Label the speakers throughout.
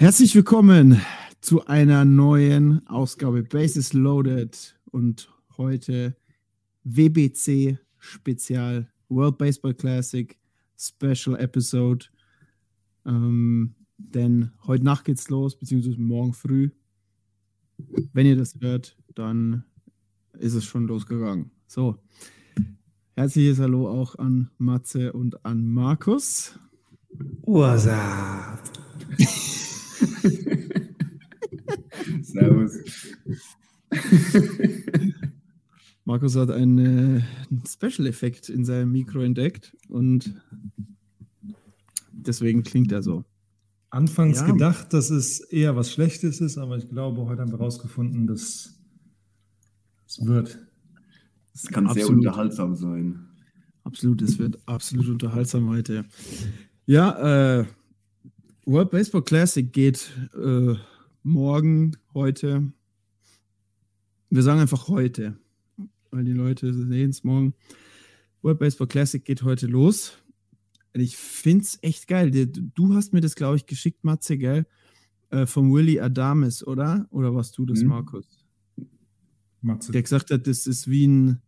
Speaker 1: Herzlich willkommen zu einer neuen Ausgabe Bases Loaded und heute WBC Spezial World Baseball Classic Special Episode. Ähm, denn heute Nacht geht's los, beziehungsweise morgen früh. Wenn ihr das hört, dann ist es schon losgegangen. So. Herzliches Hallo auch an Matze und an Markus.
Speaker 2: What's up? Servus.
Speaker 1: Markus hat einen, äh, Special-Effekt in seinem Mikro entdeckt und deswegen klingt er so.
Speaker 2: Anfangs
Speaker 1: Ja.
Speaker 2: gedacht, dass es eher was Schlechtes ist, aber ich glaube, heute haben wir herausgefunden, dass es wird.
Speaker 3: Es kann sehr
Speaker 1: Absolut.
Speaker 3: unterhaltsam sein.
Speaker 1: Absolut, es wird absolut unterhaltsam heute. Ja, äh, World Baseball Classic geht äh, morgen, heute. Wir sagen einfach heute, weil die Leute sehen es morgen. World Baseball Classic geht heute los. Ich finde es echt geil. Du- Du hast mir das, glaube ich, geschickt, Matze, gell? Äh, vom Willy Adames, oder? Oder warst du das,
Speaker 3: Mhm.
Speaker 1: Markus?
Speaker 2: Matze.
Speaker 1: Der gesagt hat, das ist wie, ein,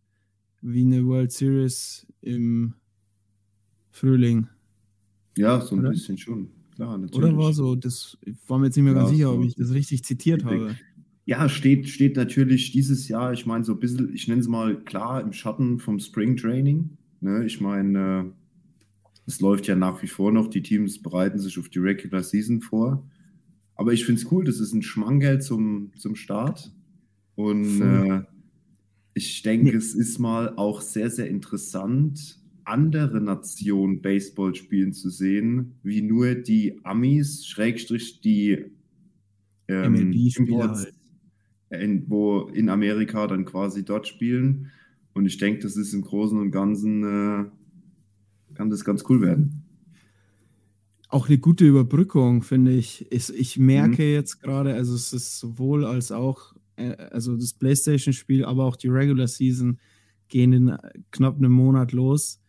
Speaker 1: wie eine World Series im Frühling.
Speaker 3: Ja, so ein
Speaker 1: Oder?
Speaker 3: bisschen schon. Klar, natürlich.
Speaker 1: Oder war so, das war mir jetzt nicht mehr ganz
Speaker 3: Ja,
Speaker 1: sicher, ob ich das richtig zitiert
Speaker 3: Richtig.
Speaker 1: habe.
Speaker 3: Ja, steht, steht natürlich dieses Jahr, ich meine, so ein bisschen, ich nenne es mal klar, im Schatten vom Spring Training. Ne? Ich meine, äh, es läuft ja nach wie vor noch, die Teams bereiten sich auf die Regular Season vor. Aber ich finde es cool, das ist ein Schmankerl zum, zum Start. Und äh, ich denke,
Speaker 1: Nee.
Speaker 3: es ist mal auch sehr, sehr interessant, andere Nationen Baseball spielen zu sehen, wie nur die Amis, Schrägstrich die ähm, Imports,
Speaker 1: halt.
Speaker 3: in, wo in Amerika dann quasi dort spielen. Und ich denke, das ist im Großen und Ganzen, äh, kann das ganz cool werden.
Speaker 1: Auch eine gute Überbrückung, finde ich. Ich, ich merke
Speaker 3: Mhm.
Speaker 1: jetzt gerade, also es ist sowohl als auch, äh, also das PlayStation-Spiel, aber auch die Regular Season gehen in knapp einem Monat los.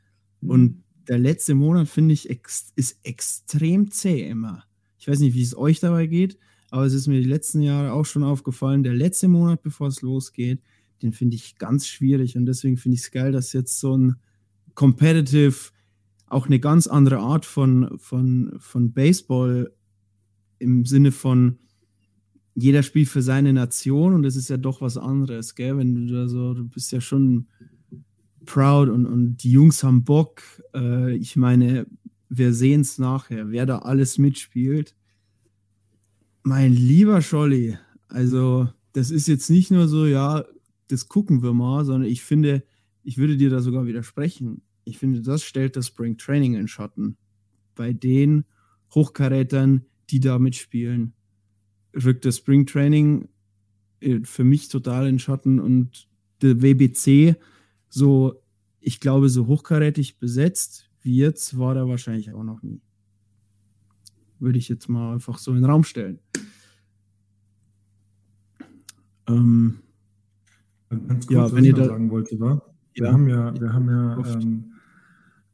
Speaker 1: Und der letzte Monat, finde ich, ex ist extrem zäh immer. Ich weiß nicht, wie es euch dabei geht, aber es ist mir die letzten Jahre auch schon aufgefallen. Der letzte Monat, bevor es losgeht, den finde ich ganz schwierig. Und deswegen finde ich es geil, dass jetzt so ein Competitive, auch eine ganz andere Art von, von, von Baseball im Sinne von jeder spielt für seine Nation und das ist ja doch was anderes, gell? Wenn du da so, du bist ja schon proud und, und die Jungs haben Bock. Äh, ich meine, wir sehen es nachher, wer da alles mitspielt. Mein lieber Scholli, also das ist jetzt nicht nur so, ja, das gucken wir mal, sondern ich finde, ich würde dir da sogar widersprechen. Ich finde, das stellt das Spring Training in Schatten. Bei den Hochkarätern, die da mitspielen, rückt das Spring Training äh, für mich total in Schatten und der WBC so, ich glaube, so hochkarätig besetzt wie jetzt war er wahrscheinlich auch noch nie. Würde ich jetzt mal einfach so in den Raum stellen. Ähm,
Speaker 2: Ganz kurz,
Speaker 1: Ja,
Speaker 2: was
Speaker 1: wenn
Speaker 2: ich
Speaker 1: ihr da-
Speaker 2: sagen wollte, war, wir
Speaker 1: Ja.
Speaker 2: haben ja, wir haben ja ähm,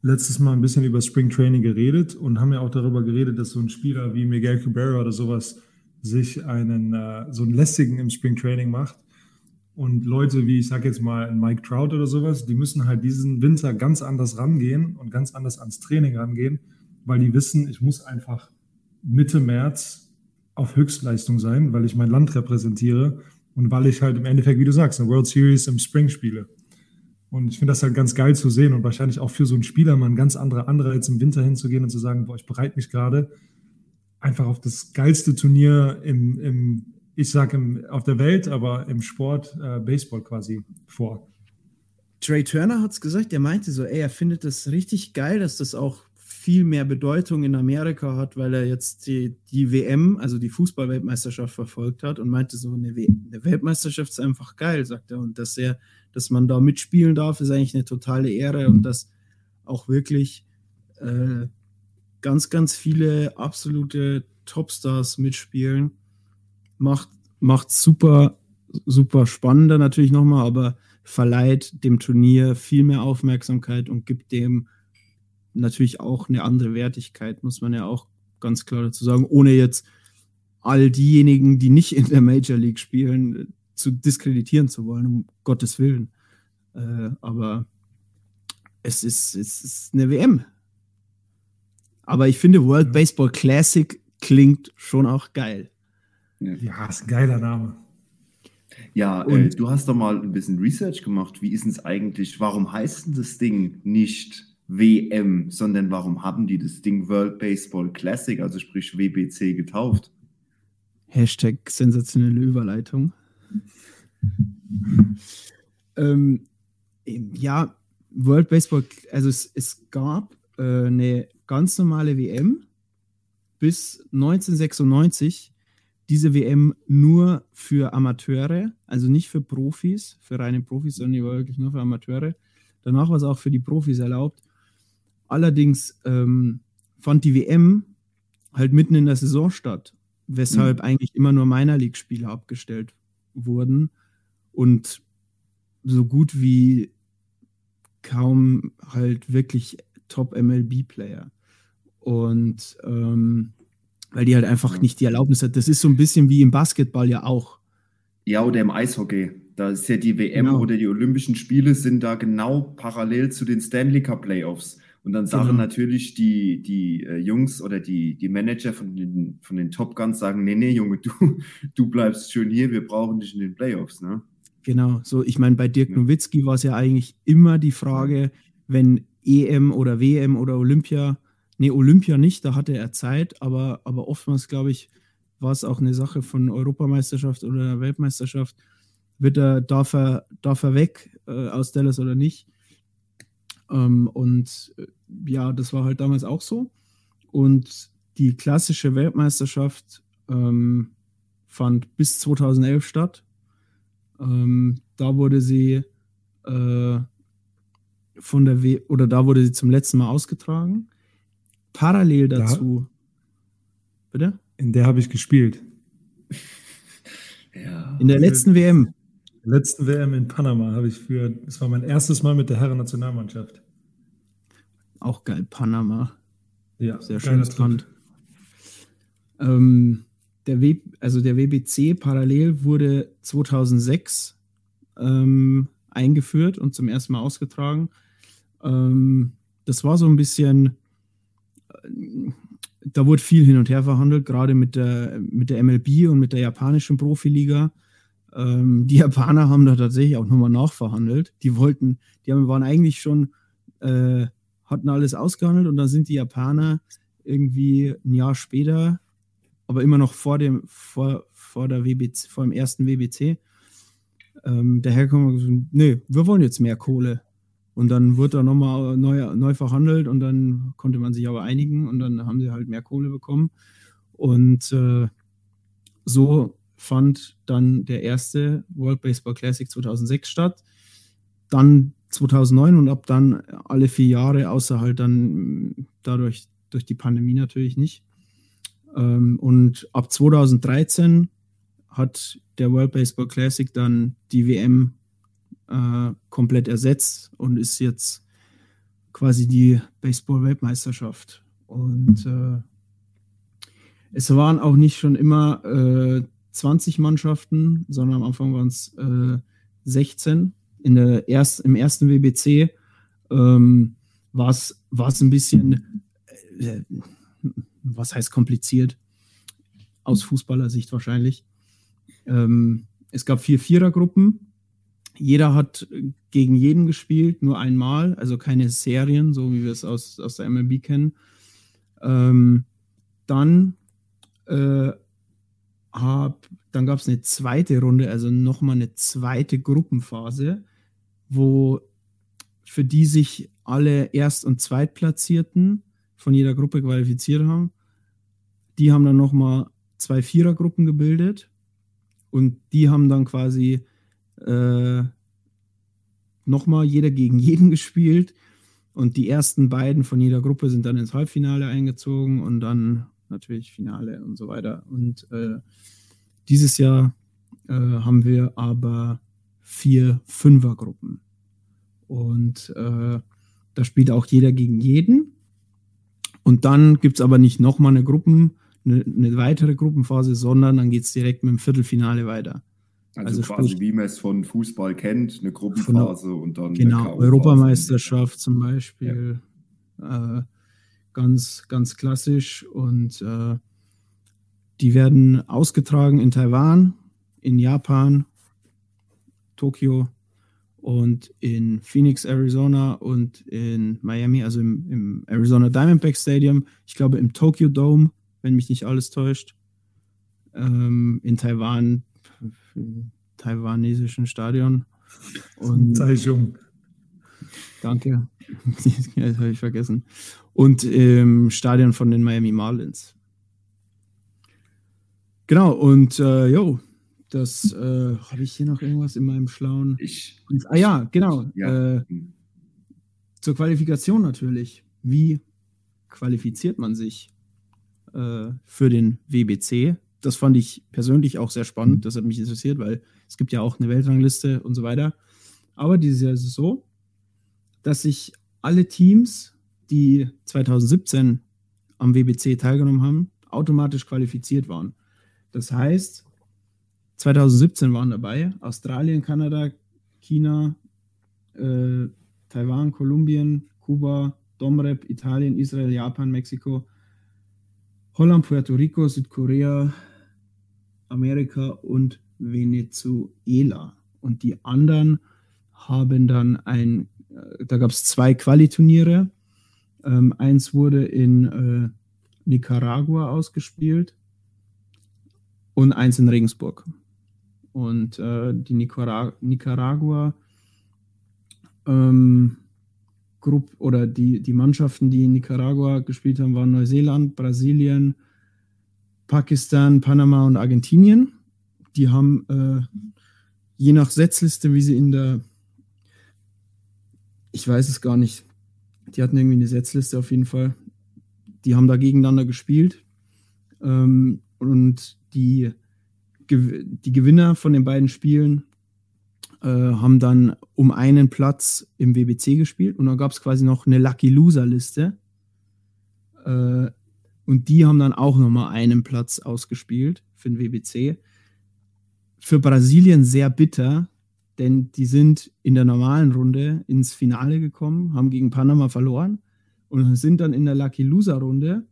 Speaker 2: letztes Mal ein bisschen über Spring Training geredet und haben ja auch darüber geredet, dass so ein Spieler wie Miguel Cabrera oder sowas sich einen äh, so einen lästigen im Spring Training macht. Und Leute wie, ich sag jetzt mal, Mike Trout oder sowas, die müssen halt diesen Winter ganz anders rangehen und ganz anders ans Training rangehen, weil die wissen, ich muss einfach Mitte März auf Höchstleistung sein, weil ich mein Land repräsentiere und weil ich halt im Endeffekt, wie du sagst, eine World Series im Spring spiele. Und ich finde das halt ganz geil zu sehen und wahrscheinlich auch für so einen Spieler mal ein ganz anderer Anreiz im Winter hinzugehen und zu sagen, boah, ich bereite mich gerade einfach auf das geilste Turnier im, im, ich sage auf der Welt, aber im Sport äh, Baseball quasi vor.
Speaker 1: Trey Turner hat es gesagt, er meinte so, ey, er findet das richtig geil, dass das auch viel mehr Bedeutung in Amerika hat, weil er jetzt die, die WM, also die Fußballweltmeisterschaft verfolgt hat und meinte so, eine, eine, Weltmeisterschaft ist einfach geil, sagt er. Und dass er, dass man da mitspielen darf, ist eigentlich eine totale Ehre und dass auch wirklich äh, ganz, ganz viele absolute Topstars mitspielen. Macht, macht super, super spannender natürlich nochmal, aber verleiht dem Turnier viel mehr Aufmerksamkeit und gibt dem natürlich auch eine andere Wertigkeit, muss man ja auch ganz klar dazu sagen, ohne jetzt all diejenigen, die nicht in der Major League spielen, zu diskreditieren zu wollen, um Gottes Willen. Äh, aber es ist, es ist eine WM. Aber ich finde, World Baseball Classic klingt schon auch geil.
Speaker 2: Ja, ist ein geiler Name.
Speaker 3: Ja, äh, du hast doch mal ein bisschen Research gemacht. Wie ist es eigentlich? Warum heißt denn das Ding nicht WM, sondern warum haben die das Ding World Baseball Classic, also sprich WBC, getauft?
Speaker 1: Hashtag sensationelle Überleitung. ähm, ja, World Baseball, also es, es gab äh, eine ganz normale WM bis 1996. Diese WM nur für Amateure, also nicht für Profis, für reine Profis, sondern die war wirklich nur für Amateure. Danach war es auch für die Profis erlaubt. Allerdings ähm, fand die WM halt mitten in der Saison statt, weshalb mhm. eigentlich immer nur Minor League-Spiele abgestellt wurden und so gut wie kaum halt wirklich Top-MLB-Player. Und ähm, weil die halt einfach nicht die Erlaubnis hat. Das ist so ein bisschen wie im Basketball ja auch.
Speaker 3: Ja, oder im Eishockey. Da ist ja die WM genau. oder die Olympischen Spiele sind da genau parallel zu den Stanley Cup Playoffs. Und dann sagen genau. natürlich die, die äh, Jungs oder die, die Manager von den, von den Top Guns, sagen, nee, nee, Junge, du, du bleibst schön hier, wir brauchen dich in den Playoffs, ne?
Speaker 1: Genau, so ich meine, bei Dirk ja. Nowitzki war es ja eigentlich immer die Frage, wenn EM oder WM oder Olympia, nee, Olympia nicht, da hatte er Zeit, aber, aber oftmals, glaube ich, war es auch eine Sache von Europameisterschaft oder Weltmeisterschaft, wird er, darf er, darf er weg äh, aus Dallas oder nicht? Ähm, und äh, ja, das war halt damals auch so. Und die klassische Weltmeisterschaft ähm, fand bis 2011 statt. Ähm, da wurde sie äh, von der w oder da wurde sie zum letzten Mal ausgetragen. Parallel dazu. Da,
Speaker 2: bitte? In der habe ich gespielt.
Speaker 1: ja. In der letzten WM
Speaker 2: letzten WM in Panama habe ich für, das war mein erstes Mal mit der Herren-Nationalmannschaft.
Speaker 1: Auch geil, Panama.
Speaker 2: Ja,
Speaker 1: sehr schönes Land. Ähm, der w, also der WBC parallel wurde 2006 ähm, eingeführt und zum ersten Mal ausgetragen. Ähm, das war so ein bisschen, da wurde viel hin und her verhandelt, gerade mit der, mit der MLB und mit der japanischen Profiliga. Ähm, die Japaner haben da tatsächlich auch nochmal nachverhandelt. Die wollten, die haben, waren eigentlich schon, äh, hatten alles ausgehandelt und dann sind die Japaner irgendwie ein Jahr später, aber immer noch vor dem, vor, vor der WBC, vor dem ersten WBC, ähm, dahergekommen und gesagt, nee, wir wollen jetzt mehr Kohle. Und dann wurde da nochmal neu, neu verhandelt und dann konnte man sich aber einigen und dann haben sie halt mehr Kohle bekommen. Und äh, so fand dann der erste World Baseball Classic 2006 statt. Dann 2009 und ab dann alle vier Jahre, außer halt dann dadurch durch die Pandemie natürlich nicht. Ähm, und ab 2013 hat der World Baseball Classic dann die WM äh, komplett ersetzt und ist jetzt quasi die Baseball-Weltmeisterschaft. Und äh, es waren auch nicht schon immer äh, 20 Mannschaften, sondern am Anfang waren es äh, 16. In der erst, Im ersten WBC ähm, war es ein bisschen, äh, was heißt kompliziert? Aus Fußballersicht wahrscheinlich. Ähm, es gab vier Vierergruppen. Jeder hat gegen jeden gespielt, nur einmal, also keine Serien, so wie wir es aus, aus der MLB kennen. Ähm, dann äh, hab, dann gab es eine zweite Runde, also nochmal eine zweite Gruppenphase, wo für die sich alle Erst- und Zweitplatzierten von jeder Gruppe qualifiziert haben. Die haben dann nochmal zwei Vierergruppen gebildet und die haben dann quasi äh, nochmal jeder gegen jeden gespielt. Und die ersten beiden von jeder Gruppe sind dann ins Halbfinale eingezogen und dann natürlich Finale und so weiter. Und äh, dieses Jahr äh, haben wir aber vier Fünfergruppen. Und äh, da spielt auch jeder gegen jeden. Und dann gibt es aber nicht nochmal eine Gruppen, eine, eine, weitere Gruppenphase, sondern dann geht es direkt mit dem Viertelfinale weiter.
Speaker 3: Also, also quasi wie man es von Fußball kennt, eine Gruppenphase und dann.
Speaker 1: Genau, Europameisterschaft zum Beispiel. Ja. Äh, ganz, ganz klassisch. Und äh, die werden ausgetragen in Taiwan, in Japan, Tokio und in Phoenix, Arizona und in Miami, also im, im Arizona Diamondback Stadium. Ich glaube im Tokyo Dome, wenn mich nicht alles täuscht. Ähm, in Taiwan, taiwanesischen Stadion.
Speaker 2: Und, Taichung.
Speaker 1: Danke. das habe ich vergessen. Und im Stadion von den Miami Marlins. Genau, und äh, jo, das äh, habe ich hier noch irgendwas in meinem schlauen.
Speaker 3: Ich.
Speaker 1: Ah ja, genau. Ja. Äh, zur Qualifikation natürlich. Wie qualifiziert man sich äh, für den WBC? Das fand ich persönlich auch sehr spannend. Das hat mich interessiert, weil es gibt ja auch eine Weltrangliste und so weiter. Aber dieses Jahr ist es so, dass sich alle Teams, die 2017 am WBC teilgenommen haben, automatisch qualifiziert waren. Das heißt, 2017 waren dabei Australien, Kanada, China, äh, Taiwan, Kolumbien, Kuba, Domrep, Italien, Israel, Japan, Mexiko, Holland, Puerto Rico, Südkorea, Amerika und Venezuela. Und die anderen haben dann ein, äh, da gab es zwei Qualiturniere. Ähm, eins wurde in äh, Nicaragua ausgespielt und eins in Regensburg. Und äh, die Nicaragua, Nicaragua ähm, Gruppe oder die, die Mannschaften, die in Nicaragua gespielt haben, waren Neuseeland, Brasilien, Pakistan, Panama und Argentinien. Die haben äh, je nach Setzliste, wie sie in der, ich weiß es gar nicht, die hatten irgendwie eine Setzliste auf jeden Fall. Die haben da gegeneinander gespielt. Ähm, und die, die Gewinner von den beiden Spielen äh, haben dann um einen Platz im WBC gespielt und dann gab es quasi noch eine Lucky Loser Liste. Äh, und die haben dann auch nochmal einen Platz ausgespielt für den WBC. Für Brasilien sehr bitter, denn die sind in der normalen Runde ins Finale gekommen, haben gegen Panama verloren und sind dann in der Lucky Loser Runde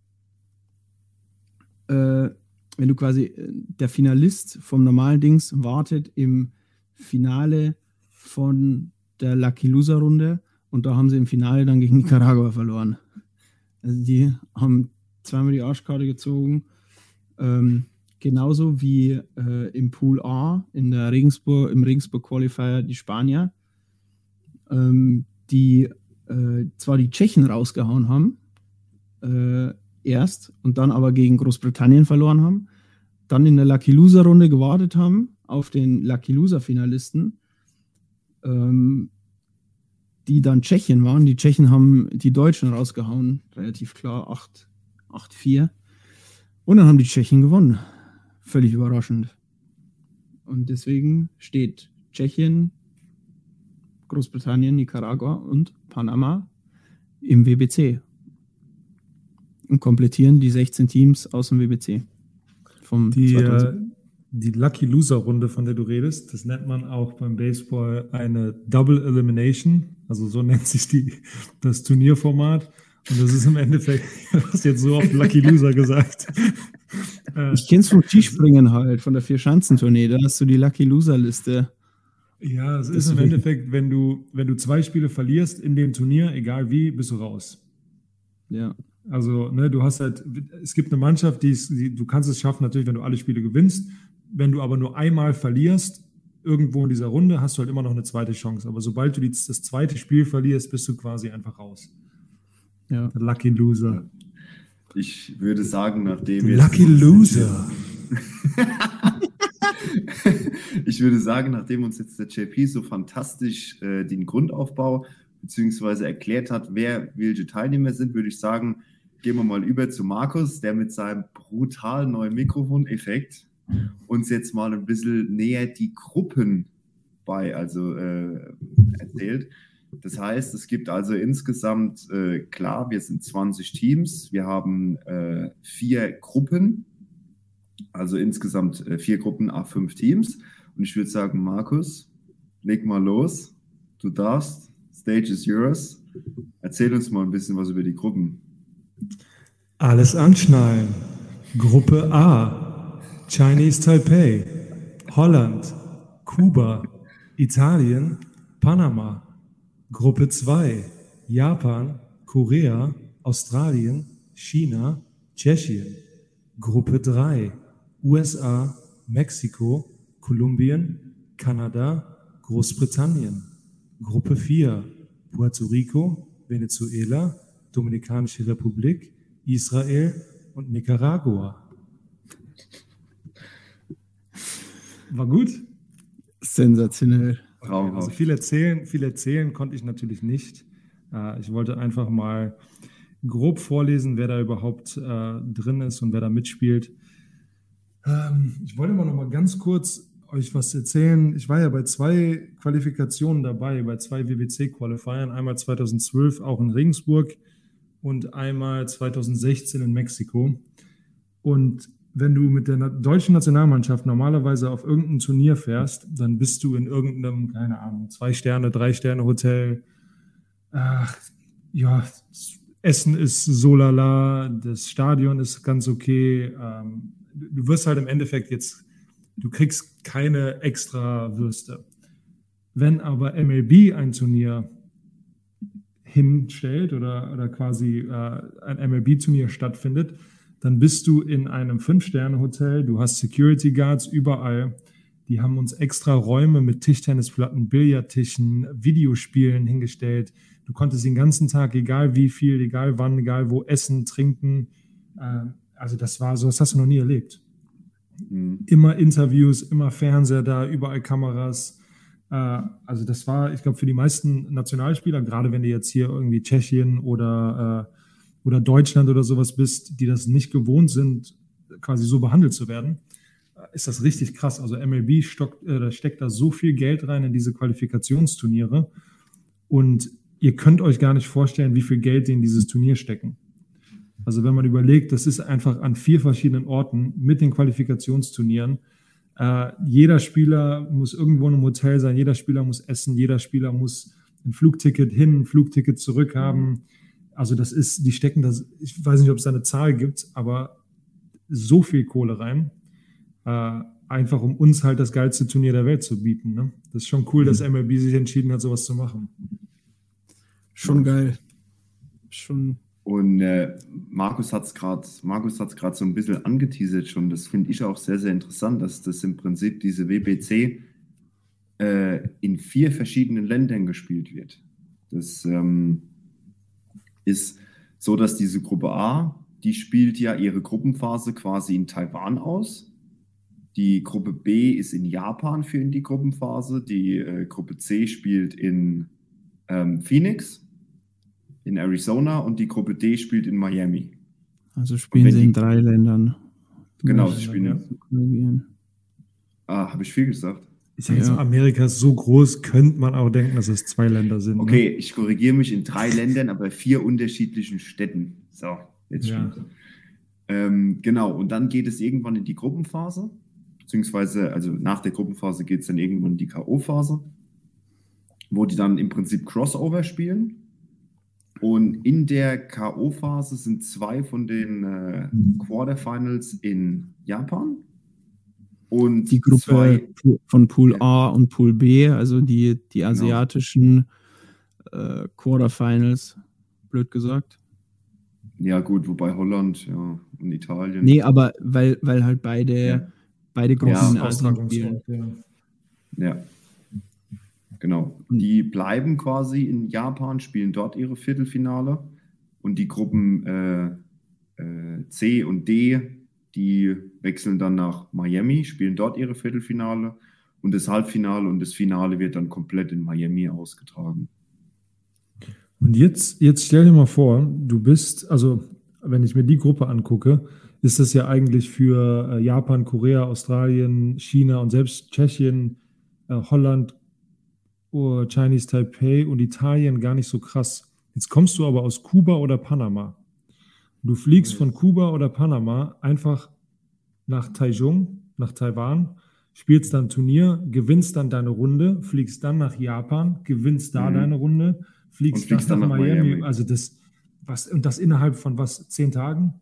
Speaker 1: äh, wenn du quasi äh, der Finalist vom normalen Dings wartet im Finale von der Lucky Loser Runde und da haben sie im Finale dann gegen Nicaragua verloren. Also die haben zweimal die Arschkarte gezogen. Ähm, genauso wie äh, im Pool A in der Regensburg, im Regensburg Qualifier die Spanier, ähm, die äh, zwar die Tschechen rausgehauen haben, äh, erst und dann aber gegen Großbritannien verloren haben, dann in der Lucky Loser Runde gewartet haben auf den Lucky Loser Finalisten, ähm, die dann Tschechien waren. Die Tschechen haben die Deutschen rausgehauen, relativ klar, 8-4. Und dann haben die Tschechen gewonnen. Völlig überraschend. Und deswegen steht Tschechien, Großbritannien, Nicaragua und Panama im WBC und komplettieren die 16 Teams aus dem WBC.
Speaker 2: Vom die, äh, die Lucky Loser Runde, von der du redest, das nennt man auch beim Baseball eine Double Elimination. Also so nennt sich die, das Turnierformat. Und das ist im Endeffekt, du hast jetzt so oft Lucky Loser gesagt.
Speaker 1: Äh, ich kenn's vom Skispringen halt, von der Vier-Schanzentournee. Da hast du die Lucky Loser-Liste.
Speaker 2: Ja, es ist im Endeffekt, wenn du, wenn du zwei Spiele verlierst in dem Turnier, egal wie, bist du raus.
Speaker 1: Ja.
Speaker 2: Also, ne, du hast halt, es gibt eine Mannschaft, die, ist, die du kannst es schaffen, natürlich, wenn du alle Spiele gewinnst. Wenn du aber nur einmal verlierst, irgendwo in dieser Runde, hast du halt immer noch eine zweite Chance. Aber sobald du die, das zweite Spiel verlierst, bist du quasi einfach raus.
Speaker 1: Ja.
Speaker 2: Der Lucky Loser.
Speaker 3: Ich würde sagen, nachdem jetzt-
Speaker 2: Lucky Loser.
Speaker 3: ich würde sagen, nachdem uns jetzt der JP so fantastisch äh, den Grundaufbau beziehungsweise erklärt hat, wer welche Teilnehmer sind, würde ich sagen, gehen wir mal über zu Markus, der mit seinem brutal neuen Mikrofoneffekt uns jetzt mal ein bisschen näher die Gruppen bei, also äh, erzählt. Das heißt, es gibt also insgesamt, äh, klar, wir sind 20 Teams, wir haben äh, vier Gruppen, also insgesamt äh, vier Gruppen, A5 Teams. Und ich würde sagen, Markus, leg mal los. Du darfst. Stage is yours. Erzähl uns mal ein bisschen was über die Gruppen.
Speaker 2: Alles anschnallen. Gruppe A. Chinese Taipei. Holland. Kuba. Italien. Panama. Gruppe 2. Japan. Korea. Australien. China. Tschechien. Gruppe 3. USA. Mexiko. Kolumbien. Kanada. Großbritannien. Gruppe 4. Puerto Rico. Venezuela. Dominikanische Republik. Israel und Nicaragua. War gut.
Speaker 1: Sensationell.
Speaker 2: Also
Speaker 3: Traumhaft.
Speaker 2: viel erzählen, viel erzählen konnte ich natürlich nicht. Äh, Ich wollte einfach mal grob vorlesen, wer da überhaupt äh, drin ist und wer da mitspielt. Ähm, Ich wollte mal noch mal ganz kurz euch was erzählen. Ich war ja bei zwei Qualifikationen dabei, bei zwei WBC-Qualifiern. Einmal 2012 auch in Regensburg und einmal 2016 in Mexiko. Und wenn du mit der deutschen Nationalmannschaft normalerweise auf irgendein Turnier fährst, dann bist du in irgendeinem, keine Ahnung, zwei Sterne, drei Sterne Hotel. Ach, ja, Essen ist so lala, das Stadion ist ganz okay. Ähm, du du wirst halt im Endeffekt jetzt, du kriegst keine extra Würste. Wenn aber MLB ein Turnier hinstellt oder, oder quasi äh, ein MLB-Turnier stattfindet, dann bist du in einem Fünf-Sterne-Hotel, du hast Security Guards überall, die haben uns extra Räume mit Tischtennisplatten, Billardtischen, Videospielen hingestellt. Du konntest den ganzen Tag, egal wie viel, egal wann, egal wo, essen, trinken. Äh, also das war so, das hast du noch nie erlebt
Speaker 3: Mhm.
Speaker 2: immer Interviews, immer Fernseher da, überall Kameras. Äh, also das war, ich glaube, für die meisten Nationalspieler, gerade wenn du jetzt hier irgendwie Tschechien oder, äh, oder Deutschland oder sowas bist, die das nicht gewohnt sind, quasi so behandelt zu werden, ist das richtig krass. Also MLB stockt, äh, steckt da so viel Geld rein in diese Qualifikationsturniere und ihr könnt euch gar nicht vorstellen, wie viel Geld die in dieses Turnier stecken. Also wenn man überlegt, das ist einfach an vier verschiedenen Orten mit den Qualifikationsturnieren. Äh, jeder Spieler muss irgendwo in einem Hotel sein, jeder Spieler muss essen, jeder Spieler muss ein Flugticket hin, ein Flugticket zurück haben. Also das ist, die stecken das, ich weiß nicht, ob es da eine Zahl gibt, aber so viel Kohle rein, äh, einfach um uns halt das geilste Turnier der Welt zu bieten. Ne? Das ist schon cool, dass MLB sich entschieden hat, sowas zu machen.
Speaker 1: Schon geil. Schon.
Speaker 3: Und äh, Markus hat es gerade Markus hat's gerade so ein bisschen angeteasert schon. Das finde ich auch sehr, sehr interessant, dass das im Prinzip diese WBC äh, in vier verschiedenen Ländern gespielt wird. Das ähm, ist so, dass diese Gruppe A, die spielt ja ihre Gruppenphase quasi in Taiwan aus. Die Gruppe B ist in Japan für die Gruppenphase. Die äh, Gruppe C spielt in ähm, Phoenix in Arizona und die Gruppe D spielt in Miami.
Speaker 1: Also spielen sie
Speaker 3: die-
Speaker 1: in drei Ländern.
Speaker 3: Genau, sie spielen.
Speaker 1: korrigieren.
Speaker 3: Ah, habe ich viel gesagt?
Speaker 2: Ich sage jetzt,
Speaker 1: Ja.
Speaker 2: Amerika ist so groß, könnte man auch denken, dass es zwei Länder sind. ne?
Speaker 3: Okay, ich korrigiere mich in drei Ländern, aber vier unterschiedlichen Städten. So, jetzt
Speaker 2: Ja.
Speaker 3: stimmt. Ähm, genau, und dann geht es irgendwann in die Gruppenphase, beziehungsweise, also nach der Gruppenphase geht es dann irgendwann in die K.O.-Phase, wo die dann im Prinzip Crossover spielen. Und in der K.O.-Phase sind zwei von den äh, Quarterfinals in Japan. Und
Speaker 1: Die Gruppe
Speaker 3: zwei,
Speaker 1: von Pool
Speaker 3: Ja.
Speaker 1: A und Pool B, also die, die asiatischen äh, Quarterfinals, blöd gesagt.
Speaker 3: Ja, gut, wobei Holland, ja, und Italien.
Speaker 1: Nee, aber weil, weil halt beide,
Speaker 3: Ja.
Speaker 1: beide Gruppen
Speaker 3: Ja,
Speaker 1: spielen.
Speaker 2: Ja.
Speaker 3: Ja. Genau. Die bleiben quasi in Japan, spielen dort ihre Viertelfinale. Und die Gruppen äh, äh, C und D, die wechseln dann nach Miami, spielen dort ihre Viertelfinale. Und das Halbfinale und das Finale wird dann komplett in Miami ausgetragen.
Speaker 2: Und jetzt, jetzt stell dir mal vor, du bist, also wenn ich mir die Gruppe angucke, ist das ja eigentlich für äh, Japan, Korea, Australien, China und selbst Tschechien, äh, Holland, oh, Chinese Taipei und Italien gar nicht so krass. Jetzt kommst du aber aus Kuba oder Panama. Du fliegst von Kuba oder Panama einfach nach Taichung, nach Taiwan, spielst dann Turnier, gewinnst dann deine Runde, fliegst dann nach Japan, gewinnst da
Speaker 3: Mhm.
Speaker 2: deine Runde, fliegst,
Speaker 3: fliegst
Speaker 2: dann nach,
Speaker 3: dann nach
Speaker 2: Miami.
Speaker 3: Miami.
Speaker 2: Also das, was, und das innerhalb von was, zehn Tagen?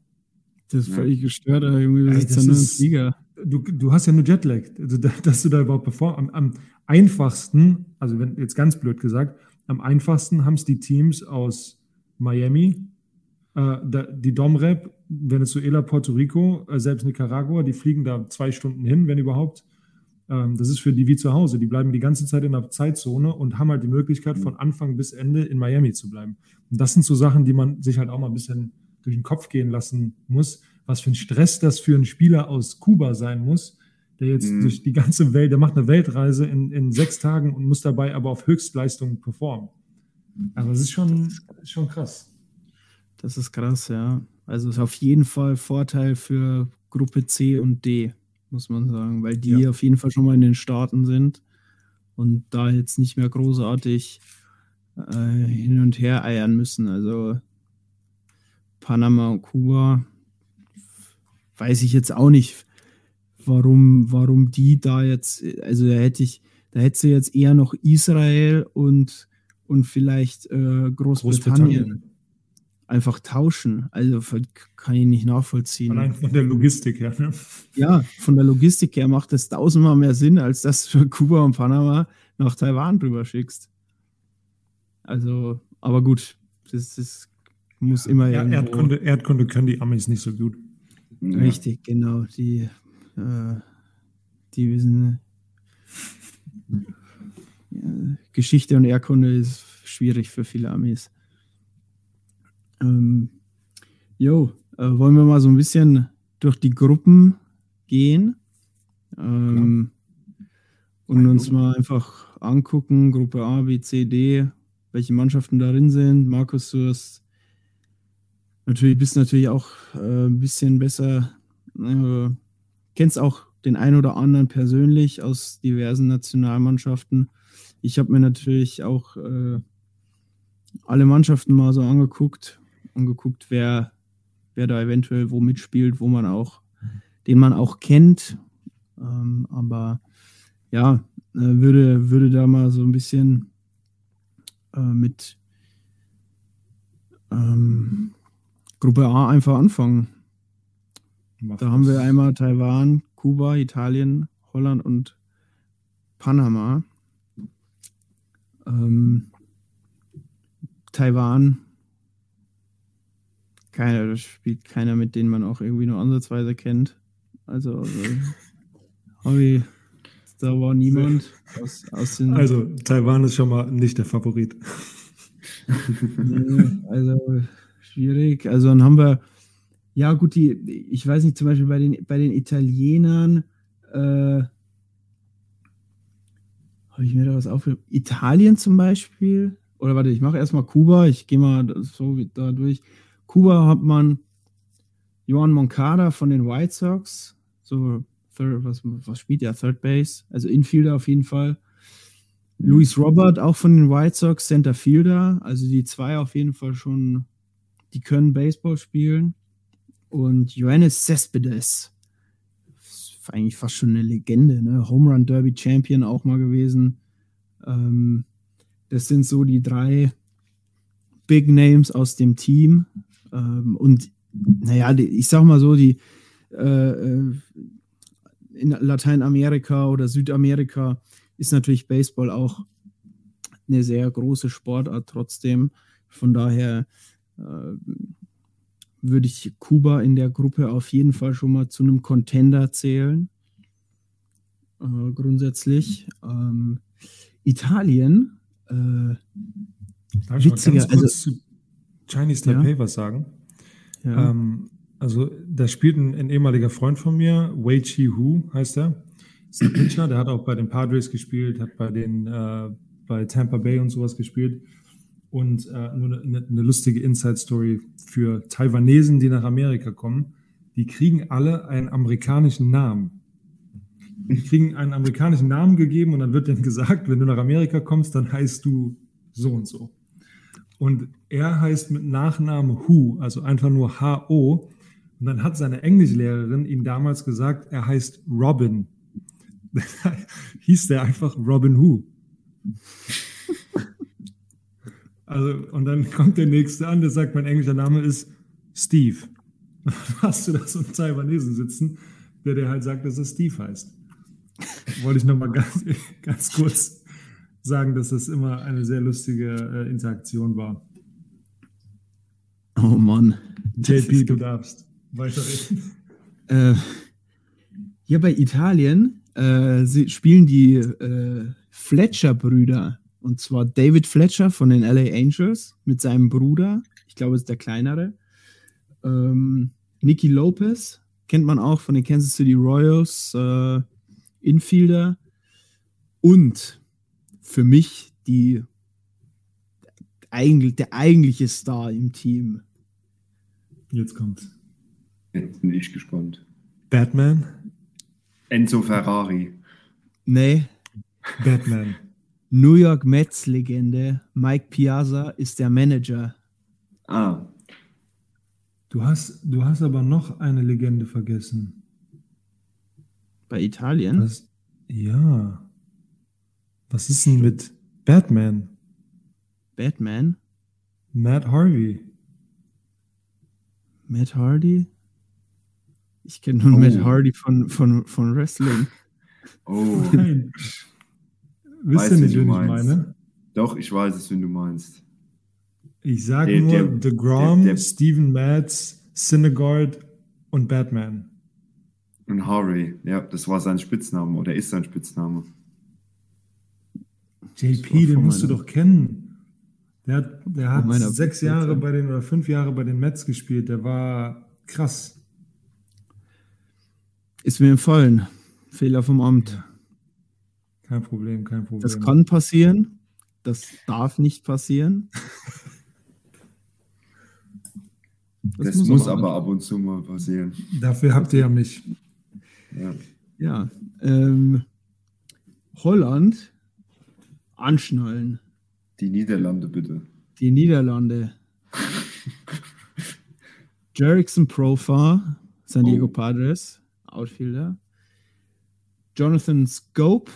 Speaker 1: Das ist
Speaker 3: Ja.
Speaker 1: völlig gestört, aber irgendwie
Speaker 2: Ey, das
Speaker 1: ja nur
Speaker 2: ist-
Speaker 1: Flieger.
Speaker 2: Du, du hast ja nur Jetlag, also da, dass du da überhaupt bevor. Am, am einfachsten, also wenn jetzt ganz blöd gesagt, am einfachsten haben es die Teams aus Miami, äh, da, die Domrep, Venezuela, Puerto Rico, äh, selbst Nicaragua, die fliegen da zwei Stunden hin, wenn überhaupt. Ähm, das ist für die wie zu Hause. Die bleiben die ganze Zeit in der Zeitzone und haben halt die Möglichkeit, von Anfang bis Ende in Miami zu bleiben. Und das sind so Sachen, die man sich halt auch mal ein bisschen durch den Kopf gehen lassen muss, was für ein Stress das für einen Spieler aus Kuba sein muss, der jetzt
Speaker 3: Mhm.
Speaker 2: durch die ganze Welt, der macht eine Weltreise in, in sechs Tagen und muss dabei aber auf Höchstleistung performen. Also das ist schon, ist schon krass.
Speaker 1: Das ist krass, ja. Also ist auf jeden Fall Vorteil für Gruppe C und D, muss man sagen, weil die
Speaker 2: Ja.
Speaker 1: auf jeden Fall schon mal in den Staaten sind und da jetzt nicht mehr großartig äh, hin und her eiern müssen. Also Panama und Kuba weiß ich jetzt auch nicht, warum, warum die da jetzt, also da hätte ich, da hätte sie jetzt eher noch Israel und, und vielleicht äh, Großbritannien einfach tauschen. Also kann ich nicht nachvollziehen.
Speaker 2: Allein von der Logistik her. Ne?
Speaker 1: Ja, von der Logistik her macht es tausendmal mehr Sinn, als dass du Kuba und Panama nach Taiwan drüber schickst. Also, aber gut, das, das muss immer
Speaker 2: Er,
Speaker 1: irgendwo-
Speaker 2: Erdkunde, Erdkunde können die Amis nicht so gut.
Speaker 3: Ja.
Speaker 1: Richtig, genau. Die, äh, die wissen. Ja, Geschichte und Erdkunde ist schwierig für viele Amis. Ähm, jo, äh, wollen wir mal so ein bisschen durch die Gruppen gehen ähm, und uns mal einfach angucken, Gruppe A, B, C, D, welche Mannschaften darin sind. Markus, du hast natürlich bist natürlich auch äh, ein bisschen besser, äh, kennst auch den einen oder anderen persönlich aus diversen Nationalmannschaften. Ich habe mir natürlich auch äh, alle Mannschaften mal so angeguckt und geguckt, wer, wer da eventuell wo mitspielt, wo man auch, den man auch kennt. Ähm, aber ja, äh, würde, würde da mal so ein bisschen äh, mit ähm, Gruppe A einfach anfangen.
Speaker 2: Mach
Speaker 1: Da haben wir
Speaker 2: das.
Speaker 1: einmal Taiwan, Kuba, Italien, Holland und Panama. Ähm, Taiwan. Keiner, da spielt keiner, mit denen man auch irgendwie nur ansatzweise kennt. Also, äh, ich, da war niemand aus, aus den.
Speaker 2: Also, Taiwan ist schon mal nicht der Favorit.
Speaker 1: Also schwierig. Also dann haben wir, ja gut, die, ich weiß nicht, zum Beispiel bei den, bei den Italienern, äh, habe ich mir da was aufgeschrieben? Italien zum Beispiel, oder warte, ich mache erstmal Kuba, ich gehe mal so da durch. Kuba hat man Johan Moncada von den White Sox, so third, was, was spielt der? Third Base, also Infielder auf jeden Fall. Luis Robert, auch von den White Sox, Center Fielder. Also die zwei auf jeden Fall schon, die können Baseball spielen. Und Johannes Cespedes, ist eigentlich fast schon eine Legende, ne? Home Run Derby Champion auch mal gewesen. Ähm, das sind so die drei Big Names aus dem Team. Ähm, und naja, die, ich sag mal so, die äh, äh, in Lateinamerika oder Südamerika ist natürlich Baseball auch eine sehr große Sportart trotzdem. Von daher äh, würde ich Kuba in der Gruppe auf jeden Fall schon mal zu einem Contender zählen. Äh, grundsätzlich. Ähm, Italien. Äh,
Speaker 2: Darf ich mal
Speaker 1: Witziger,
Speaker 2: ganz kurz
Speaker 1: also-
Speaker 2: zu Chinese
Speaker 1: Ja.
Speaker 2: Taipei was sagen?
Speaker 1: ja.
Speaker 2: Ähm, also da spielt ein, ein ehemaliger Freund von mir, Wei Chi Hu heißt er. Ist ein Pitcher, der hat auch bei den Padres gespielt, hat bei den äh, bei Tampa Bay und sowas gespielt. Und äh, nur eine, eine lustige Inside-Story für Taiwanesen, die nach Amerika kommen. Die kriegen alle einen amerikanischen Namen. Die kriegen einen amerikanischen Namen gegeben und dann wird denen gesagt, wenn du nach Amerika kommst, dann heißt du so und so. Und er heißt mit Nachnamen Hu, also einfach nur H-O. Und dann hat seine Englischlehrerin ihm damals gesagt, er heißt Robin. Hieß der einfach Robin Hu. Also, und dann kommt der nächste an, der sagt, mein englischer Name ist Steve. Und dann hast du da so einen Taiwanesen sitzen, der dir halt sagt, dass er Steve heißt. Wollte ich nochmal ganz, ganz kurz sagen, dass das immer eine sehr lustige äh, Interaktion war.
Speaker 1: oh Mann.
Speaker 2: JP, du darfst weiterreden.
Speaker 1: Äh, ja, bei Italien äh, spielen die äh, Fletcher-Brüder. Und zwar David Fletcher von den LA Angels mit seinem Bruder. Ich glaube, es ist der kleinere. Ähm, Nicky Lopez kennt man auch von den Kansas City Royals. Äh, Infielder. Und für mich die eigentlich, der eigentliche Star im Team.
Speaker 2: Jetzt kommt's.
Speaker 3: Jetzt bin ich gespannt.
Speaker 2: Batman?
Speaker 3: Enzo Ferrari.
Speaker 1: Nee,
Speaker 2: Batman.
Speaker 1: New York Mets Legende Mike Piazza ist der Manager.
Speaker 3: Ah,
Speaker 2: Du hast, du hast aber noch eine Legende vergessen.
Speaker 1: Bei Italien?
Speaker 2: Was? Ja. Was ist denn mit Batman?
Speaker 1: Batman?
Speaker 2: Matt Harvey.
Speaker 1: Matt Hardy? Ich kenne nur
Speaker 3: Oh.
Speaker 1: Matt Hardy von, von, von Wrestling.
Speaker 3: oh.
Speaker 2: Nein. Wisst ihr
Speaker 3: wen
Speaker 2: nicht,
Speaker 3: du
Speaker 2: wen ich meine?
Speaker 3: Doch, ich weiß es, wenn du meinst.
Speaker 2: Ich sage
Speaker 3: Der-
Speaker 2: nur
Speaker 3: der-
Speaker 2: The Grom,
Speaker 3: der- der-
Speaker 2: Steven Matz, Syndergaard und Batman.
Speaker 3: Und Harry, ja, das war sein Spitzname oder ist sein Spitzname.
Speaker 2: JP, den musst du doch kennen. Der hat, der hat sechs. Jahre bei den oder fünf Jahre bei den Mets gespielt. Der war krass.
Speaker 1: Ist mir empfohlen. Fehler vom Amt.
Speaker 2: Kein Problem, kein Problem.
Speaker 1: Das kann passieren. Das darf nicht passieren.
Speaker 3: Das, muss,
Speaker 1: aber
Speaker 3: aber ab und zu mal passieren.
Speaker 2: Dafür habt ihr ja mich.
Speaker 3: Ja.
Speaker 1: Ja. Ähm, Holland anschnallen.
Speaker 3: Die Niederlande bitte.
Speaker 1: Die Niederlande. Jerickson Profar, San Diego
Speaker 3: Oh.
Speaker 1: Padres, Outfielder. Jonathan Scope,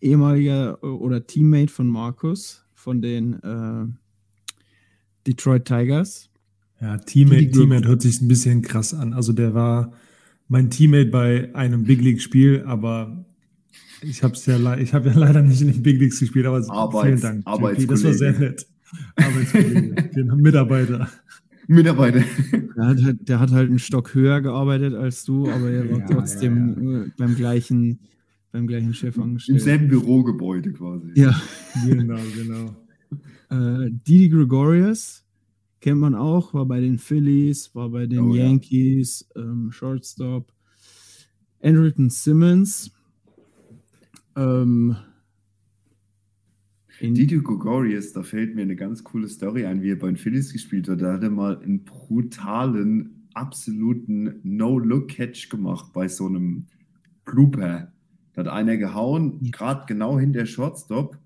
Speaker 1: ehemaliger äh, oder Teammate von Markus von den äh, Detroit Tigers.
Speaker 2: Ja, Teammate, Teammate hört sich ein bisschen krass an. Also der war mein Teammate bei einem Big League Spiel, aber ich habe ja, le- ich hab ja leider nicht in den Big Leagues gespielt, aber
Speaker 3: Arbeits-
Speaker 2: vielen Dank. JP, das war sehr nett. Arbeitskollege, genau, Mitarbeiter.
Speaker 3: Mitarbeiter.
Speaker 1: Der hat, halt, der hat halt einen Stock höher gearbeitet als du, aber er war
Speaker 2: Ja,
Speaker 1: trotzdem äh, beim gleichen beim gleichen Chef
Speaker 3: Im
Speaker 1: angestellt.
Speaker 3: selben Bürogebäude quasi.
Speaker 1: Ja.
Speaker 2: Genau, genau.
Speaker 1: Äh, Didi Gregorius kennt man auch, war bei den Phillies, war bei den
Speaker 3: Oh, ja.
Speaker 1: Yankees, ähm, Shortstop. Andrew Simmons. Ähm, in,
Speaker 3: Didi Gregorius, da fällt mir eine ganz coole Story ein, wie er bei den Phillies gespielt hat. Da hat er mal einen brutalen, absoluten No-Look-Catch gemacht bei so einem Blooper. Da hat einer gehauen, gerade genau hinter Shortstop.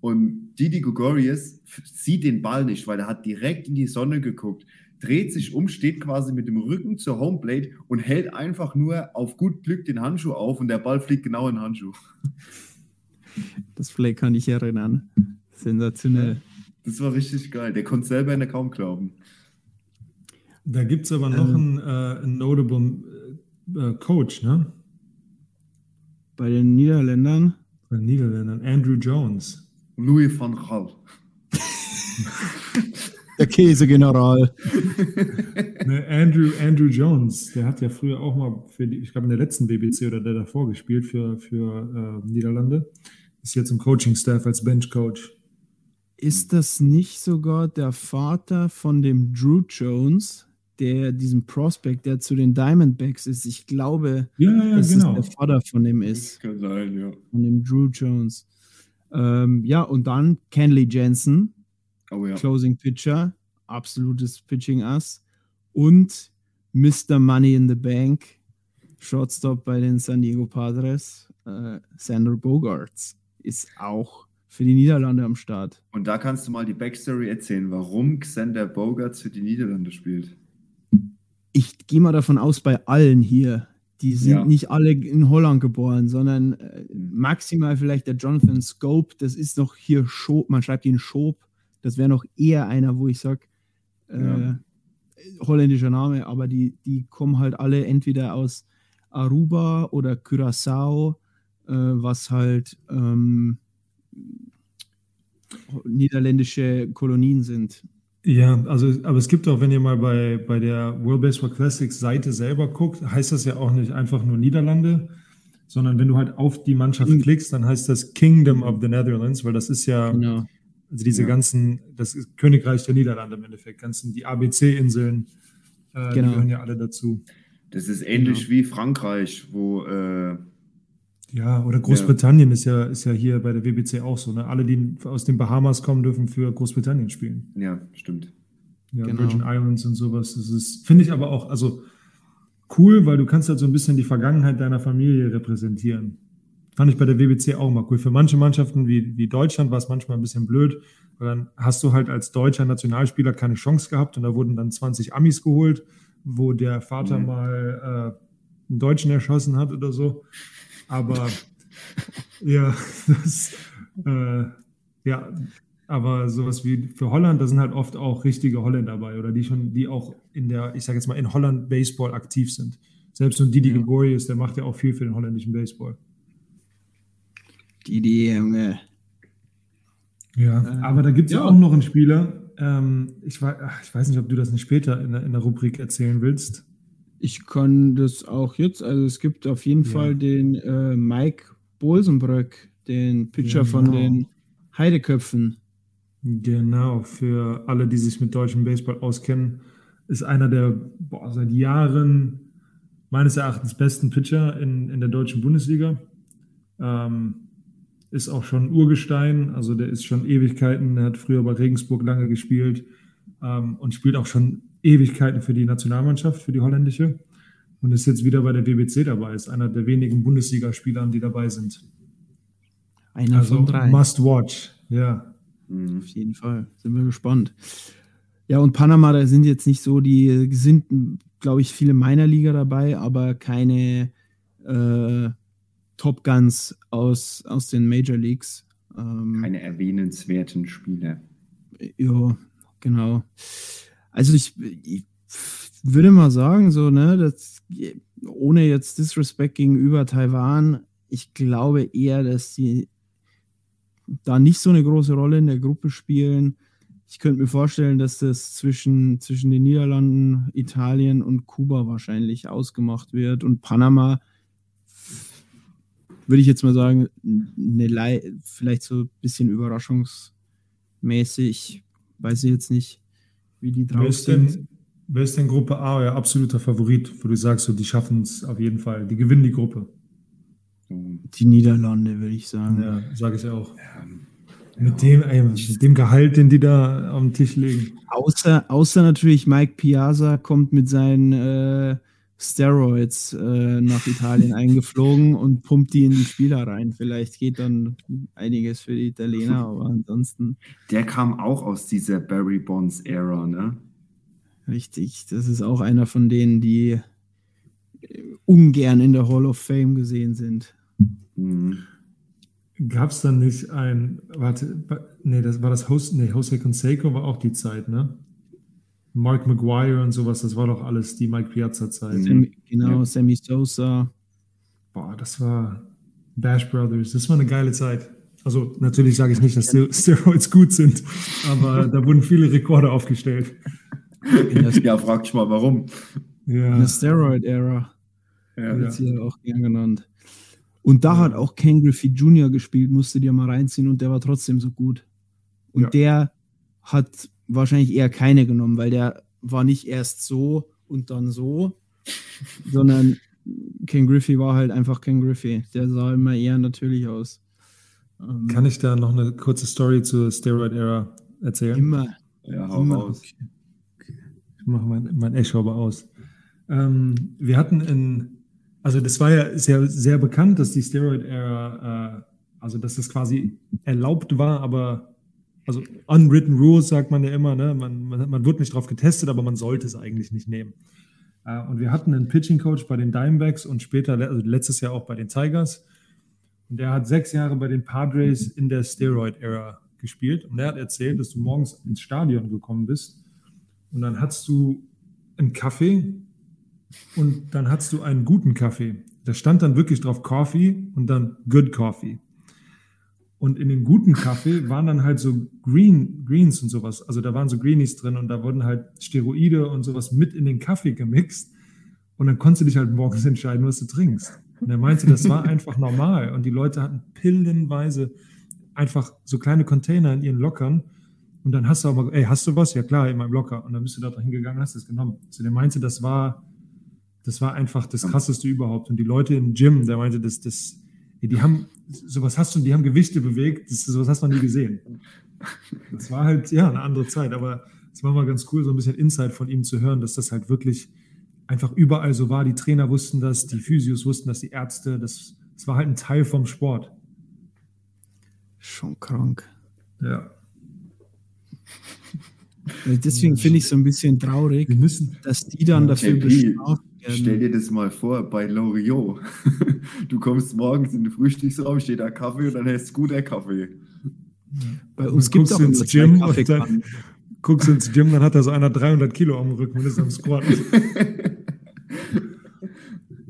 Speaker 3: Und Didi Gregorius sieht den Ball nicht, weil er hat direkt in die Sonne geguckt, dreht sich um, steht quasi mit dem Rücken zur Homeplate und hält einfach nur auf gut Glück den Handschuh auf und der Ball fliegt genau in den Handschuh.
Speaker 1: das Play kann ich erinnern. Sensationell.
Speaker 3: Das war richtig geil. Der konnte selber nicht kaum glauben.
Speaker 2: Da gibt es aber noch
Speaker 1: Ähm.
Speaker 2: einen, äh, einen notable äh, Coach, ne?
Speaker 1: Bei den Niederländern.
Speaker 2: Bei den Niederländern, Andrew Jones.
Speaker 3: Louis van Gaal.
Speaker 1: Der Käsegeneral.
Speaker 2: ne, Andrew, Andrew Jones, der hat ja früher auch mal für die, ich glaube in der letzten BBC oder der davor gespielt für, für äh, Niederlande. Ist jetzt im Coaching-Staff als Bench-Coach.
Speaker 1: Ist das nicht sogar der Vater von dem Drew Jones, der diesem Prospect, der zu den Diamondbacks ist? Ich glaube,
Speaker 2: Ja, ja,
Speaker 1: dass
Speaker 2: genau.
Speaker 1: es der Vater von dem ist,
Speaker 3: Kann sein, ja.
Speaker 1: von dem Drew Jones. Ähm, ja, und dann Kenley Jensen,
Speaker 3: Oh ja.
Speaker 1: Closing Pitcher, absolutes Pitching Ass. Und Mr. Money in the Bank, Shortstop bei den San Diego Padres, äh, Sander Bogarts, ist auch für die Niederlande am Start.
Speaker 3: Und da kannst du mal die Backstory erzählen, warum Xander Bogarts für die Niederlande spielt.
Speaker 1: Ich gehe mal davon aus, bei allen hier, die sind
Speaker 3: Ja.
Speaker 1: nicht alle in Holland geboren, sondern äh, maximal vielleicht der Jonathan Scope, das ist noch hier Schob, man schreibt ihn Schob, das wäre noch eher einer, wo ich sage, äh,
Speaker 3: Ja.
Speaker 1: holländischer Name, aber die, die kommen halt alle entweder aus Aruba oder Curaçao, äh, was halt ähm, niederländische Kolonien sind.
Speaker 2: Ja, also, aber es gibt auch, wenn ihr mal bei, bei der World Baseball Classics Seite selber guckt, heißt das ja auch nicht einfach nur Niederlande, sondern wenn du halt auf die Mannschaft
Speaker 1: Mhm.
Speaker 2: klickst, dann heißt das Kingdom of the Netherlands, weil das ist ja,
Speaker 1: Genau.
Speaker 2: Also diese
Speaker 3: Ja.
Speaker 2: ganzen, das ist Königreich der Niederlande im Endeffekt, ganzen, die ABC-Inseln, äh,
Speaker 1: Genau.
Speaker 2: die gehören ja alle dazu.
Speaker 3: Das ist ähnlich wie Frankreich, wo äh,
Speaker 2: Ja, oder Großbritannien ist ja, ist ja hier bei der WBC auch so, ne? Alle, die aus den Bahamas kommen, dürfen für Großbritannien spielen.
Speaker 3: ja, stimmt.
Speaker 2: Ja,
Speaker 1: Genau.
Speaker 2: Virgin Islands und sowas. Das ist, finde ich aber auch, also cool, weil du kannst halt so ein bisschen die Vergangenheit deiner Familie repräsentieren. Fand ich bei der WBC auch mal cool. Für manche Mannschaften wie, wie Deutschland war es manchmal ein bisschen blöd, weil dann hast du halt als deutscher Nationalspieler keine Chance gehabt und da wurden dann 20 Amis geholt, wo der Vater
Speaker 3: Mhm.
Speaker 2: mal äh, einen Deutschen erschossen hat oder so. Aber ja, das, äh, ja, aber sowas wie für Holland, da sind halt oft auch richtige Holländer dabei oder die schon, die auch in der, ich sage jetzt mal, in Holland Baseball aktiv sind. Selbst so ein Didi
Speaker 1: Ja.
Speaker 2: Gregorius, der macht ja auch viel für den holländischen Baseball.
Speaker 1: Die, die, Junge.
Speaker 2: Ja,
Speaker 1: Äh,
Speaker 2: aber da gibt es ja. auch noch einen Spieler. Ähm, ich, wei- ach, ich weiß nicht, ob du das nicht später in der, in der Rubrik erzählen willst.
Speaker 1: Ich kann das auch jetzt, also es gibt auf jeden
Speaker 2: Ja.
Speaker 1: Fall den äh, Mike Bolsenbröck, den Pitcher von
Speaker 2: Genau.
Speaker 1: den Heideköpfen.
Speaker 2: Genau, für alle, die sich mit deutschem Baseball auskennen, ist einer der boah, seit Jahren meines Erachtens besten Pitcher in, in der deutschen Bundesliga. Ähm, ist auch schon Urgestein, also der ist schon Ewigkeiten, der hat früher bei Regensburg lange gespielt ähm, und spielt auch schon Ewigkeiten für die Nationalmannschaft, für die holländische und ist jetzt wieder bei der WBC dabei, ist einer der wenigen Bundesligaspieler, die dabei sind.
Speaker 1: Einer
Speaker 2: Also
Speaker 1: von drei.
Speaker 2: must watch, ja.
Speaker 3: Mhm.
Speaker 1: Auf jeden Fall. Sind wir gespannt. Ja, und Panama, da sind jetzt nicht so, die sind, glaube ich, viele meiner Liga dabei, aber keine äh, Top Guns aus, aus den Major Leagues. Ähm,
Speaker 3: Keine erwähnenswerten Spieler.
Speaker 1: Ja, genau. Also ich, ich würde mal sagen, so, ne, das, ohne jetzt Disrespect gegenüber Taiwan, ich glaube eher, dass sie da nicht so eine große Rolle in der Gruppe spielen. Ich könnte mir vorstellen, dass das zwischen, zwischen den Niederlanden, Italien und Kuba wahrscheinlich ausgemacht wird. Und Panama, würde ich jetzt mal sagen, eine Lei vielleicht so ein bisschen überraschungsmäßig. Weiß ich jetzt nicht, wie die
Speaker 2: Wer
Speaker 1: drauf
Speaker 2: ist,
Speaker 1: sind.
Speaker 2: denn, wer ist denn Gruppe A euer absoluter Favorit, wo du sagst, so, die schaffen es auf jeden Fall, die gewinnen die Gruppe?
Speaker 1: Die Niederlande, würde ich sagen.
Speaker 2: Ja, sage ich auch. Mit dem, ey, mit dem Gehalt, den die da den Tisch legen.
Speaker 1: Außer, außer natürlich Mike Piazza kommt mit seinen äh, Steroids äh, nach Italien eingeflogen und pumpt die in die Spieler rein. Vielleicht geht dann einiges für die Italiener, aber ansonsten
Speaker 3: Der kam auch aus dieser Barry Bonds Ära, ne?
Speaker 1: richtig. Das ist auch einer von denen, die äh, ungern in der Hall of Fame gesehen sind.
Speaker 3: Mhm.
Speaker 2: Gab es dann nicht ein, warte, wa- nee, das war das Jose, nee, Jose Canseco war auch die Zeit, ne? Mark Maguire und sowas, das war doch alles die Mike Piazza-Zeit.
Speaker 3: Mhm.
Speaker 1: Genau,
Speaker 3: Ja.
Speaker 1: Sammy Sosa.
Speaker 2: Boah, das war Bash Brothers, das war eine geile Zeit. Also natürlich sage ich nicht, dass Steroids gut sind, aber da wurden viele Rekorde aufgestellt.
Speaker 3: ja, frag dich mal, warum.
Speaker 1: Ja. In der Steroid-Ära.
Speaker 3: Ja.
Speaker 1: Wird sie ja auch gern genannt. Und da hat auch Ken Griffey Jr. gespielt, musste dir mal reinziehen und der war trotzdem so gut. Und
Speaker 2: Ja.
Speaker 1: der hat wahrscheinlich eher keine genommen, weil der war nicht erst so und dann so, sondern Ken Griffey war halt einfach Ken Griffey. Der sah immer eher natürlich aus. Ähm,
Speaker 2: Kann ich da noch eine kurze Story zur Steroid-Ära erzählen?
Speaker 1: immer.
Speaker 3: Ja, hau
Speaker 1: Immer.
Speaker 3: raus.
Speaker 2: Ich mache mein, mein Echo aber aus. Ähm, wir hatten in, also das war ja sehr, sehr bekannt, dass die Steroid-Ära, äh, also dass das quasi erlaubt war, aber, also unwritten rules sagt man ja immer, ne? man, man, man wird nicht drauf getestet, aber man sollte es eigentlich nicht nehmen. Äh, und wir hatten einen Pitching-Coach bei den Diamondbacks und später, also letztes Jahr auch bei den Tigers. Und der hat sechs Jahre bei den Padres in der Steroid-Ära gespielt. Und er hat erzählt, dass du morgens ins Stadion gekommen bist und dann hast du einen Kaffee und dann hast du einen guten Kaffee. Da stand dann wirklich drauf Coffee und dann Good Coffee. Und in dem guten Kaffee waren dann halt so Green, Greens und sowas. Also da waren so Greenies drin und da wurden halt Steroide und sowas mit in den Kaffee gemixt. Und dann konntest du dich halt morgens entscheiden, was du trinkst. Und er meinte, das war einfach normal. Und die Leute hatten pillenweise einfach so kleine Container in ihren Lockern. Und dann hast du auch mal, ey, hast du was? Ja klar, in meinem Locker. Und dann bist du da hingegangen, hast es genommen. Also der meinte, das war, das war einfach das krasseste überhaupt. Und die Leute im Gym, der meinte, das, das, die haben, sowas hast du, die haben Gewichte bewegt, das, sowas hast du noch nie gesehen. Das war halt, ja, eine andere Zeit, aber es war mal ganz cool, so ein bisschen Insight von ihm zu hören, dass das halt wirklich einfach überall so war. Die Trainer wussten das, die Physios wussten das, die Ärzte, das, das war halt ein Teil vom Sport.
Speaker 1: Schon krank.
Speaker 2: Ja.
Speaker 1: Also Deswegen finde ich es so ein bisschen traurig,
Speaker 2: Wir müssen,
Speaker 1: dass die dann dafür
Speaker 3: JP,
Speaker 1: bestraft
Speaker 3: Stell dir das mal vor, bei Loriot. Du kommst morgens in den Frühstücksraum, steht da Kaffee und dann heißt es guter Kaffee.
Speaker 1: Bei uns gibt es
Speaker 2: guckst
Speaker 1: auch
Speaker 2: ins Gym und
Speaker 1: Kaffeekannen.
Speaker 2: guckst du ins Gym, dann hat da so einer 300 Kilo am Rücken und ist am Squat.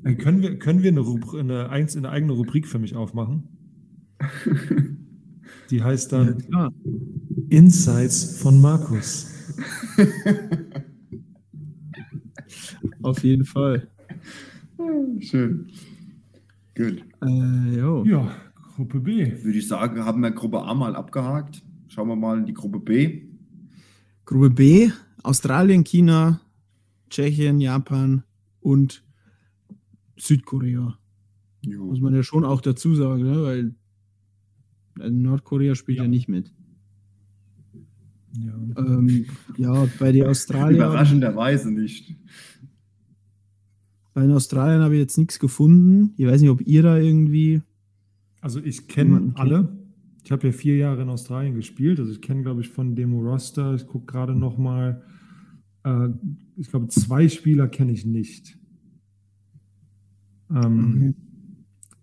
Speaker 2: Ey, können wir, können wir eine, Rubr eine, eins, eine eigene Rubrik für mich aufmachen? Die heißt
Speaker 1: Ja,
Speaker 2: dann
Speaker 1: klar.
Speaker 2: Insights von Markus.
Speaker 1: Auf jeden Fall.
Speaker 3: Schön. Gut.
Speaker 1: Äh.
Speaker 2: Ja, Gruppe B.
Speaker 3: Würde ich sagen, haben wir Gruppe A mal abgehakt. Schauen wir mal in die Gruppe B.
Speaker 1: Gruppe B, Australien, China, Tschechien, Japan und Südkorea.
Speaker 3: Jo.
Speaker 1: Muss man ja schon auch dazu sagen, ne? weil äh, Nordkorea spielt ja.
Speaker 2: Ja.
Speaker 1: nicht mit.
Speaker 2: Ja.
Speaker 1: Ähm, ja, bei den Australiern,
Speaker 3: Überraschenderweise nicht.
Speaker 1: Bei den Australiern habe ich jetzt nichts gefunden. Ich weiß nicht, ob ihr da irgendwie.
Speaker 2: Also ich kenne alle. Ich habe ja vier Jahre in Australien gespielt. Also ich kenne, glaube ich, von Demo Roster. Ich gucke gerade noch mal. Äh, ich glaube, zwei Spieler kenne ich nicht. Ähm,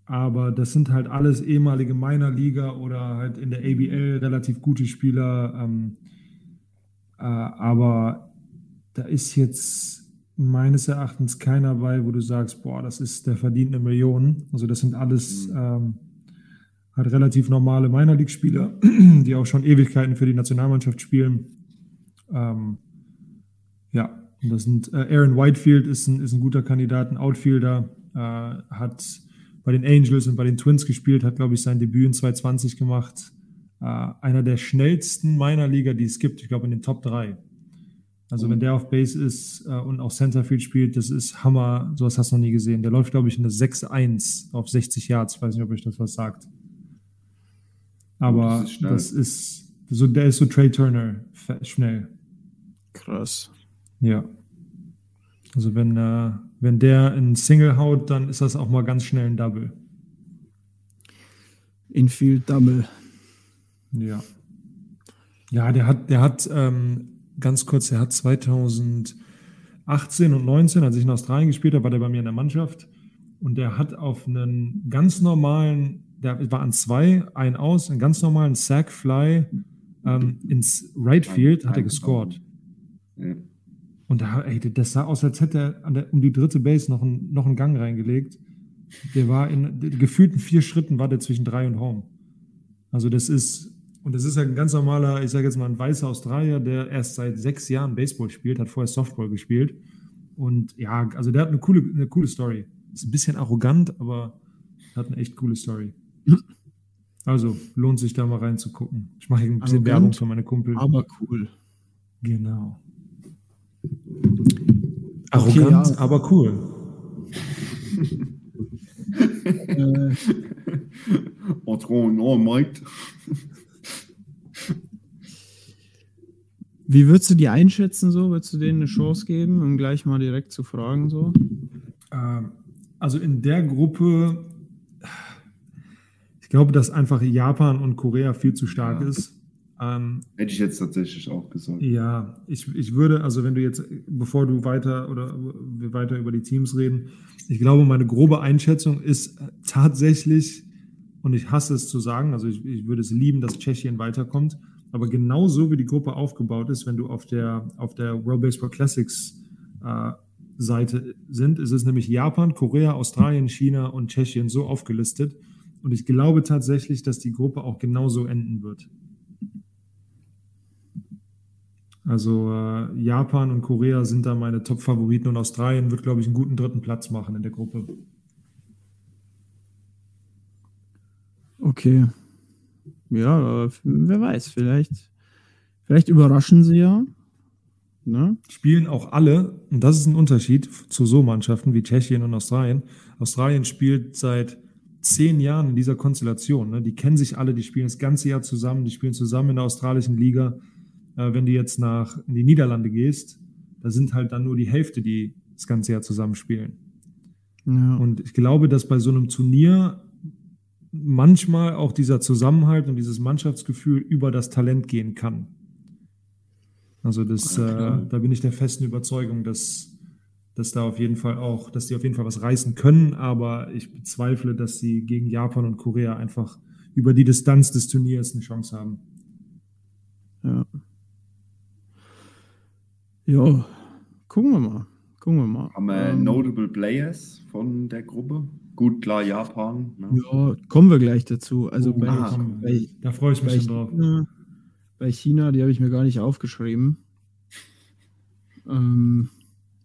Speaker 2: Aber das sind halt alles ehemalige Minor Liga oder halt in der ABL relativ gute Spieler. Ähm, äh, aber da ist jetzt meines Erachtens keiner bei, wo du sagst, boah, das ist, der verdient eine Million. Also das sind alles ähm, halt relativ normale Minor League Spieler, die auch schon Ewigkeiten für die Nationalmannschaft spielen. Ähm, ja, und das sind äh, Aaron Whitefield ist ein, ist ein guter Kandidat, ein Outfielder, äh, hat bei den Angels und bei den Twins gespielt, hat, glaube ich, sein Debüt in 2020 gemacht. Äh, einer der schnellsten Minor Liga, die es gibt, ich glaube in den Top 3. Also wenn der auf Base ist äh, und auch Centerfield spielt, das ist Hammer, sowas hast du noch nie gesehen. Der läuft, glaube ich, eine 6-1 auf 60 Yards, weiß nicht, ob euch das was sagt. Aber
Speaker 3: das ist
Speaker 2: das ist, so, der ist so Trey Turner schnell.
Speaker 1: Krass.
Speaker 2: Ja. Also wenn, äh, wenn der einen Single haut, dann ist das auch mal ganz schnell ein Double.
Speaker 1: Infield Double.
Speaker 2: Ja. Ja, der hat, der hat ähm, ganz kurz, der hat 2018 und 19, als ich in Australien gespielt habe, war der bei mir in der Mannschaft. Und der hat auf einen ganz normalen, der war an zwei, ein aus, einen ganz normalen Sack Fly ähm, ins Right Field hat er gescored.
Speaker 3: Ja.
Speaker 2: Und da, ey, das sah aus, als hätte er der, um die dritte Base noch, einen- noch einen Gang reingelegt. Der war in gefühlten vier Schritten war der zwischen drei und Home. Also das ist, und das ist halt ein ganz normaler, ich sage jetzt mal ein weißer Australier, der erst seit sechs Jahren Baseball spielt, hat vorher Softball gespielt. Und ja, also der hat eine coole, eine coole Story. Ist ein bisschen arrogant, aber hat eine echt coole Story. Also lohnt sich da mal reinzugucken. Ich mache hier ein bisschen
Speaker 1: Arrogant,
Speaker 2: Werbung für meine Kumpel.
Speaker 1: Aber cool.
Speaker 2: Genau. Arrogant,
Speaker 1: ja.
Speaker 2: aber cool.
Speaker 1: Äh,
Speaker 3: Patron, no, Mike.
Speaker 1: Wie würdest du die einschätzen so? Würdest du denen eine Chance geben, um gleich mal direkt zu fragen so?
Speaker 2: Ähm, Also in der Gruppe, ich glaube, dass einfach Japan und Korea viel zu stark
Speaker 3: Ja.
Speaker 2: ist. Ähm,
Speaker 3: Hätte ich jetzt tatsächlich auch gesagt.
Speaker 2: Ja, ich, ich würde, also wenn du jetzt, bevor du weiter oder wir weiter über die Teams reden, ich glaube, meine grobe Einschätzung ist tatsächlich, und ich hasse es zu sagen, also ich, ich würde es lieben, dass Tschechien weiterkommt, aber genauso wie die Gruppe aufgebaut ist, wenn du auf der, auf der World Baseball Classics äh, Seite sind, ist es nämlich Japan, Korea, Australien, China und Tschechien so aufgelistet. Und ich glaube tatsächlich, dass die Gruppe auch genauso enden wird. Also äh, Japan und Korea sind da meine Top-Favoriten und Australien wird, glaube ich, einen guten dritten Platz machen in der Gruppe.
Speaker 1: Okay. Ja, aber wer weiß, vielleicht, vielleicht überraschen sie ja. Ne?
Speaker 2: Spielen auch alle, und das ist ein Unterschied zu so Mannschaften wie Tschechien und Australien. Australien spielt seit zehn Jahren in dieser Konstellation. Ne? Die kennen sich alle, die spielen das ganze Jahr zusammen, die spielen zusammen in der australischen Liga. Äh, wenn du jetzt nach in die Niederlande gehst, da sind halt dann nur die Hälfte, die das ganze Jahr zusammenspielen.
Speaker 1: Ja.
Speaker 2: Und ich glaube, dass bei so einem Turnier manchmal auch dieser Zusammenhalt und dieses Mannschaftsgefühl über das Talent gehen kann. Also das,
Speaker 3: Ja,
Speaker 2: äh, da bin ich der festen Überzeugung, dass, dass da auf jeden Fall auch, dass die auf jeden Fall was reißen können, aber ich bezweifle, dass sie gegen Japan und Korea einfach über die Distanz des Turniers eine Chance haben.
Speaker 1: Ja. Ja, gucken wir mal. Gucken wir mal.
Speaker 3: Haben wir
Speaker 1: Ähm,
Speaker 3: Notable Players von der Gruppe? Gut, klar, Japan. Ne?
Speaker 1: ja, kommen wir gleich dazu. Also
Speaker 2: Oh,
Speaker 1: bei,
Speaker 2: wir.
Speaker 1: bei,
Speaker 2: da freue ich mich
Speaker 1: bei,
Speaker 2: schon drauf.
Speaker 1: China, bei China, die habe ich mir gar nicht aufgeschrieben. Ähm,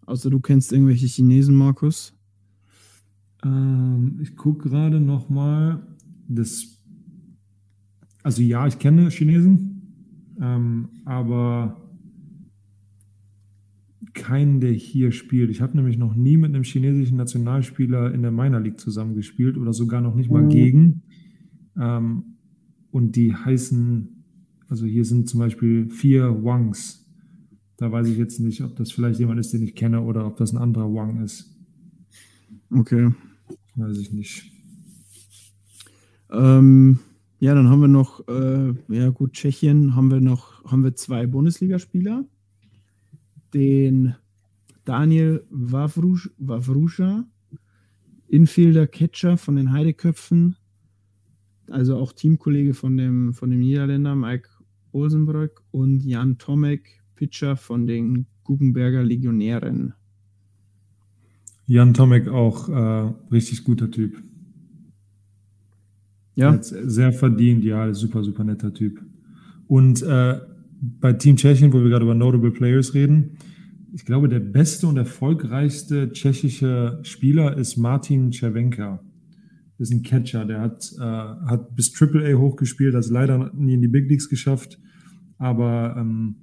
Speaker 1: außer du kennst irgendwelche Chinesen, Markus.
Speaker 2: Ähm, ich gucke gerade noch mal das. Also ja, ich kenne Chinesen, ähm, aber keinen, der hier spielt. Ich habe nämlich noch nie mit einem chinesischen Nationalspieler in der Minor League zusammengespielt oder sogar noch nicht mal
Speaker 1: Mhm.
Speaker 2: gegen. Ähm, und die heißen, also hier sind zum Beispiel vier Wangs. Da weiß ich jetzt nicht, ob das vielleicht jemand ist, den ich kenne oder ob das ein anderer Wang ist.
Speaker 1: Okay.
Speaker 2: Weiß ich nicht.
Speaker 1: Ähm, ja, dann haben wir noch, äh, ja gut, Tschechien haben wir noch, haben wir zwei Bundesligaspieler. Den Daniel Wawrusch, Wawruscha, Infielder Catcher von den Heideköpfen, also auch Teamkollege von dem, von dem Niederländer Mike Olsenbrück und Jan Tomek, Pitcher von den Guggenberger Legionären.
Speaker 2: Jan Tomek auch äh, richtig guter Typ.
Speaker 1: Ja,
Speaker 2: Hat's Sehr verdient, ja, super, super netter Typ. Und äh, bei Team Tschechien, wo wir gerade über Notable Players reden, ich glaube, der beste und erfolgreichste tschechische Spieler ist Martin Cervenka. Das ist ein Catcher, der hat, äh, hat bis AAA hochgespielt, hat es leider nie in die Big Leagues geschafft. Aber ähm,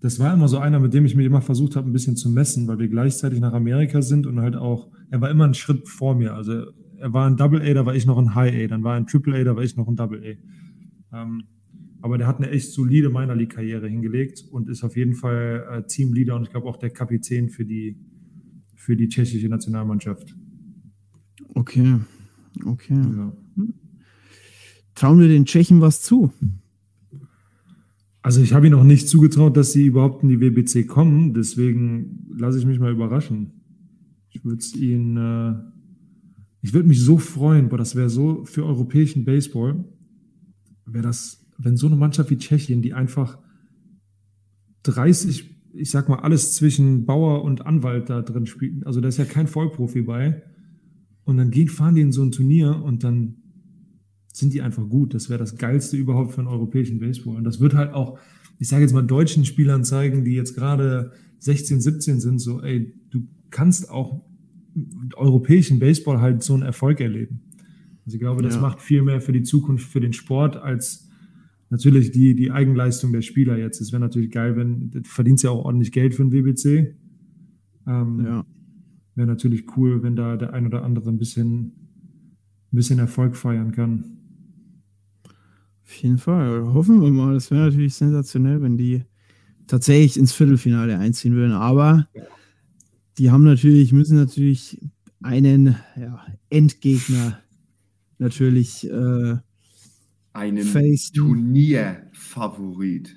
Speaker 2: das war immer so einer, mit dem ich mich immer versucht habe, ein bisschen zu messen, weil wir gleichzeitig nach Amerika sind und halt auch, er war immer einen Schritt vor mir. Also er war ein Double A, da war ich noch ein High A, dann war er ein Triple A, da war ich noch ein Double A. Ähm, aber der hat eine echt solide Minor League Karriere hingelegt und ist auf jeden Fall äh, Teamleader und ich glaube auch der Kapitän für die, für die tschechische Nationalmannschaft.
Speaker 1: okay. Okay.
Speaker 2: Ja.
Speaker 1: Trauen wir den Tschechen was zu?
Speaker 2: Also ich habe ihnen auch nicht zugetraut, dass sie überhaupt in die WBC kommen, deswegen lasse ich mich mal überraschen. Ich würde es ihnen, äh, ich würde mich so freuen, boah, das wäre so für europäischen Baseball, wäre das, wenn so eine Mannschaft wie Tschechien, die einfach 30, ich sag mal, alles zwischen Bauer und Anwalt da drin spielt, also da ist ja kein Vollprofi bei, und dann gehen, fahren die in so ein Turnier und dann sind die einfach gut. Das wäre das Geilste überhaupt für einen europäischen Baseball. Und das wird halt auch, ich sage jetzt mal, deutschen Spielern zeigen, die jetzt gerade 16, 17 sind, so, ey, du kannst auch mit europäischen Baseball halt so einen Erfolg erleben. Also ich glaube, das ja. macht viel mehr für die Zukunft, für den Sport, als natürlich die, die Eigenleistung der Spieler jetzt. Es wäre natürlich geil, wenn, du verdienst ja auch ordentlich Geld für den WBC. Ähm, ja. Wäre natürlich cool, wenn da der ein oder andere ein bisschen, ein bisschen Erfolg feiern kann.
Speaker 1: Auf jeden Fall. Hoffen wir mal. Das wäre natürlich sensationell, wenn die tatsächlich ins Viertelfinale einziehen würden. Aber die haben natürlich, müssen natürlich einen ja, Endgegner natürlich äh,
Speaker 3: einen face Turnierfavorit.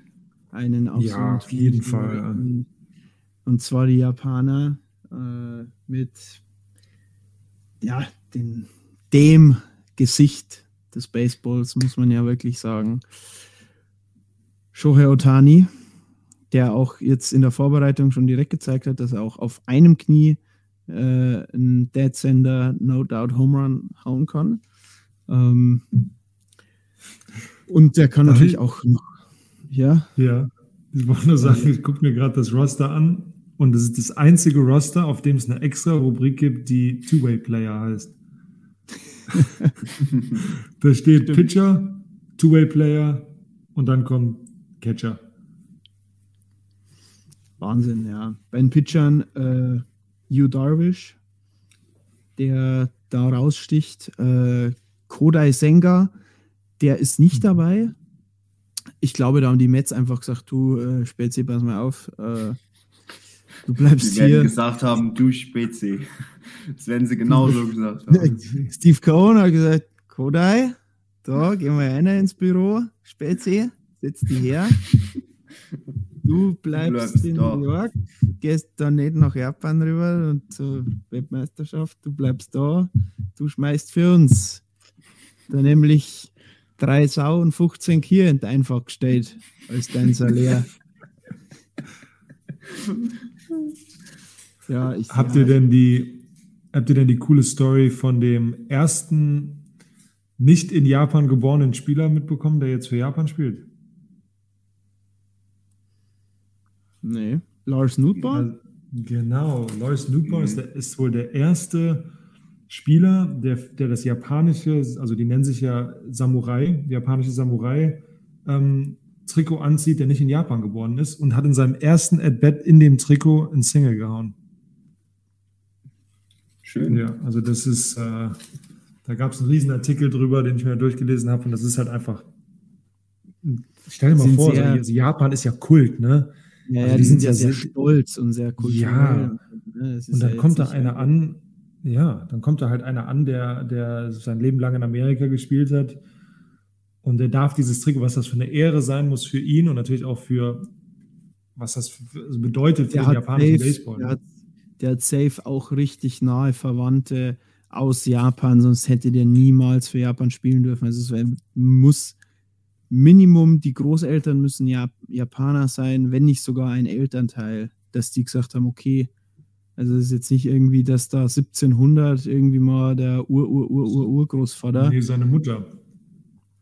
Speaker 1: Einen
Speaker 2: ja, auf jeden Fall.
Speaker 1: Und zwar die Japaner äh, mit ja, den, dem Gesicht des Baseballs, muss man ja wirklich sagen. Shohei Otani, der auch jetzt in der Vorbereitung schon direkt gezeigt hat, dass er auch auf einem Knie äh, einen Dead Sender No Doubt Home Run hauen kann. Ähm, und der kann natürlich auch noch, ja.
Speaker 2: Ja, ich wollte nur sagen, ich gucke mir gerade das Roster an und es ist das einzige Roster, auf dem es eine extra Rubrik gibt, die Two-Way-Player heißt. da steht Stimmt. Pitcher, Two-Way-Player und dann kommt Catcher.
Speaker 1: Wahnsinn, ja. Bei den Pitchern äh, Hugh Darvish, der da raussticht, äh, Kodai Senga, der ist nicht mhm. dabei. Ich glaube, da haben die Mets einfach gesagt, du äh, Spezi, pass mal auf, äh, du bleibst
Speaker 3: die hier. Die
Speaker 1: werden
Speaker 3: gesagt haben, du Spezi. Das werden sie genauso gesagt haben.
Speaker 1: Steve Cohen hat gesagt, Kodai, da gehen wir rein ins Büro, Spezi, setz dich her. Du bleibst, du bleibst in da. New York, gehst dann nicht nach Japan rüber und zur Weltmeisterschaft, du bleibst da, du schmeißt für uns. Da nämlich drei Sau und 15 Kühe einfach gestellt als dein Salär.
Speaker 2: ja, ich, habt ja. ihr denn die habt ihr denn die coole Story von dem ersten nicht in Japan geborenen Spieler mitbekommen, der jetzt für Japan spielt?
Speaker 1: Nee. Lars Nutbar?
Speaker 2: Genau, Lars Nutbar mhm. ist, ist, wohl der erste Spieler, der, der das japanische, also die nennen sich ja Samurai, japanische Samurai, ähm, Trikot anzieht, der nicht in Japan geboren ist und hat in seinem ersten At-Bat in dem Trikot ein Single gehauen. Schön. Ja, also das ist, äh, da gab es einen riesen Artikel drüber, den ich mir durchgelesen habe und das ist halt einfach, stell dir mal vor, also Japan ist ja Kult, ne?
Speaker 1: Ja, also ja die, sind, sind ja sehr, sehr stolz und sehr kulturell.
Speaker 2: Ja, und dann ja kommt da einer an, ja, dann kommt da halt einer an, der, der sein Leben lang in Amerika gespielt hat. Und der darf dieses Trikot, was das für eine Ehre sein muss für ihn und natürlich auch für, was das also bedeutet für der den japanischen safe, Baseball.
Speaker 1: Der hat, der hat safe auch richtig nahe Verwandte aus Japan, sonst hätte der niemals für Japan spielen dürfen. Also es muss Minimum, die Großeltern müssen ja Japaner sein, wenn nicht sogar ein Elternteil, dass die gesagt haben, okay, also es ist jetzt nicht irgendwie, dass da 1700 irgendwie mal der Ur-Ur-Ur-Ur-Urgroßvater.
Speaker 2: Nee, seine Mutter.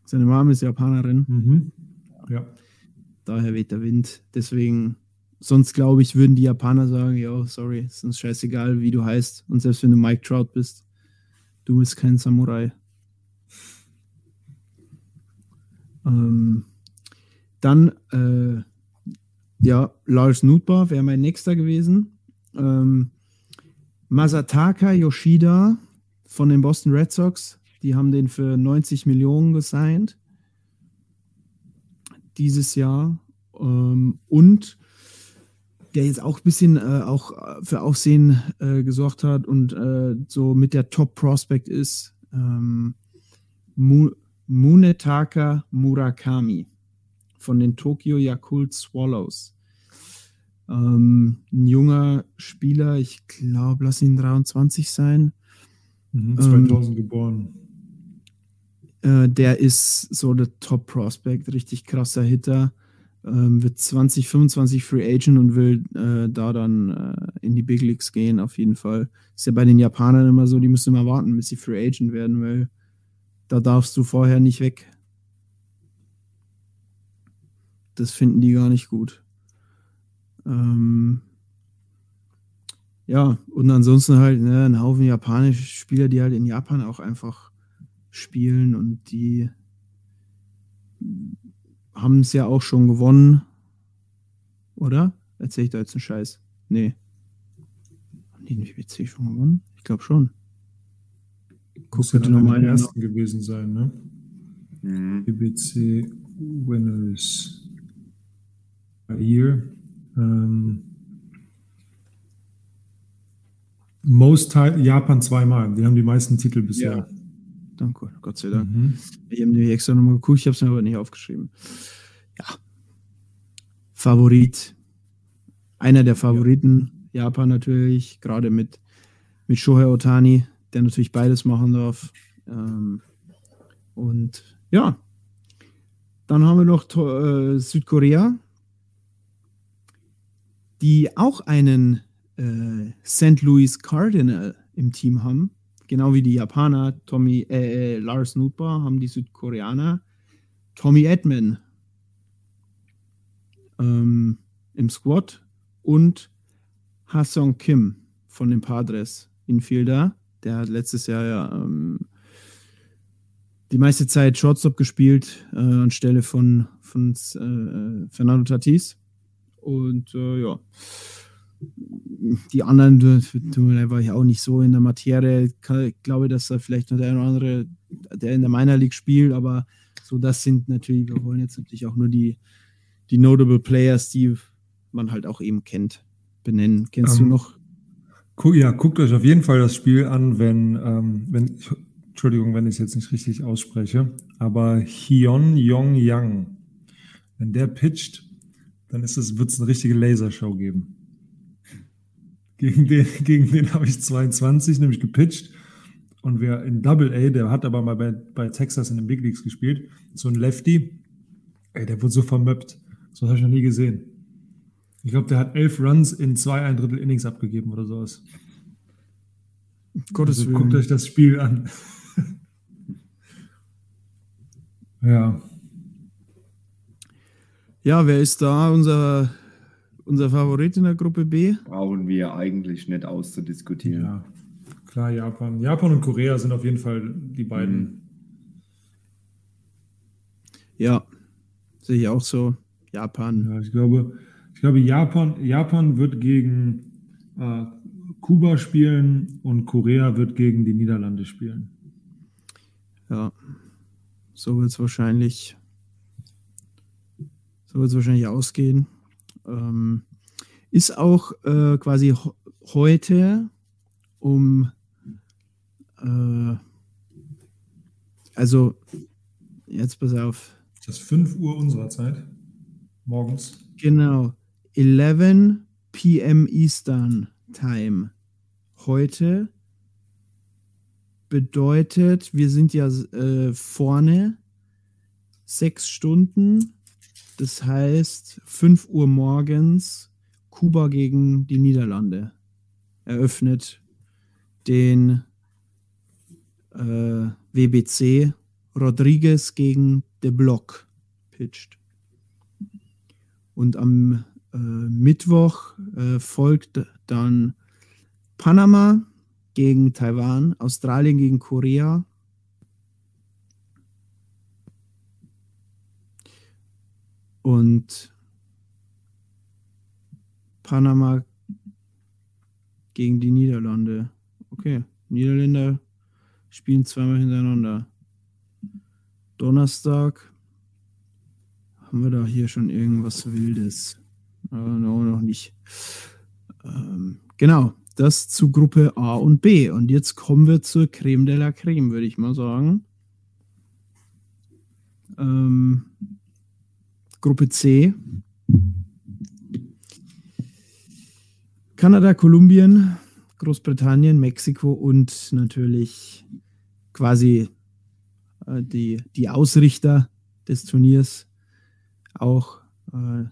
Speaker 1: Seine Mom ist Japanerin.
Speaker 2: Mhm. Ja.
Speaker 1: Daher weht der Wind. Deswegen, sonst glaube ich, würden die Japaner sagen, ja, sorry, ist uns scheißegal, wie du heißt. Und selbst wenn du Mike Trout bist, du bist kein Samurai. Ähm, dann, äh, ja, Lars Nutbar wäre mein nächster gewesen. Ähm, Masataka Yoshida von den Boston Red Sox, die haben den für 90 Millionen gesigned dieses Jahr. Ähm, und der jetzt auch ein bisschen äh, auch für Aufsehen äh, gesorgt hat und äh, so mit der Top Prospect ist, ähm, Mu Munetaka Murakami von den Tokyo Yakult Swallows. Ähm, ein junger Spieler, ich glaube, lass ihn 23 sein.
Speaker 2: Mhm, 2000 ähm, geboren.
Speaker 1: Äh, der ist so der Top Prospect, richtig krasser Hitter. Ähm, wird 2025 Free Agent und will äh, da dann äh, in die Big Leagues gehen, auf jeden Fall. Ist ja bei den Japanern immer so, die müssen immer warten, bis sie Free Agent werden, weil Da darfst du vorher nicht weg. Das finden die gar nicht gut. Ähm, ja, und ansonsten halt ne, ein Haufen japanische Spieler, die halt in Japan auch einfach spielen und die haben es ja auch schon gewonnen. Oder? Erzähl ich da jetzt einen Scheiß? Nee. Haben die den WBC schon gewonnen? Ich glaube schon.
Speaker 2: Guck Muss bitte nochmal in den ersten gewesen sein, ne?
Speaker 3: Mhm.
Speaker 2: WBC Winners. Year. Ähm, most Japan zweimal. Die haben die meisten Titel bisher.
Speaker 1: Ja. Danke, Gott sei Dank. Mhm. Ich habe nämlich extra nochmal geguckt, ich habe es mir aber nicht aufgeschrieben. Ja. Favorit. Einer der Favoriten. Ja. Japan natürlich, gerade mit, mit Shohei Otani, der natürlich beides machen darf. Ähm, und ja, dann haben wir noch äh, Südkorea, die auch einen äh, St. Louis Cardinal im Team haben. Genau wie die Japaner, Tommy, äh, äh, Lars Nutbar, haben die Südkoreaner Tommy Edman ähm, im Squad und Hasson Kim von den Padres, Infielder. Der hat letztes Jahr ja ähm, die meiste Zeit Shortstop gespielt, äh, anstelle von, von äh, Fernando Tatis. Und äh, ja, die anderen, da war ich auch nicht so in der Materie. Ich glaube, dass da vielleicht noch der eine oder andere, der in der Minor League spielt, aber so, das sind natürlich, wir wollen jetzt natürlich auch nur die, die Notable Players, die man halt auch eben kennt, benennen. Kennst um, du ähm, noch?
Speaker 2: Ja, guckt euch auf jeden Fall das Spiel an, wenn, ähm, wenn Entschuldigung, wenn ich es jetzt nicht richtig ausspreche, aber Hyun Yong Yang, wenn der pitcht, dann wird es eine richtige Lasershow geben. Gegen den, gegen den habe ich 22 nämlich gepitcht. Und wer in Double A, der hat aber mal bei, bei Texas in den Big Leagues gespielt, so ein Lefty, ey, der wurde so vermöppt. So habe ich noch nie gesehen. Ich glaube, der hat elf Runs in zwei ein Drittel Innings abgegeben oder sowas.
Speaker 1: Gottes also,
Speaker 2: Guckt euch das Spiel an. ja.
Speaker 1: Ja, wer ist da unser, unser Favorit in der Gruppe B?
Speaker 3: Brauchen wir eigentlich nicht auszudiskutieren.
Speaker 2: Ja, klar, Japan. Japan und Korea sind auf jeden Fall die beiden. Mhm.
Speaker 1: Ja, sehe ich auch so. Japan.
Speaker 2: Ja, ich glaube, ich glaube Japan, Japan wird gegen äh, Kuba spielen und Korea wird gegen die Niederlande spielen.
Speaker 1: Ja, so wird es wahrscheinlich so wird es wahrscheinlich ausgehen. Ähm, ist auch äh, quasi heute um äh, also jetzt pass auf.
Speaker 2: Das ist 5 Uhr unserer Zeit. Morgens.
Speaker 1: Genau. 11 p.m. Eastern Time. Heute bedeutet, wir sind ja äh, vorne sechs Stunden das heißt, 5 Uhr morgens Kuba gegen die Niederlande eröffnet den äh, WBC Rodriguez gegen De Block pitcht. Und am äh, Mittwoch äh, folgt dann Panama gegen Taiwan, Australien gegen Korea, Und Panama gegen die Niederlande. Okay, Niederländer spielen zweimal hintereinander. Donnerstag haben wir da hier schon irgendwas Wildes. Äh, no, noch nicht. Ähm, genau, das zu Gruppe A und B. Und jetzt kommen wir zur Creme de la Creme, würde ich mal sagen. Ähm, Gruppe C. Kanada, Kolumbien, Großbritannien, Mexiko und natürlich quasi äh, die, die Ausrichter des Turniers, auch äh,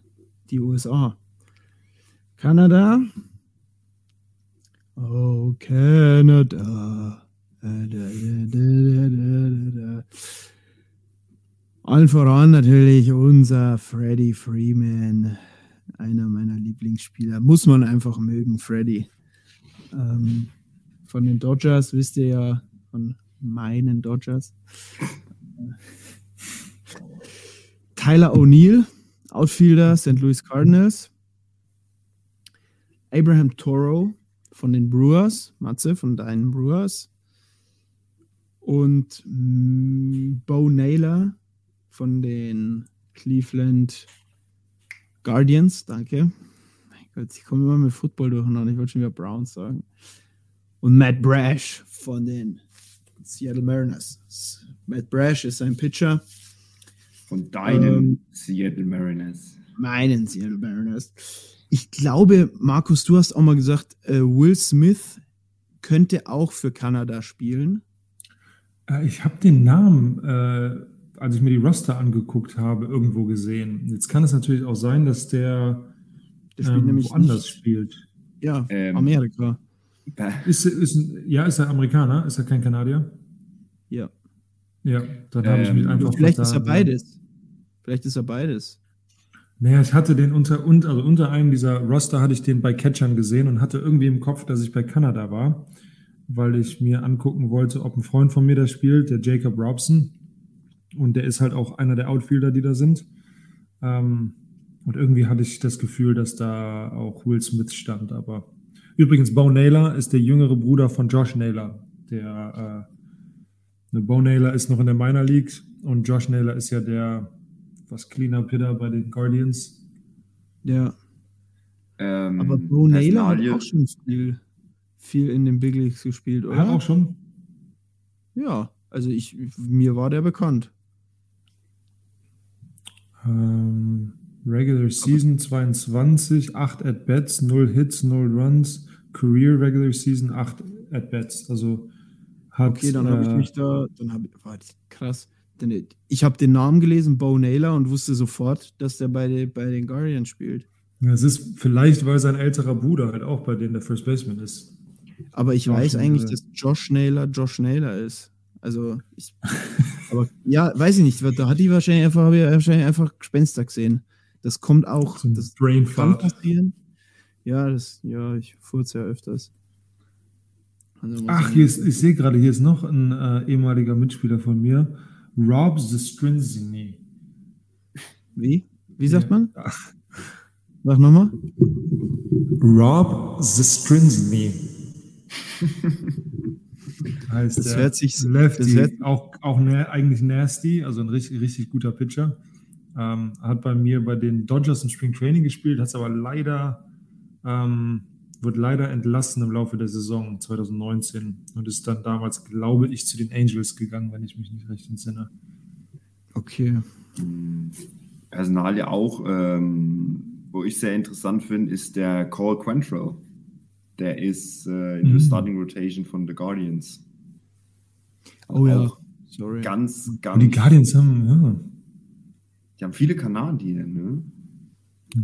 Speaker 1: die USA. Kanada. Oh, Canada. Da, da, da, da, da, da. Allen voran natürlich unser Freddie Freeman, einer meiner Lieblingsspieler. Muss man einfach mögen, Freddie. Ähm, von den Dodgers, wisst ihr ja, von meinen Dodgers. Tyler O'Neill, Outfielder, St. Louis Cardinals. Abraham Toro von den Brewers, Matze von deinen Brewers. Und mm, Bo Naylor von den Cleveland Guardians, danke. Mein Gott, ich komme immer mit Football durcheinander. Ich wollte schon wieder Browns sagen. Und Matt Brash von den Seattle Mariners. Matt Brash ist ein Pitcher.
Speaker 3: Von deinen
Speaker 1: Ähm,
Speaker 3: Seattle Mariners.
Speaker 1: Meinen Seattle Mariners. Ich glaube, Markus, du hast auch mal gesagt, äh, Will Smith könnte auch für Kanada spielen.
Speaker 2: Äh, Ich habe den Namen, äh, als ich mir die Roster angeguckt habe, irgendwo gesehen. Jetzt kann es natürlich auch sein, dass der,
Speaker 1: Der spielt
Speaker 2: ähm,
Speaker 1: nämlich
Speaker 2: woanders
Speaker 1: nicht,
Speaker 2: spielt.
Speaker 1: Ja,
Speaker 3: Ähm,
Speaker 1: Amerika.
Speaker 2: Ist, ist, ein- ja, ist er Amerikaner? Ist er kein Kanadier?
Speaker 1: Ja.
Speaker 2: Ja, dann habe ich mich
Speaker 3: Ähm,
Speaker 2: einfach
Speaker 1: Vielleicht ist er beides. Vielleicht ist er beides.
Speaker 2: Naja, ich hatte den unter, und, also unter einem dieser Roster hatte ich den bei Catchern gesehen und hatte irgendwie im Kopf, dass ich bei Kanada war, weil ich mir angucken wollte, ob ein Freund von mir da spielt, der Jacob Robson. Und der ist halt auch einer der Outfielder, die da sind. Ähm, und irgendwie hatte ich das Gefühl, dass da auch Will Smith stand. Aber übrigens, Bo Naylor ist der jüngere Bruder von Josh Naylor. Der äh, ne, Bo Naylor ist noch in der Minor League und Josh Naylor ist ja der was Cleanup Hitter bei den Guardians.
Speaker 1: Ja.
Speaker 3: Ähm,
Speaker 1: Aber Bo Naylor hat auch schon viel, viel in den Big Leagues gespielt, oder?
Speaker 2: Hat auch schon.
Speaker 1: Ja, also ich, mir war der bekannt.
Speaker 2: Ähm, Regular Season 22, 8 At-Bats, 0 Hits, 0 Runs. Career Regular Season 8 At-Bats. Also hat.
Speaker 1: Okay, dann habe ich
Speaker 2: äh,
Speaker 1: mich da, dann habe ich, warte, krass. Denn ich habe den Namen gelesen, Bo Naylor, und wusste sofort, dass der bei, den- bei den Guardians spielt.
Speaker 2: Es ist vielleicht, weil sein älterer Bruder halt auch bei denen der First Baseman ist.
Speaker 1: Aber ich weiß eigentlich,
Speaker 2: Naylor.
Speaker 1: dass Josh Naylor Josh Naylor ist. Also, ich, aber ja, weiß ich nicht. Da hat die wahrscheinlich einfach, habe ich wahrscheinlich einfach Gespenster gesehen. Das kommt auch,
Speaker 2: So
Speaker 1: das kann passieren. Ja, das, ja, ich furze ja öfters. Also
Speaker 2: Ach,
Speaker 1: ich-
Speaker 2: hier ist, ich sehe gerade, hier ist noch ein äh, ehemaliger Mitspieler von mir. Rob Zestrinzini.
Speaker 1: Wie? Wie sagt man?
Speaker 2: Ja.
Speaker 1: Sag nochmal.
Speaker 2: Rob Zestrinzini. heißt
Speaker 1: Das
Speaker 2: der
Speaker 1: hört sich-
Speaker 2: Lefty,
Speaker 1: das hört-
Speaker 2: auch, auch eigentlich nasty, also ein richtig, richtig guter Pitcher. Ähm, hat bei mir bei den Dodgers im Spring Training gespielt, hat es aber leider, ähm, wird leider entlassen im Laufe der Saison 2019 und ist dann damals, glaube ich, zu den Angels gegangen, wenn ich mich nicht recht entsinne.
Speaker 1: Okay.
Speaker 3: Personalie auch, ähm, wo ich sehr interessant finde, ist der Cole Quantrill. Der ist äh, in
Speaker 2: Mhm.
Speaker 3: der Starting Rotation von The Guardians.
Speaker 1: Oh ja. Sorry.
Speaker 3: Ganz,
Speaker 2: Und
Speaker 3: ganz.
Speaker 2: die Guardians haben, ja.
Speaker 3: Die haben viele Kanadier, ne?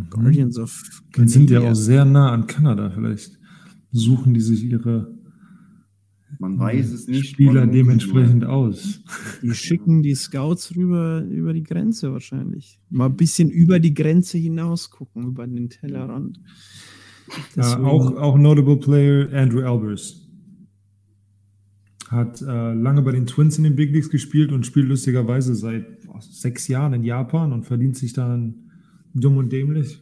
Speaker 1: Guardians of
Speaker 2: Dann sind ja
Speaker 1: Canada.
Speaker 2: auch sehr nah an Kanada. Vielleicht suchen die sich ihre
Speaker 3: Man weiß es nicht.
Speaker 2: Spieler dementsprechend
Speaker 3: nur.
Speaker 2: aus.
Speaker 1: Die schicken die Scouts rüber über die Grenze wahrscheinlich. Mal ein bisschen über die Grenze hinaus gucken, über den Tellerrand.
Speaker 2: Äh, auch, auch Notable Player Andrew Albers. Hat äh, lange bei den Twins in den Big Leagues gespielt und spielt lustigerweise seit boah, sechs Jahren in Japan und verdient sich dann dumm und dämlich.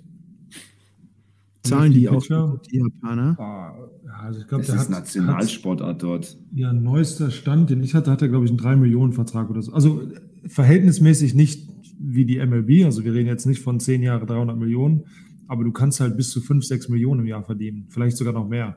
Speaker 1: zahlen die auch
Speaker 2: Pitcher.
Speaker 1: gut, die Japaner.
Speaker 2: Ah, ja, also ich glaube,
Speaker 3: Das
Speaker 2: der
Speaker 3: ist
Speaker 2: hat, hat
Speaker 3: Nationalsportart dort.
Speaker 2: ja neuester Stand, den ich hatte, hat er, glaube ich, einen 3 Millionen Vertrag oder so. Also verhältnismäßig nicht wie die MLB. Also wir reden jetzt nicht von 10 Jahre 300 Millionen, aber du kannst halt bis zu 5, 6 Millionen im Jahr verdienen. Vielleicht sogar noch mehr.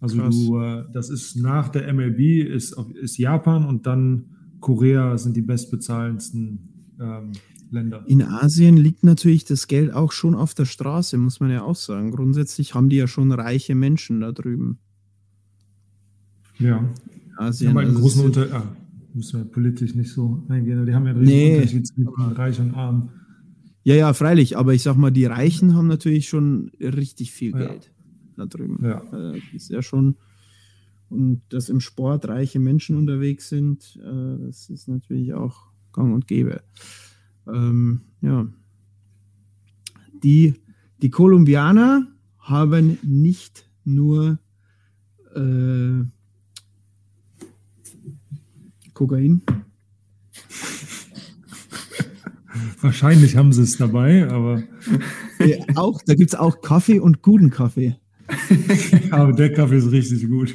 Speaker 2: Also du, äh, das ist nach der MLB ist, ist Japan und dann Korea sind die bestbezahlendsten ähm, Länder.
Speaker 1: In Asien liegt natürlich das Geld auch schon auf der Straße, muss man ja auch sagen. Grundsätzlich haben die ja schon reiche Menschen da drüben.
Speaker 2: Ja.
Speaker 1: In Asien.
Speaker 2: haben halt einen
Speaker 1: Also
Speaker 2: großen Unter ah, müssen wir politisch nicht so eingehen, die haben ja einen
Speaker 1: Nee,
Speaker 2: riesen Unterschied zwischen reich und arm.
Speaker 1: ja, ja, freilich, aber ich sag mal, die Reichen haben natürlich schon richtig viel
Speaker 2: Ja.
Speaker 1: Geld da drüben.
Speaker 2: Ja.
Speaker 1: Äh, ist ja schon und dass im Sport reiche Menschen unterwegs sind, äh, das ist natürlich auch gang und gäbe. Ähm, ja. Die, die Kolumbianer haben nicht nur äh, Kokain.
Speaker 2: Wahrscheinlich haben sie es dabei, aber.
Speaker 1: Ja, auch, da gibt es auch Kaffee und guten Kaffee.
Speaker 2: aber der Kaffee ist richtig gut.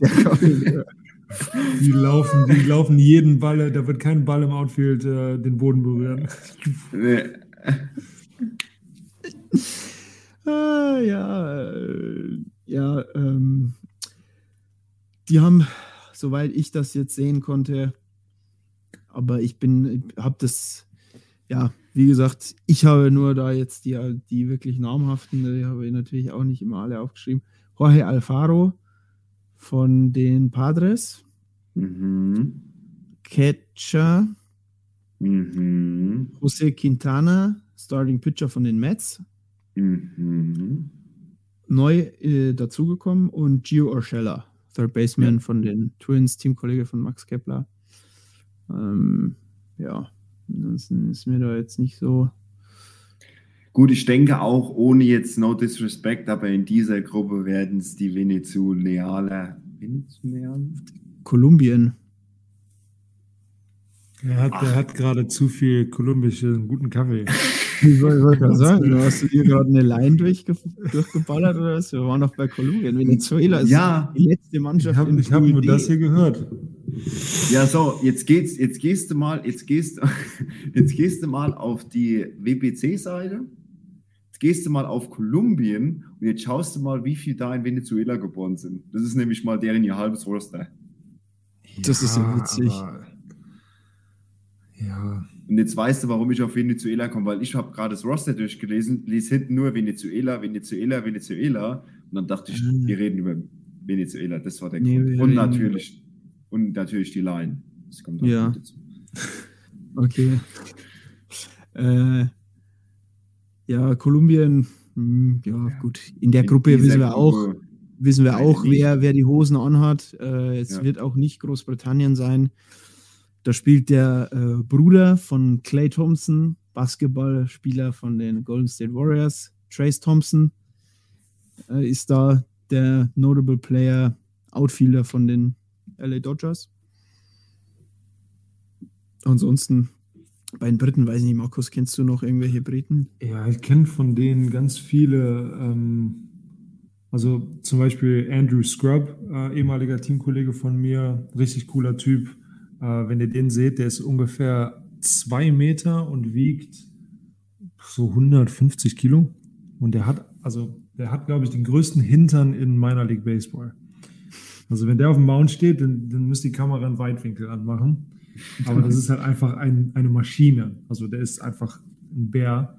Speaker 1: Der Kaffee,
Speaker 2: Die laufen, die laufen jeden Ball, da wird kein Ball im Outfield äh, den Boden berühren.
Speaker 3: Nee.
Speaker 1: Ah, ja, äh, ja, ähm, die haben, soweit ich das jetzt sehen konnte, aber ich bin, habe das, ja, wie gesagt, ich habe nur da jetzt die, die wirklich namhaften, die habe ich natürlich auch nicht immer alle aufgeschrieben. Jorge Alfaro von den Padres,
Speaker 3: Mhm.
Speaker 1: Catcher,
Speaker 3: Mhm.
Speaker 1: José Quintana, Starting Pitcher von den Mets,
Speaker 3: Mhm.
Speaker 1: neu äh, dazugekommen und Gio Urshela, Third Baseman
Speaker 3: Ja.
Speaker 1: von den Twins, Teamkollege von Max Kepler. Ähm, ja, ansonsten ist mir da jetzt nicht so.
Speaker 3: Gut, ich denke auch, ohne jetzt no disrespect, aber in dieser Gruppe werden es die Venezuelaner. Venezuelaner?
Speaker 1: Kolumbien.
Speaker 2: Er hat, er hat gerade zu viel kolumbischen guten Kaffee.
Speaker 1: Ich wollte gerade sagen, du hast du dir gerade eine Line durchge durchgeballert oder was? Wir waren doch bei Kolumbien. Venezuela ist
Speaker 3: Ja.
Speaker 1: die letzte
Speaker 2: Ich
Speaker 1: Mannschaft
Speaker 2: habe ich hab nur das hier gehört.
Speaker 3: Ja, so, jetzt geht's, jetzt gehst du mal, jetzt gehst, jetzt gehst du mal auf die WBC-Seite. Jetzt gehst du mal auf Kolumbien und jetzt schaust du mal, wie viel da in Venezuela geboren sind. Das ist nämlich mal deren ihr halbes Roster.
Speaker 1: Das ist ja witzig.
Speaker 2: aber- Ja,
Speaker 3: Und jetzt weißt du, warum ich auf Venezuela komme, weil ich habe gerade das Roster durchgelesen, lies hinten nur Venezuela, Venezuela, Venezuela. Und dann dachte ich,
Speaker 1: Ah.
Speaker 3: wir reden über Venezuela. Das war der
Speaker 1: Nee,
Speaker 3: Grund. Und natürlich, und natürlich die Line. Das kommt auch
Speaker 1: Ja.
Speaker 3: dazu.
Speaker 1: Okay. Äh, ja, Kolumbien, hm, ja, gut. In der
Speaker 3: In
Speaker 1: Gruppe wissen wir auch,
Speaker 3: Gruppe-
Speaker 1: wissen wir auch, wer, wer die Hosen anhat. Äh, es
Speaker 3: Ja.
Speaker 1: wird auch nicht Großbritannien sein. Da spielt der äh, Bruder von Clay Thompson, Basketballspieler von den Golden State Warriors, Trace Thompson, äh, ist da der Notable Player, Outfielder von den LA Dodgers. Ansonsten bei den Briten, weiß ich nicht, Markus, kennst du noch irgendwelche Briten?
Speaker 2: Ja, ich kenne von denen ganz viele, ähm, also zum Beispiel Andrew Scrub, äh, ehemaliger Teamkollege von mir, richtig cooler Typ. Äh, wenn ihr den seht, der ist ungefähr zwei Meter und wiegt so 150 Kilo. Und der hat, also der hat, glaube ich, den größten Hintern in Minor League Baseball. Also wenn der auf dem Mount steht, dann, dann müsste die Kamera einen Weitwinkel anmachen. Aber das ist halt einfach ein, eine Maschine. Also der ist einfach ein Bär.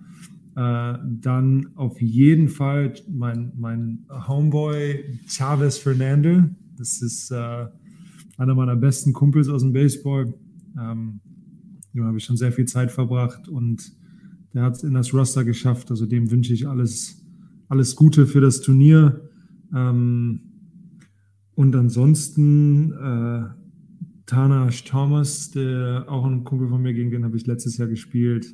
Speaker 2: Äh, dann auf jeden Fall mein, mein Homeboy Chavez Fernandez. Das ist äh, einer meiner besten Kumpels aus dem Baseball. Ähm, dem habe ich schon sehr viel Zeit verbracht und der hat es in das Roster geschafft. Also dem wünsche ich alles, alles Gute für das Turnier. Ähm, und ansonsten äh, Tanash Thomas, der auch ein Kumpel von mir, gegen den habe ich letztes Jahr gespielt.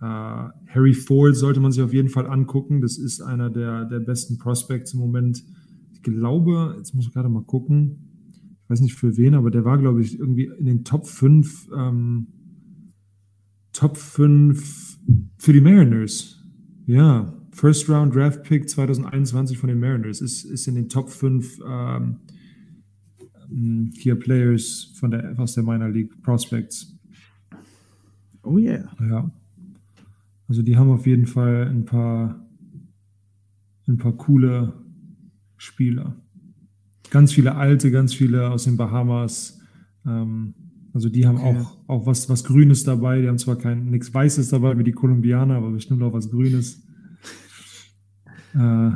Speaker 2: Äh, Harry Ford sollte man sich auf jeden Fall angucken. Das ist einer der, der besten Prospects im Moment. Ich glaube, jetzt muss ich gerade mal gucken. Ich weiß nicht für wen, aber der war, glaube ich, irgendwie in den Top 5, ähm, Top 5 für die Mariners. Ja, First Round Draft Pick 2021 von den Mariners ist, ist in den Top 5 ähm, ähm, hier Players von der, aus der Minor League Prospects.
Speaker 1: Oh yeah.
Speaker 2: Ja. Also die haben auf jeden Fall ein paar, ein paar coole Spieler. Ganz viele alte, ganz viele aus den Bahamas. Ähm, also die haben
Speaker 1: Okay.
Speaker 2: auch, auch was, was Grünes dabei. Die haben zwar kein nichts Weißes dabei wie die Kolumbianer, aber bestimmt auch was Grünes. Äh,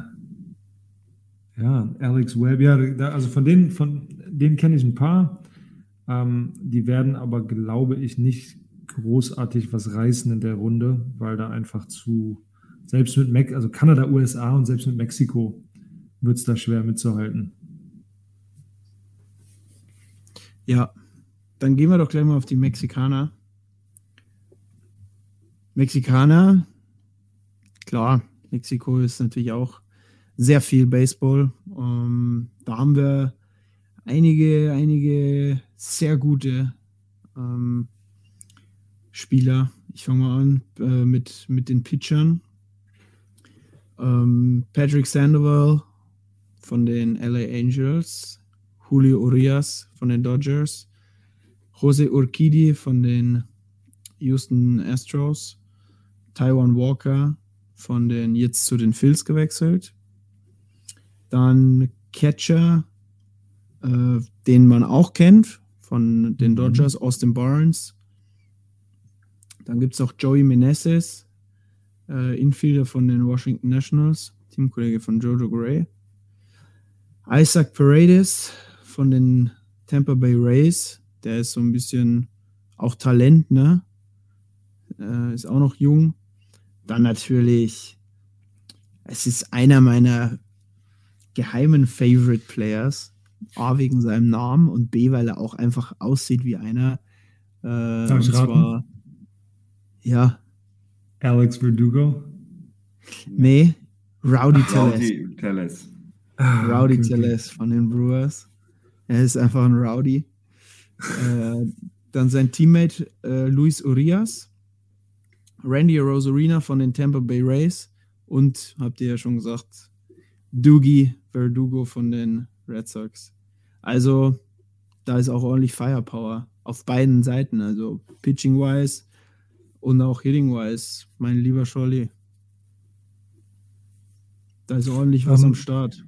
Speaker 2: ja, Alex Webb, ja, also von denen, von denen kenne ich ein paar. Ähm, die werden aber, glaube ich, nicht großartig was reißen in der Runde, weil da einfach zu, selbst mit Mex also Kanada, USA und selbst mit Mexiko wird es da schwer mitzuhalten.
Speaker 1: Ja, dann gehen wir doch gleich mal auf die Mexikaner. Mexikaner, klar, Mexiko ist natürlich auch sehr viel Baseball. Ähm, da haben wir einige, einige sehr gute ähm, Spieler. Ich fange mal an äh, mit, mit den Pitchern. Ähm, Patrick Sandoval von den LA Angels, Julio Urias von den Dodgers, Jose Urquidi von den Houston Astros, Taiwan Walker von den jetzt zu den Phils gewechselt. Dann Catcher, äh, den man auch kennt von den Dodgers, Austin Barnes. Dann gibt es auch Joey Meneses, äh, Infielder von den Washington Nationals, Teamkollege von Jojo Gray. Isaac Paredes von den Tampa Bay Rays, der ist so ein bisschen auch Talent, ne? Äh, ist auch noch jung. Dann natürlich, es ist einer meiner geheimen Favorite Players. A wegen seinem Namen und B, weil er auch einfach aussieht wie einer. Äh,
Speaker 2: Darf ich raten?
Speaker 1: zwar, ja,
Speaker 2: Alex Verdugo.
Speaker 1: nee, Rowdy Tellez.
Speaker 3: Rowdy Tellez.
Speaker 2: Ah,
Speaker 1: Rowdy
Speaker 2: okay.
Speaker 1: Tellez von den Brewers. Er ist einfach ein Rowdy. äh, dann sein Teammate äh, Luis Urias, Randy Rosarina von den Tampa Bay Rays und, habt ihr ja schon gesagt, Doogie Verdugo von den Red Sox. Also, da ist auch ordentlich Firepower auf beiden Seiten, also pitching-wise und auch hitting-wise, mein lieber Scholli. Da ist ordentlich was
Speaker 2: Ähm,
Speaker 1: am Start.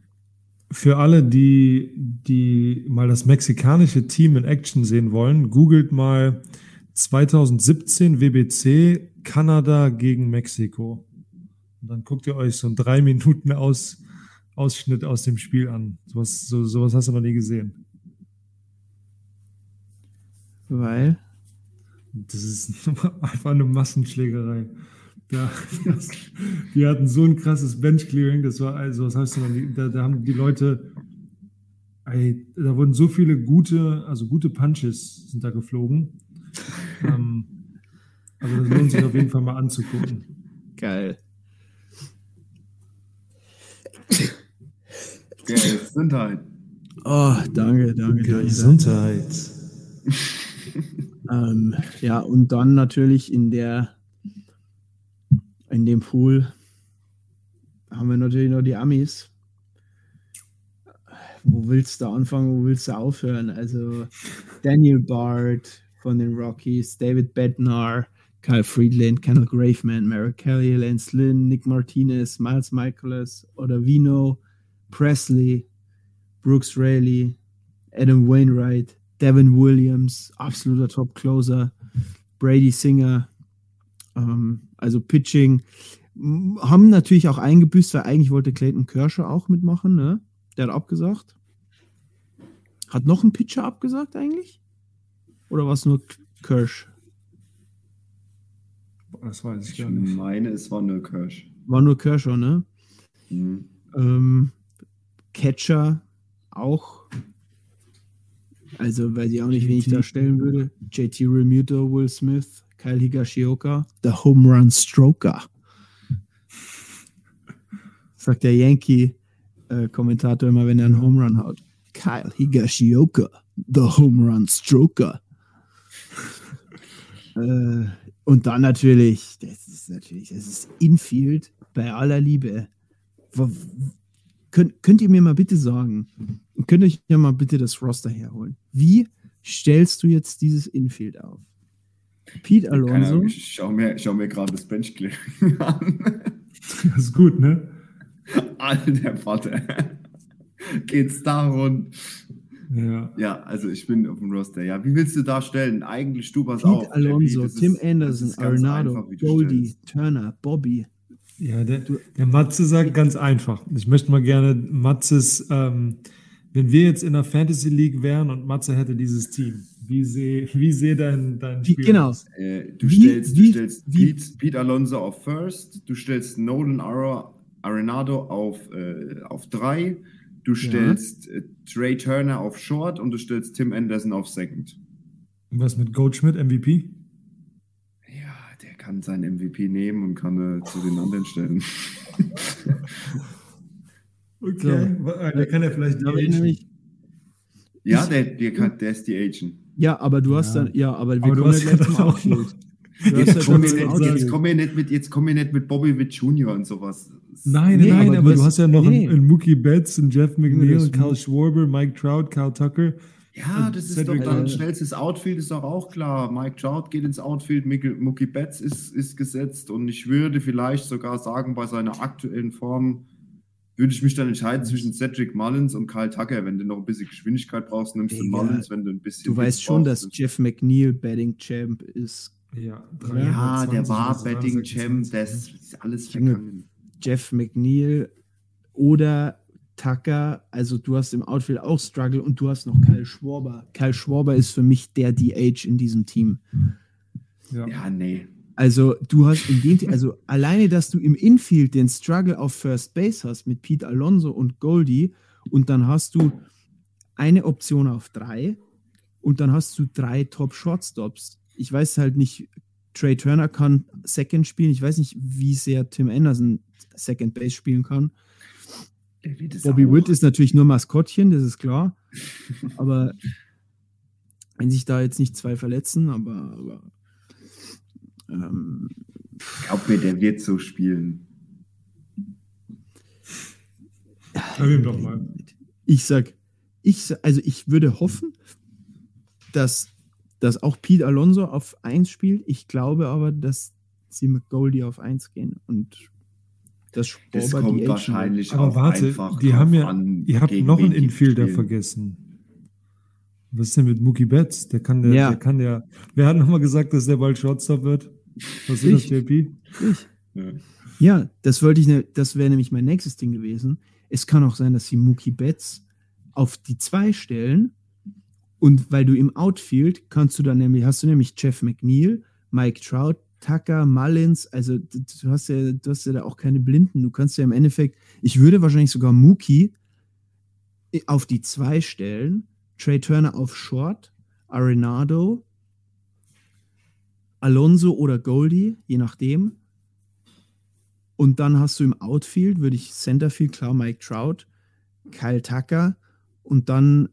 Speaker 2: Für alle, die, die mal das mexikanische Team in Action sehen wollen, googelt mal 2017 WBC Kanada gegen Mexiko. Und dann guckt ihr euch so einen drei Minuten aus, Ausschnitt aus dem Spiel an. Sowas, so, sowas hast du noch nie gesehen.
Speaker 1: Weil,
Speaker 2: Das ist einfach eine Massenschlägerei. Ja, das, die hatten so ein krasses Bench-Clearing, das war, also, was heißt die- da, da haben die Leute, ey, da wurden so viele gute, also gute Punches sind da geflogen. Ähm, also das lohnt sich auf jeden Fall mal anzugucken.
Speaker 1: geil.
Speaker 3: Gesundheit.
Speaker 1: Oh, danke, danke, danke.
Speaker 2: Gesundheit.
Speaker 1: Ähm, ja, und dann natürlich in der in dem Pool haben wir natürlich noch die Amis. Wo willst du anfangen, wo willst du aufhören? Also Daniel Bard von den Rockies, David Bednar, Kyle Friedland, Kenneth Graveman, Merrick Kelly, Lance Lynn, Nick Martinez, Miles Michaelis, Ottavino, Presley, Brooks Raley, Adam Wainwright, Devin Williams, absoluter Top-Closer, Brady Singer, ähm, also Pitching, haben natürlich auch eingebüßt, weil eigentlich wollte Clayton Kershaw auch mitmachen, ne? Der hat abgesagt. Hat noch ein Pitcher abgesagt eigentlich? Oder war es nur Kirsch?
Speaker 2: Das weiß ich
Speaker 3: Ich
Speaker 2: gar nicht.
Speaker 3: meine, es war nur Kirsch.
Speaker 1: War nur Kershaw, ne?
Speaker 3: Mhm.
Speaker 1: Ähm, Catcher auch. Also, weiß ich auch nicht, wen ich da stellen würde. JT Remuto, Will Smith, Kyle Higashioka, der Home Run Stroker. Sagt der Yankee-Kommentator immer, wenn er einen Home Run haut. Kyle Higashioka, the Home Run Stroker. Äh, und dann natürlich, das ist natürlich, das ist Infield bei aller Liebe. Wo- Könnt, könnt ihr mir mal bitte sagen, könnt ihr euch ja mal bitte das Roster herholen? Wie stellst du jetzt dieses Infield auf? Pete
Speaker 3: Keine
Speaker 1: Alonso,
Speaker 3: Ahnung, ich schau mir, schau mir gerade das Benchclearing an.
Speaker 2: Das ist gut, ne?
Speaker 3: Alter Vater. Geht's darum?
Speaker 2: Ja.
Speaker 3: Ja, also ich bin auf dem Roster. Ja, wie willst du da stellen? Eigentlich du pass
Speaker 1: Pete
Speaker 3: auf.
Speaker 1: Alonso,
Speaker 3: das
Speaker 1: Tim
Speaker 3: ist-
Speaker 1: Anderson,
Speaker 3: ist
Speaker 1: Arenado,
Speaker 3: einfach, wie
Speaker 1: Goldie,
Speaker 3: stellst.
Speaker 1: Turner, Bobby.
Speaker 2: Ja, der, der Matze sagt ganz einfach. Ich möchte mal gerne Matzes, ähm, wenn wir jetzt in der Fantasy League wären und Matze hätte dieses Team, wie sehe wie seh dein, dein
Speaker 1: Wie,
Speaker 2: Spiel
Speaker 1: genau.
Speaker 2: aus?
Speaker 3: Äh, du
Speaker 1: Wie-
Speaker 3: stellst,
Speaker 1: wie-
Speaker 3: du stellst
Speaker 1: wie-
Speaker 3: Pete, Pete Alonso auf First, du stellst Nolan Arenado auf, äh, auf drei, du stellst äh, Trey Turner auf Short und du stellst Tim Anderson auf Second.
Speaker 2: Was mit Goldschmidt, MVP?
Speaker 3: Ja, der kann seinen MVP nehmen und kann äh, zu den anderen stellen.
Speaker 2: Okay. Äh, Der kann ja vielleicht
Speaker 1: Da nämlich,
Speaker 3: ja, der, der, kann, der ist die Agent.
Speaker 1: ja, aber du hast
Speaker 2: Ja.
Speaker 1: dann, ja, aber wir
Speaker 2: Aber du
Speaker 1: kommen
Speaker 2: hast
Speaker 1: ja gleich zum
Speaker 2: auch
Speaker 1: Outfield. Du
Speaker 3: Jetzt
Speaker 1: ja
Speaker 3: komm,
Speaker 1: gleich
Speaker 3: mir
Speaker 1: zum
Speaker 3: nicht, jetzt, komm mir nicht mit, jetzt komm mir nicht mit Bobby with Jr. und sowas.
Speaker 2: Nein,
Speaker 1: Nee,
Speaker 2: nein,
Speaker 1: aber
Speaker 2: aber,
Speaker 1: du
Speaker 2: du
Speaker 1: hast-
Speaker 2: ja noch
Speaker 1: nee.
Speaker 2: einen, einen Mookie Betts, einen Jeff McNeil, einen Carl Schwarber, Mike Trout, Carl Tucker.
Speaker 3: Ja, das ist
Speaker 2: Cedric
Speaker 3: doch dann
Speaker 1: Allen.
Speaker 3: schnellstes Outfield, ist doch auch klar. Mike Trout geht ins Outfield, Mookie Betts ist, ist gesetzt und ich würde vielleicht sogar sagen, bei seiner aktuellen Form würde ich mich dann entscheiden zwischen Cedric Mullins und Kyle Tucker. Wenn du noch ein bisschen Geschwindigkeit brauchst, nimmst du
Speaker 1: Digga,
Speaker 3: Mullins, wenn du ein bisschen.
Speaker 1: Du weißt schon,
Speaker 3: brauchst,
Speaker 1: dass Jeff McNeil Batting Champ ist.
Speaker 2: Ja,
Speaker 3: Ja, der
Speaker 2: 320,
Speaker 3: war Betting
Speaker 2: 26,
Speaker 3: Champ, das ist alles vergangen.
Speaker 1: Jeff McNeil oder Tucker. Also du hast im Outfield auch Struggle und du hast noch Kyle Schwarber. Kyle Schwarber ist für mich der DH in diesem Team.
Speaker 2: Ja.
Speaker 3: Ja, nee.
Speaker 1: Also du hast in dem, also alleine, dass du im Infield den Struggle auf First Base hast mit Pete Alonso und Goldie und dann hast du eine Option auf drei und dann hast du drei Top Shortstops. Ich weiß halt nicht, Trey Turner kann Second spielen. Ich weiß nicht, wie sehr Tim Anderson Second Base spielen kann. Bobby
Speaker 3: auch.
Speaker 1: Witt ist natürlich nur Maskottchen, das ist klar. Aber wenn sich da jetzt nicht zwei verletzen, aber, aber ähm,
Speaker 3: Glaub mir, der wird so spielen.
Speaker 2: Schreib ihm doch mal.
Speaker 1: Ich sag, ich, also ich würde hoffen, dass, dass auch Pete Alonso auf 1 spielt. Ich glaube aber, dass sie mit Goldie auf 1 gehen und das
Speaker 3: Das kommt
Speaker 1: die
Speaker 3: wahrscheinlich
Speaker 2: Aber
Speaker 3: auch
Speaker 2: warte,
Speaker 3: einfach
Speaker 2: die haben ja,
Speaker 3: an,
Speaker 2: ihr habt noch einen Infielder
Speaker 3: spielen.
Speaker 2: vergessen. Was ist denn mit Mookie Betts? Der kann der,
Speaker 1: Ja.
Speaker 2: der kann ja. Wer hat nochmal gesagt, dass der bald Shortstop wird? Was ist das,
Speaker 1: Ich.
Speaker 2: JP?
Speaker 3: Ja.
Speaker 1: Ja, das wollte ich, ne, das wäre nämlich mein nächstes Ding gewesen. Es kann auch sein, dass sie Mookie Betts auf die 2 stellen und weil du im Outfield kannst du dann nämlich, hast du nämlich Jeff McNeil, Mike Trout, Tucker, Mullins, also du hast ja, du hast ja da auch keine Blinden. Du kannst ja im Endeffekt, ich würde wahrscheinlich sogar Mookie auf die 2 stellen, Trey Turner auf Short, Arenado, Alonso oder Goldie, je nachdem. Und dann hast du im Outfield, würde ich Centerfield, klar, Mike Trout, Kyle Tucker und dann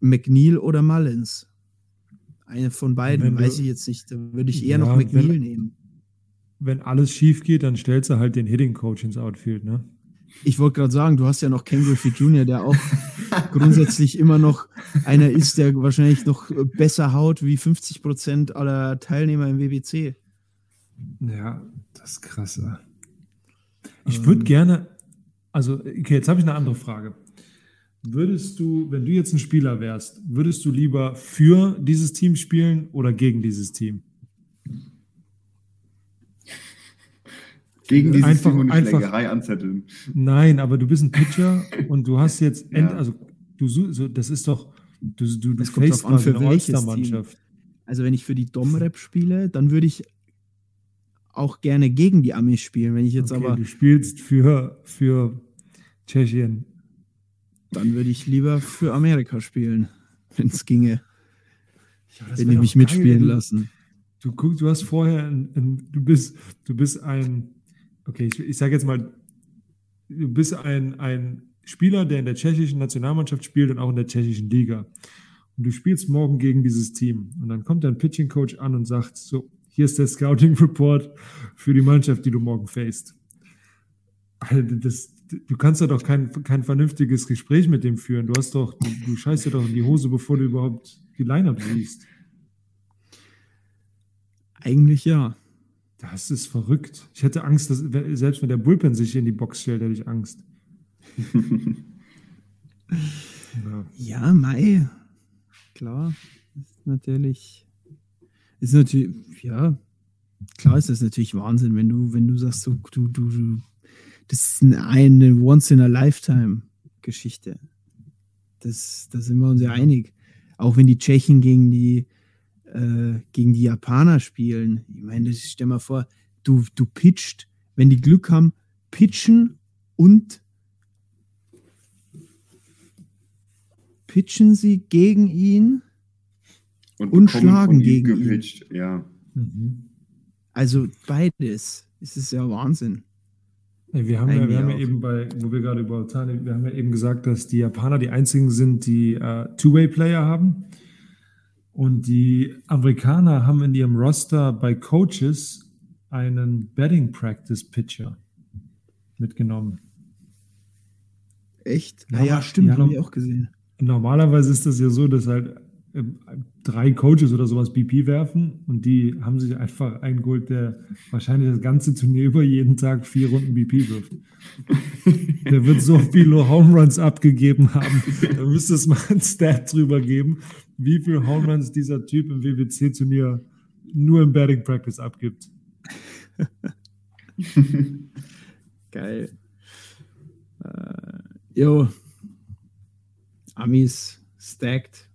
Speaker 1: McNeil oder Mullins. Eine von beiden,
Speaker 2: du-
Speaker 1: weiß ich jetzt nicht. Da würde ich eher
Speaker 2: Ja,
Speaker 1: noch McNeil
Speaker 2: wenn-
Speaker 1: nehmen.
Speaker 2: Wenn alles schief geht, dann stellst du halt den Hitting Coach ins Outfield, ne?
Speaker 1: Ich wollte gerade sagen, du hast ja noch Ken Griffey Jr., der auch grundsätzlich immer noch einer ist, der wahrscheinlich noch besser haut wie 50 Prozent aller Teilnehmer im WBC.
Speaker 2: Ja, das ist krass. Ich würde gerne, also, okay, jetzt habe ich eine andere Frage. Würdest du, wenn du jetzt ein Spieler wärst, würdest du lieber für dieses Team spielen oder gegen dieses Team?
Speaker 3: Gegen dieses
Speaker 2: Einfach-
Speaker 3: Team und
Speaker 2: einfach-
Speaker 3: Schlägerei anzetteln.
Speaker 2: Nein, aber du bist ein Pitcher und du hast jetzt, end,
Speaker 3: Ja.
Speaker 2: also du so, das ist doch, du, du, du
Speaker 1: Das kommt
Speaker 2: facest
Speaker 1: an, für
Speaker 2: eine
Speaker 1: welches
Speaker 2: All-Star-Mannschaft.
Speaker 1: Also wenn ich für die Domrep spiele, dann würde ich auch gerne gegen die Amis spielen. Wenn ich jetzt
Speaker 2: Okay,
Speaker 1: aber,
Speaker 2: du spielst für, für Tschechien.
Speaker 1: Dann würde ich lieber für Amerika spielen, wenn es ginge,
Speaker 2: Ja,
Speaker 1: wenn die mich
Speaker 2: geil,
Speaker 1: mitspielen
Speaker 2: du,
Speaker 1: lassen.
Speaker 2: Du guckst, du hast vorher, ein, ein, du bist, du bist ein, okay, ich, ich sage jetzt mal, du bist ein, ein Spieler, der in der tschechischen Nationalmannschaft spielt und auch in der tschechischen Liga. Und du spielst morgen gegen dieses Team. Und dann kommt dein Pitching Coach an und sagt, so, hier ist der Scouting Report für die Mannschaft, die du morgen faced. Alter, Das, du kannst da doch kein, kein vernünftiges Gespräch mit dem führen. Du hast doch, du, du scheißt dir doch in die Hose, bevor du überhaupt die Lineup siehst.
Speaker 1: Eigentlich ja.
Speaker 2: Das ist verrückt. Ich hätte Angst, dass selbst wenn der Bullpen sich in die Box stellt, hätte ich Angst. ja.
Speaker 1: Ja, Mai. Klar. Ist natürlich. Ist natürlich, ja. Klar ist das natürlich Wahnsinn, wenn du, wenn du sagst, so, du, du, du, das ist eine Once-in-a-Lifetime-Geschichte. Das, da sind wir uns ja einig. Auch wenn die Tschechen gegen die, äh, gegen die Japaner spielen. Ich meine, das- stell mal vor, du, du pitcht, wenn die Glück haben, pitchen und pitchen sie gegen ihn.
Speaker 3: Und,
Speaker 1: Und schlagen gegen ihn.
Speaker 3: gepitcht. Ja.
Speaker 2: Mhm.
Speaker 1: Also beides. Es ist ja Wahnsinn.
Speaker 2: Wir haben, ja, wir haben ja eben bei, wo wir gerade über Otani, wir haben ja eben gesagt, dass die Japaner die einzigen sind, die äh, Two-Way-Player haben. Und die Amerikaner haben in ihrem Roster bei Coaches einen Betting Practice Pitcher mitgenommen.
Speaker 1: Echt?
Speaker 2: Ja,
Speaker 1: Ah ja, stimmt,
Speaker 2: ja,
Speaker 1: habe
Speaker 2: noch-
Speaker 1: ich auch gesehen.
Speaker 2: Normalerweise ist das ja so, dass halt drei Coaches oder sowas BP werfen und die haben sich einfach eingeholt, der wahrscheinlich das ganze Turnier über jeden Tag vier Runden BP wirft. der wird so viele Home Runs abgegeben haben. Da müsste es mal ein Stat drüber geben, wie viele Home Runs dieser Typ im WWC-Turnier nur im Batting Practice abgibt.
Speaker 1: Geil. Äh, jo. Amis stacked.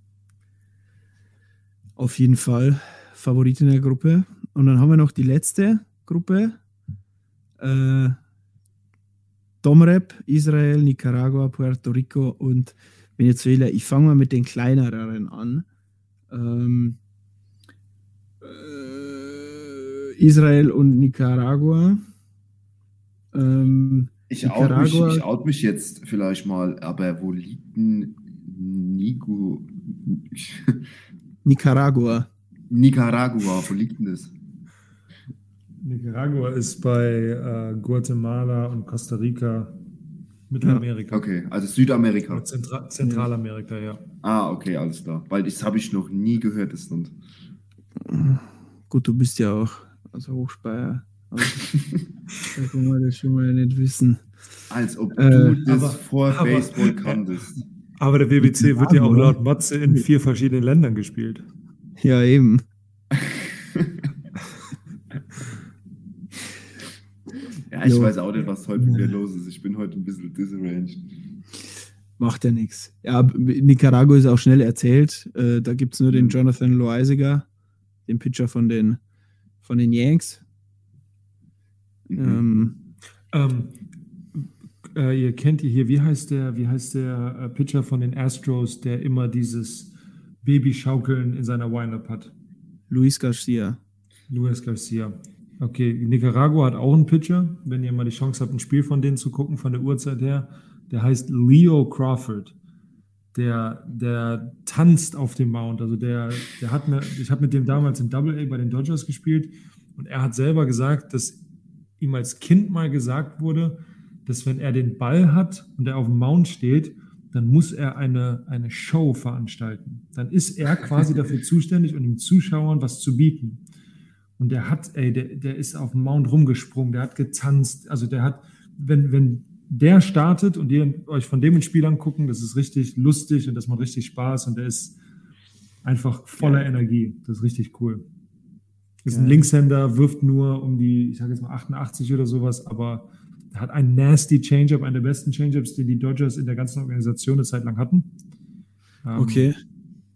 Speaker 1: Auf jeden Fall Favorit in der Gruppe. Und dann haben wir noch die letzte Gruppe. Äh, Domrep, Israel, Nicaragua, Puerto Rico und Venezuela. Ich fange mal mit den kleineren an. Ähm, äh, Israel und Nicaragua. Ähm,
Speaker 3: Ich out, mich,
Speaker 1: Nicaragua-
Speaker 3: ich out mich jetzt vielleicht mal, aber wo liegt denn Nico,
Speaker 1: Nicaragua.
Speaker 3: Nicaragua? Wo liegt denn das?
Speaker 2: Nicaragua ist bei äh, Guatemala und Costa Rica, Mittelamerika.
Speaker 3: Okay, also Südamerika.
Speaker 2: Zentra Zentralamerika, ja.
Speaker 3: Ah, okay, alles klar. Weil das habe ich noch nie gehört, das Land.
Speaker 1: Gut, du bist ja auch also Hochspeier. Aber da kann man das schon mal nicht wissen.
Speaker 3: Als ob
Speaker 1: Äh,
Speaker 3: du das
Speaker 2: aber-
Speaker 3: vor
Speaker 2: aber-
Speaker 3: Baseball kanntest.
Speaker 2: Aber der WBC wird ja auch laut Matze in vier verschiedenen Ländern gespielt.
Speaker 1: Ja, eben.
Speaker 3: Ja, ich
Speaker 1: Jo.
Speaker 3: weiß auch nicht, was heute mit mir los ist. Ich bin heute ein bisschen disarranged.
Speaker 1: Macht ja nichts. Ja, Nicaragua ist auch schnell erzählt. Äh, da gibt es nur den Jonathan Loisiger, den Pitcher von den, von den Yanks.
Speaker 3: Mhm.
Speaker 1: Ähm,
Speaker 2: Ähm, äh, ihr kennt ihr hier, wie heißt der, wie heißt der äh, Pitcher von den Astros, der immer dieses Babyschaukeln in seiner Windup hat?
Speaker 1: Luis Garcia.
Speaker 2: Luis Garcia. Okay, Nicaragua hat auch einen Pitcher, wenn ihr mal die Chance habt, ein Spiel von denen zu gucken, von der Uhrzeit her. Der heißt Leo Crawford. Der, der tanzt auf dem Mount. Also der, der hat mir, ich habe mit dem damals in Double A bei den Dodgers gespielt und er hat selber gesagt, dass ihm als Kind mal gesagt wurde, dass wenn er den Ball hat und er auf dem Mount steht, dann muss er eine, eine Show veranstalten. Dann ist er quasi dafür zuständig und den Zuschauern was zu bieten. Und der hat, ey, der, der ist auf dem Mount rumgesprungen, der hat getanzt. Also der hat, wenn, wenn der startet und ihr euch von dem ein Spiel angucken, das ist richtig lustig und das macht richtig Spaß und der ist einfach voller Energie. Das ist richtig cool. Ist ein
Speaker 1: Geil.
Speaker 2: Linkshänder, wirft nur um die, ich sage jetzt mal 88 oder sowas, aber er hat einen nasty Changeup, einen der besten Changeups, den die Dodgers in der ganzen Organisation eine Zeit lang hatten. Ähm,
Speaker 1: Okay.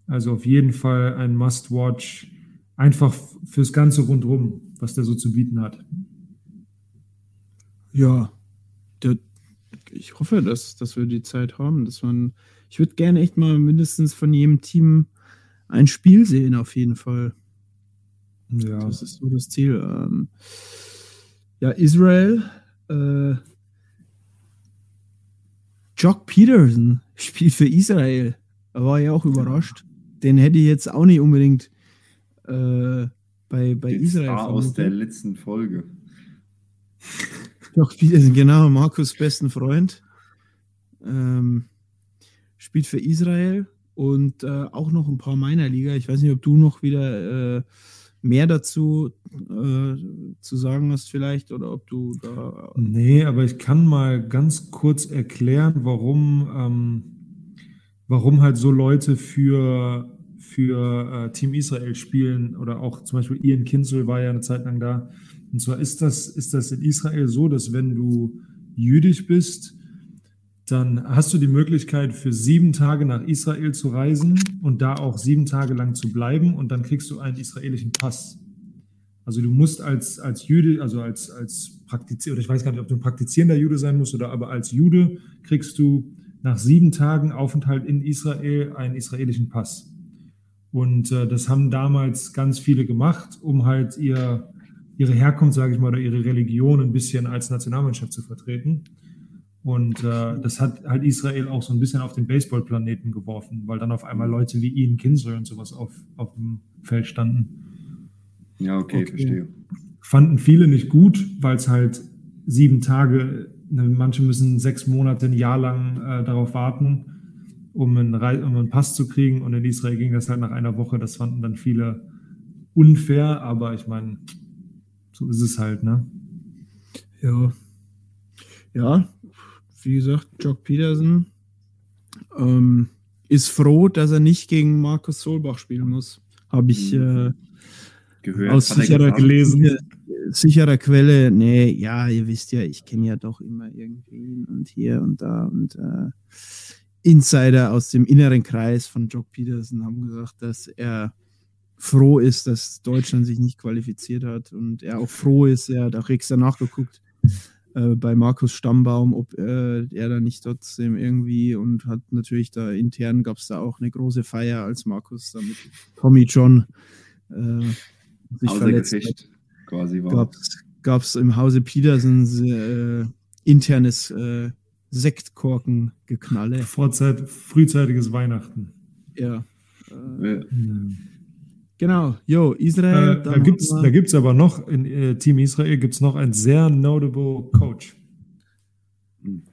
Speaker 2: also auf jeden Fall ein Must-Watch, einfach fürs ganze Rundrum, was der so zu bieten hat.
Speaker 1: Ja. Der, ich hoffe, dass, dass wir die Zeit haben, dass man. Ich würde gerne echt mal mindestens von jedem Team ein Spiel sehen, auf jeden Fall.
Speaker 2: Ja,
Speaker 1: Das ist so das Ziel. Ähm, ja, Israel. Äh, Jock Peterson spielt für Israel. Da war ich auch überrascht. Den hätte ich jetzt auch nicht unbedingt äh, bei, bei
Speaker 3: Den
Speaker 1: Israel
Speaker 3: Star aus der letzten Folge.
Speaker 1: Jock Peterson, genau, Markus' besten Freund. Ähm, spielt für Israel und äh, auch noch ein paar meiner Liga. Ich weiß nicht, ob du noch wieder äh, mehr dazu äh, zu sagen hast, vielleicht, oder ob du da.
Speaker 2: nee, aber ich kann mal ganz kurz erklären, warum, ähm, warum halt so Leute für, für äh, Team Israel spielen oder auch zum Beispiel Ian Kinzel war ja eine Zeit lang da. Und zwar ist das, ist das in Israel so, dass wenn du jüdisch bist, dann hast du die Möglichkeit, für sieben Tage nach Israel zu reisen und da auch sieben Tage lang zu bleiben und dann kriegst du einen israelischen Pass. Also du musst als, als Jude, also als, als Praktizierender, oder ich weiß gar nicht, ob du ein praktizierender Jude sein musst oder aber als Jude kriegst du nach sieben Tagen Aufenthalt in Israel einen israelischen Pass. Und äh, das haben damals ganz viele gemacht, um halt ihr, ihre Herkunft, sage ich mal, oder ihre Religion ein bisschen als Nationalmannschaft zu vertreten. Und äh, das hat halt Israel auch so ein bisschen auf den Baseballplaneten geworfen, weil dann auf einmal Leute wie Ian Kinsley und sowas auf, auf dem Feld standen.
Speaker 3: Ja, okay, okay. verstehe.
Speaker 2: Fanden viele nicht gut, weil es halt sieben Tage, ne, manche müssen sechs Monate, ein Jahr lang äh, darauf warten, um einen, um einen Pass zu kriegen. Und in Israel ging das halt nach einer Woche. Das fanden dann viele unfair, aber ich meine, so ist es halt, ne?
Speaker 1: Ja. Ja, wie gesagt, Jock Peterson ähm, ist froh, dass er nicht gegen Markus Solbach spielen muss. Habe ich mhm. äh,
Speaker 3: gehört,
Speaker 1: aus sicherer, gelesen. sicherer Quelle. Nee, ja, ihr wisst ja, ich kenne ja doch immer irgendwie und hier und da und äh, Insider aus dem inneren Kreis von Jock Peterson haben gesagt, dass er froh ist, dass Deutschland sich nicht qualifiziert hat und er auch froh ist, er hat auch extra nachgeguckt, äh, bei Markus Stammbaum, ob äh, er da nicht trotzdem irgendwie und hat natürlich da intern gab es da auch eine große Feier, als Markus da mit Tommy John äh, sich Außer verletzt Gefecht hat. quasi war. Gab es im Hause Petersen äh, internes äh, Sektkorken-Geknalle.
Speaker 2: Vorzeit, frühzeitiges Weihnachten.
Speaker 1: Ja. ja. Genau, jo, Israel.
Speaker 2: Äh, da gibt es da gibt's aber noch, in äh, Team Israel gibt es noch einen sehr notable Coach. Hm.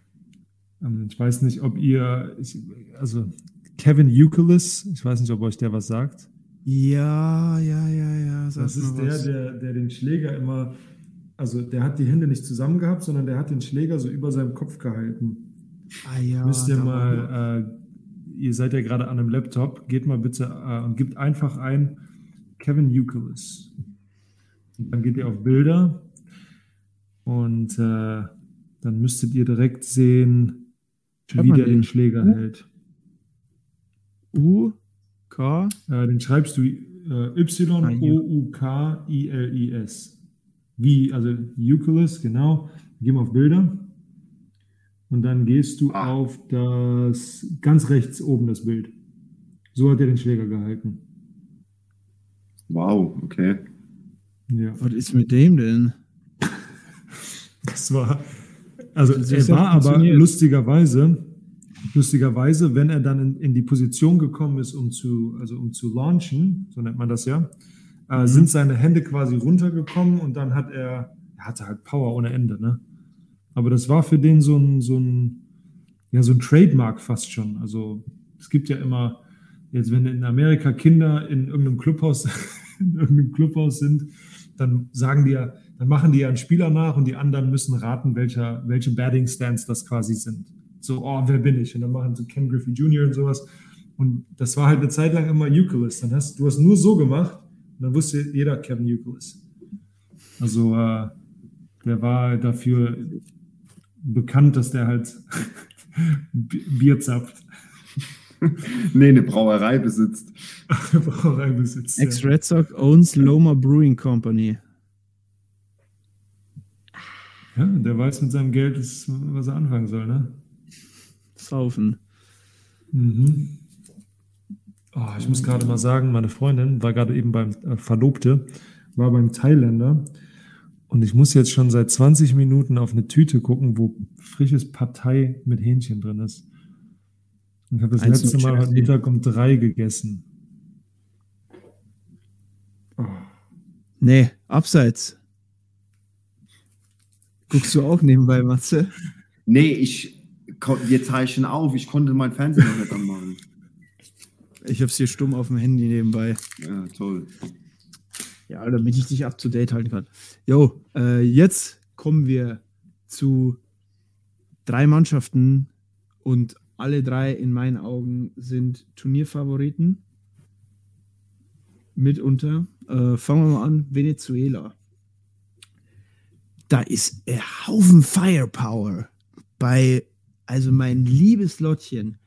Speaker 2: Ähm, ich weiß nicht, ob ihr, ich, also Kevin Euclid, ich weiß nicht, ob euch der was sagt.
Speaker 1: Ja, ja, ja, ja.
Speaker 2: Das ist der, der, der den Schläger immer, also der hat die Hände nicht zusammen gehabt, sondern der hat den Schläger so über seinem Kopf gehalten.
Speaker 1: Ah ja.
Speaker 2: Müsst ihr mal, äh, ihr seid ja gerade an einem Laptop, geht mal bitte äh, und gebt einfach ein Kevin Euclid. Und dann geht ihr auf Bilder und äh, dann müsstet ihr direkt sehen, wie der den Schläger U hält.
Speaker 1: U, K?
Speaker 2: Äh, den schreibst du äh, Y-O-U-K-I-L-I-S. Wie, also Euclid, genau. Geh mal auf Bilder. Und dann gehst du ah. auf das ganz rechts oben das Bild. So hat er den Schläger gehalten.
Speaker 3: Wow, okay.
Speaker 1: Ja. Was ist mit dem denn?
Speaker 2: Das war, also das er war aber lustigerweise, lustigerweise, wenn er dann in, in, die Position gekommen ist, um zu, also um zu launchen, so nennt man das ja, äh, mhm. sind seine Hände quasi runtergekommen und dann hat er, er hatte halt Power ohne Ende, ne? Aber das war für den so ein, so ein, ja, so ein Trademark fast schon. Also es gibt ja immer, jetzt wenn in Amerika Kinder in irgendeinem Clubhaus in irgendeinem Clubhaus sind, dann sagen die ja, dann machen die ja einen Spieler nach und die anderen müssen raten, welcher, welche Batting Stands das quasi sind. So, oh, wer bin ich? Und dann machen sie Ken Griffey Jr. und sowas. Und das war halt eine Zeit lang immer Euclid. Dann hast du hast nur so gemacht und dann wusste jeder Kevin Euclid. Also äh, der war dafür bekannt, dass der halt Bier zapft.
Speaker 3: nee, eine Brauerei besitzt.
Speaker 2: eine Brauerei besitzt.
Speaker 1: Ex-Red Sox owns Loma Brewing Company.
Speaker 2: Ja, der weiß mit seinem Geld, was er anfangen soll, ne?
Speaker 1: Saufen.
Speaker 2: Mhm. Oh, ich muss gerade mal sagen, meine Freundin war gerade eben beim äh, Verlobte, war beim Thailänder und ich muss jetzt schon seit 20 Minuten auf eine Tüte gucken, wo frisches Partei mit Hähnchen drin ist. Ich habe das letzte Mal heute Mittag um drei gegessen.
Speaker 1: Oh. Nee, abseits. Guckst du auch nebenbei, Matze?
Speaker 3: Nee, ich, wir zeichnen auf. Ich konnte mein Fernseher noch nicht anmachen.
Speaker 1: Ich hab's hier stumm auf dem Handy nebenbei.
Speaker 3: Ja, toll.
Speaker 1: Ja, damit ich dich up to date halten kann. Jo, äh, jetzt kommen wir zu drei Mannschaften und alle drei in meinen Augen sind Turnierfavoriten. Mitunter. Äh, fangen wir mal an. Venezuela. Da ist ein Haufen Firepower bei, also mein liebes Lottchen,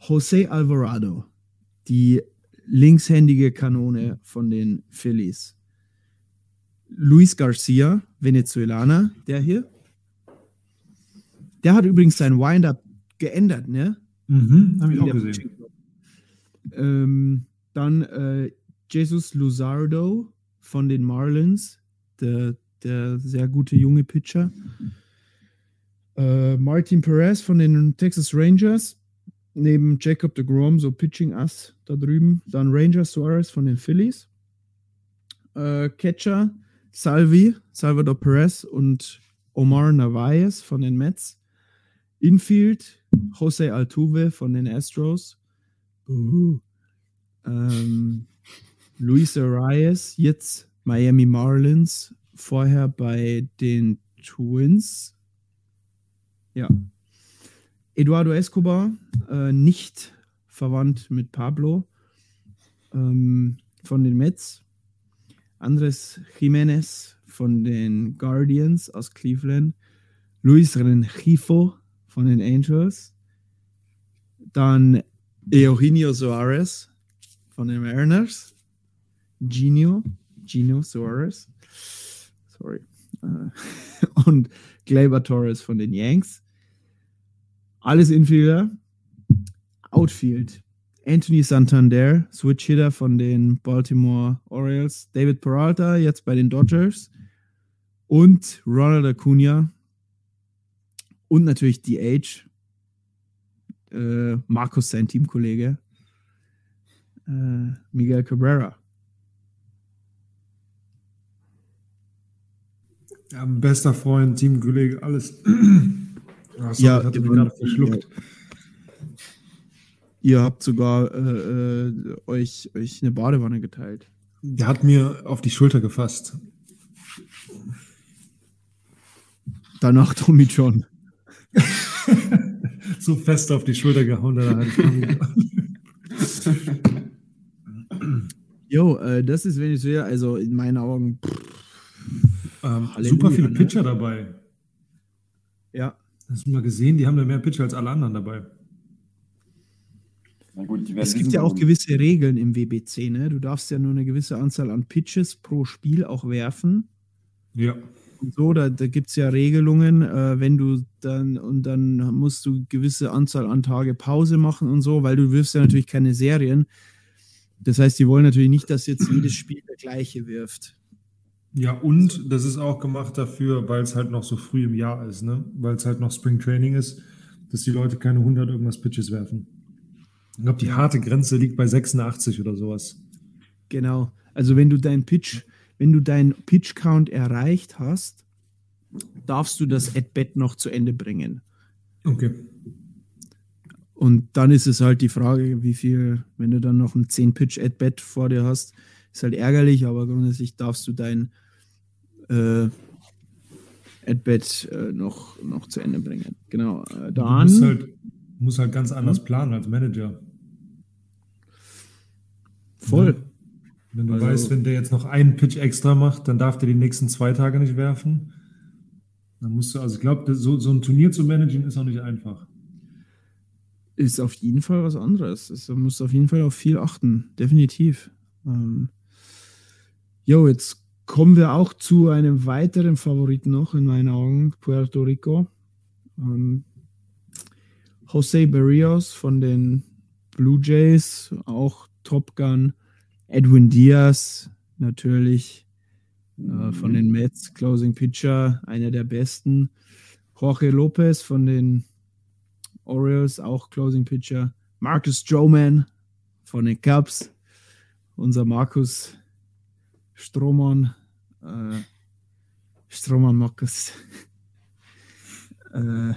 Speaker 1: Jose Alvarado, die linkshändige Kanone von den Phillies. Luis Garcia, Venezuelaner, der hier. Der hat übrigens sein Wind-Up geändert, ne?
Speaker 2: Mhm, habe ich auch gesehen.
Speaker 1: Ähm, dann äh, Jesus Luzardo von den Marlins, der, der sehr gute junge Pitcher. Äh, Martin Perez von den Texas Rangers, neben Jacob de Grom, so Pitching Ass da drüben. Dann Ranger Suarez von den Phillies. Äh, Catcher Salvi, Salvador Perez und Omar Narvaez von den Mets. Infield Jose Altuve von den Astros. Uhu. Ähm, Luis Arias, jetzt Miami Marlins, vorher bei den Twins. Ja. Eduardo Escobar, äh, nicht verwandt mit Pablo ähm, von den Mets. Andres Jimenez von den Guardians aus Cleveland. Luis Rengifo von den Angels. Dann Eugenio Suarez von den Mariners. Genio, Gino Suarez. Sorry. Äh, Und Gleyber Torres von den Yanks. Alles Infielder. Outfield. Anthony Santander, Switch Hitter von den Baltimore Orioles. David Peralta, jetzt bei den Dodgers. Und Ronald Acuna. Und natürlich DH. Äh, Markus, sein Teamkollege. Äh, Miguel Cabrera.
Speaker 2: Ja, bester Freund, Teamkollege, alles. Ah, sorry,
Speaker 1: Ja,
Speaker 2: hatte mich gerade verschluckt.
Speaker 1: Ihr habt sogar äh, äh, euch, euch eine Badewanne geteilt.
Speaker 2: Der hat mir auf die Schulter gefasst.
Speaker 1: Danach Tommy John.
Speaker 2: So fest auf die Schulter gehauen, da ich
Speaker 1: Jo, äh, das ist Venezuela, also in meinen Augen. Pff,
Speaker 2: ähm, super viele
Speaker 1: ne?
Speaker 2: Pitcher dabei.
Speaker 1: ja,
Speaker 2: Hast du mal gesehen, die haben da mehr Pitcher als alle anderen dabei.
Speaker 3: Na gut,
Speaker 1: es gibt ja auch gewisse Regeln im WBC, ne? Du darfst ja nur eine gewisse Anzahl an Pitches pro Spiel auch werfen.
Speaker 2: Ja.
Speaker 1: Und so, da, da gibt es ja Regelungen, äh, wenn du dann und dann musst du gewisse Anzahl an Tage Pause machen und so, weil du wirfst ja natürlich keine Serien. Das heißt, die wollen natürlich nicht, dass jetzt jedes Spiel der gleiche wirft.
Speaker 2: Ja, und das ist auch gemacht dafür, weil es halt noch so früh im Jahr ist, ne? Weil es halt noch Spring Training ist, dass die Leute keine 100 irgendwas Pitches werfen. Ich glaube, die harte Grenze liegt bei 86 oder sowas.
Speaker 1: Genau. Also wenn du deinen Pitch, wenn du deinen Pitch Count erreicht hast, darfst du das At-Bat noch zu Ende bringen.
Speaker 2: Okay.
Speaker 1: Und dann ist es halt die Frage, wie viel, wenn du dann noch ein 10-Pitch At-Bat vor dir hast, ist halt ärgerlich, aber grundsätzlich darfst du dein äh, At-Bat äh, noch, noch zu Ende bringen. Genau. Äh,
Speaker 2: Du musst
Speaker 1: dann,
Speaker 2: halt, musst halt ganz anders planen als Manager.
Speaker 1: voll.
Speaker 2: Wenn du
Speaker 1: Also-
Speaker 2: weißt, wenn der jetzt noch einen Pitch extra macht, dann darf der die nächsten zwei Tage nicht werfen. Dann musst du, also ich glaube, so, so ein Turnier zu managen ist auch nicht einfach.
Speaker 1: ist auf jeden Fall was anderes. Es- Man muss auf jeden Fall auf viel achten, definitiv. Ähm, jo, jetzt kommen wir auch zu einem weiteren Favoriten noch in meinen Augen, Puerto Rico. Ähm, Jose Barrios von den Blue Jays, auch Top Gun. Edwin Diaz natürlich äh, von den Mets, Closing Pitcher, einer der besten. Jorge Lopez von den Orioles, auch Closing Pitcher. Marcus Stroman von den Cubs. Unser Markus Stroman. Äh, Stroman Marcus. äh,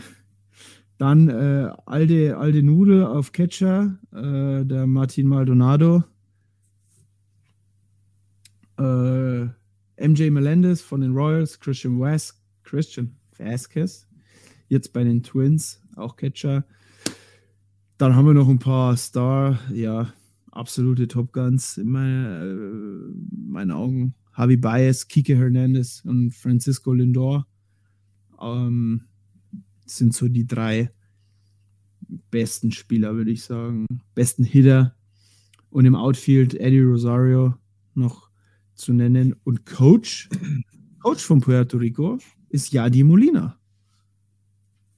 Speaker 1: dann äh, Alde, Alde Nudel auf Catcher, äh, der Martin Maldonado. Äh, MJ Melendez von den Royals, Christian West, Christian Vasquez, jetzt bei den Twins, auch Catcher. Dann haben wir noch ein paar Star, ja, absolute Top Guns in meine, äh, meinen Augen. Javi Baez, Kike Hernandez und Francisco Lindor ähm, sind so die drei besten Spieler, würde ich sagen. Besten Hitter. Und im Outfield Eddie Rosario noch zu nennen. Und Coach, Coach von Puerto Rico ist Yadi Molina.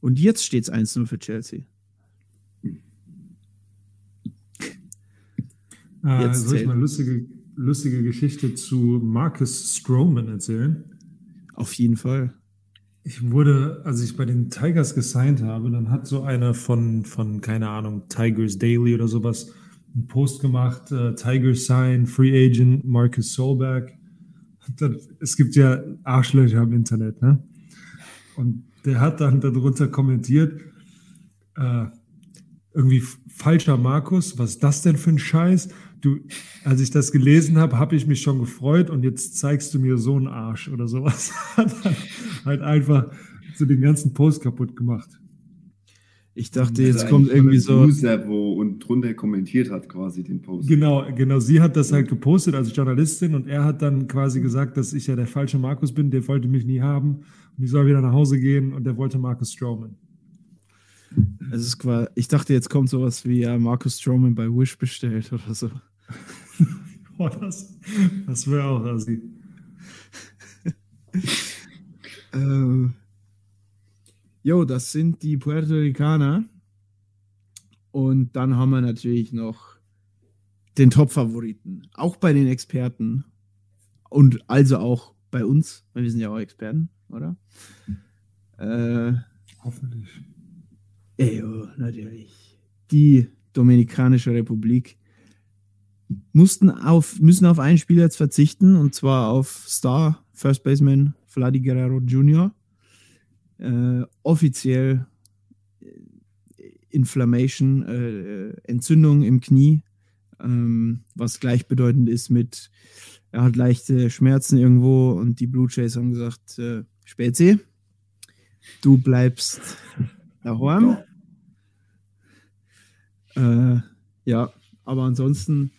Speaker 1: Und jetzt steht es 1-0 für Chelsea.
Speaker 2: Ah,
Speaker 1: jetzt
Speaker 2: soll ich mal lustige, lustige Geschichte zu Marcus Stroman erzählen?
Speaker 1: Auf jeden Fall.
Speaker 2: Ich wurde, als ich bei den Tigers gesigned habe, dann hat so einer von, von keine Ahnung, Tigers Daily oder sowas, einen Post gemacht, äh, Tigers Sign, Free Agent, Marcus Solberg. Dann, es gibt ja Arschlöcher im Internet, ne? Und der hat dann darunter kommentiert, äh, irgendwie falscher Markus, was ist das denn für ein Scheiß? Du, als ich das gelesen habe, habe ich mich schon gefreut und jetzt zeigst du mir so einen Arsch oder sowas. Hat dann halt einfach so den ganzen Post kaputt gemacht.
Speaker 1: Ich dachte,
Speaker 3: Das
Speaker 1: jetzt kommt irgendwie so.
Speaker 3: User, wo drunter kommentiert hat quasi den Post.
Speaker 2: Genau, genau. Sie hat das halt gepostet als Journalistin und er hat dann quasi gesagt, dass ich ja der falsche Markus bin, der wollte mich nie haben und ich soll wieder nach Hause gehen und der wollte Markus Strowman.
Speaker 1: Es ist quasi, ich dachte, jetzt kommt sowas wie ja, Marcus Stroman bei Wish bestellt oder so.
Speaker 2: Boah, das, das wäre auch assi.
Speaker 1: Äh, jo, das sind die Puerto Ricaner. Und dann haben wir natürlich noch den Top-Favoriten. Auch bei den Experten. Und also auch bei uns, weil wir sind ja auch Experten, oder? Äh,
Speaker 2: Hoffentlich.
Speaker 1: Ejo, natürlich. Die Dominikanische Republik mussten auf, müssen auf einen Spieler jetzt verzichten, und zwar auf Star First Baseman Vladi Guerrero Jr. Äh, offiziell Inflammation, äh, äh, Entzündung im Knie, ähm, was gleichbedeutend ist mit, er hat leichte Schmerzen irgendwo und die Blue Jays haben gesagt, äh, Spezi, du bleibst daheim. Äh, ja, aber ansonsten